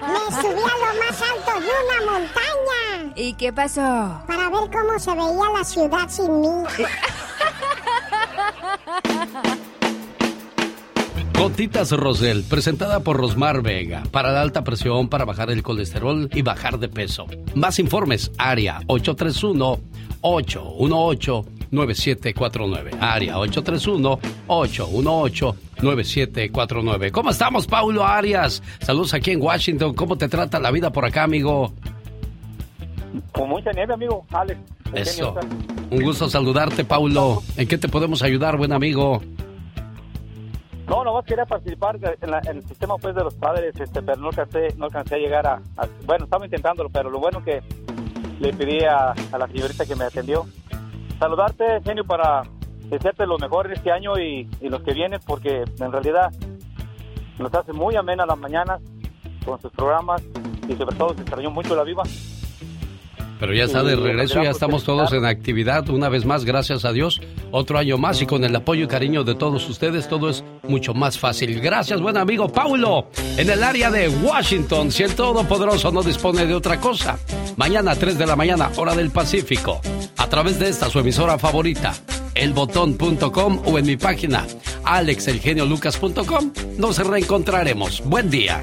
Me subí a lo más alto de una montaña ¿Y qué pasó? para ver cómo se veía la ciudad sin mí. Gotitas Rosel, presentada por Rosmar Vega, para la alta presión, para bajar el colesterol y bajar de peso. Más informes, área 831-818-9749. Área 831-818-9749. ¿Cómo estamos, Paulo Arias? Saludos aquí en Washington. ¿Cómo te trata la vida por acá, amigo? Con mucha nieve, amigo. Alex. Eso. Un gusto saludarte, Paulo. ¿En qué te podemos ayudar, buen amigo? No, no quería participar en, el sistema pues de los padres, este, pero no alcancé, no alcancé a llegar a, Bueno, estaba intentándolo, pero lo bueno que le pedí a, la señorita que me atendió. Saludarte, genio, para desearte lo mejor este año y, y los que vienen, porque en realidad nos hace muy amena las mañanas con sus programas y sobre todo se extrañó mucho la viva. Pero ya está de regreso, ya estamos todos en actividad una vez más, gracias a Dios. Otro año más y con el apoyo y cariño de todos ustedes todo es mucho más fácil. Gracias, buen amigo Paulo. En el área de Washington, si el Todopoderoso no dispone de otra cosa. Mañana 3 de la mañana, hora del Pacífico. A través de esta su emisora favorita, elbotón.com o en mi página, alexelgeniolucas.com. Nos reencontraremos. Buen día.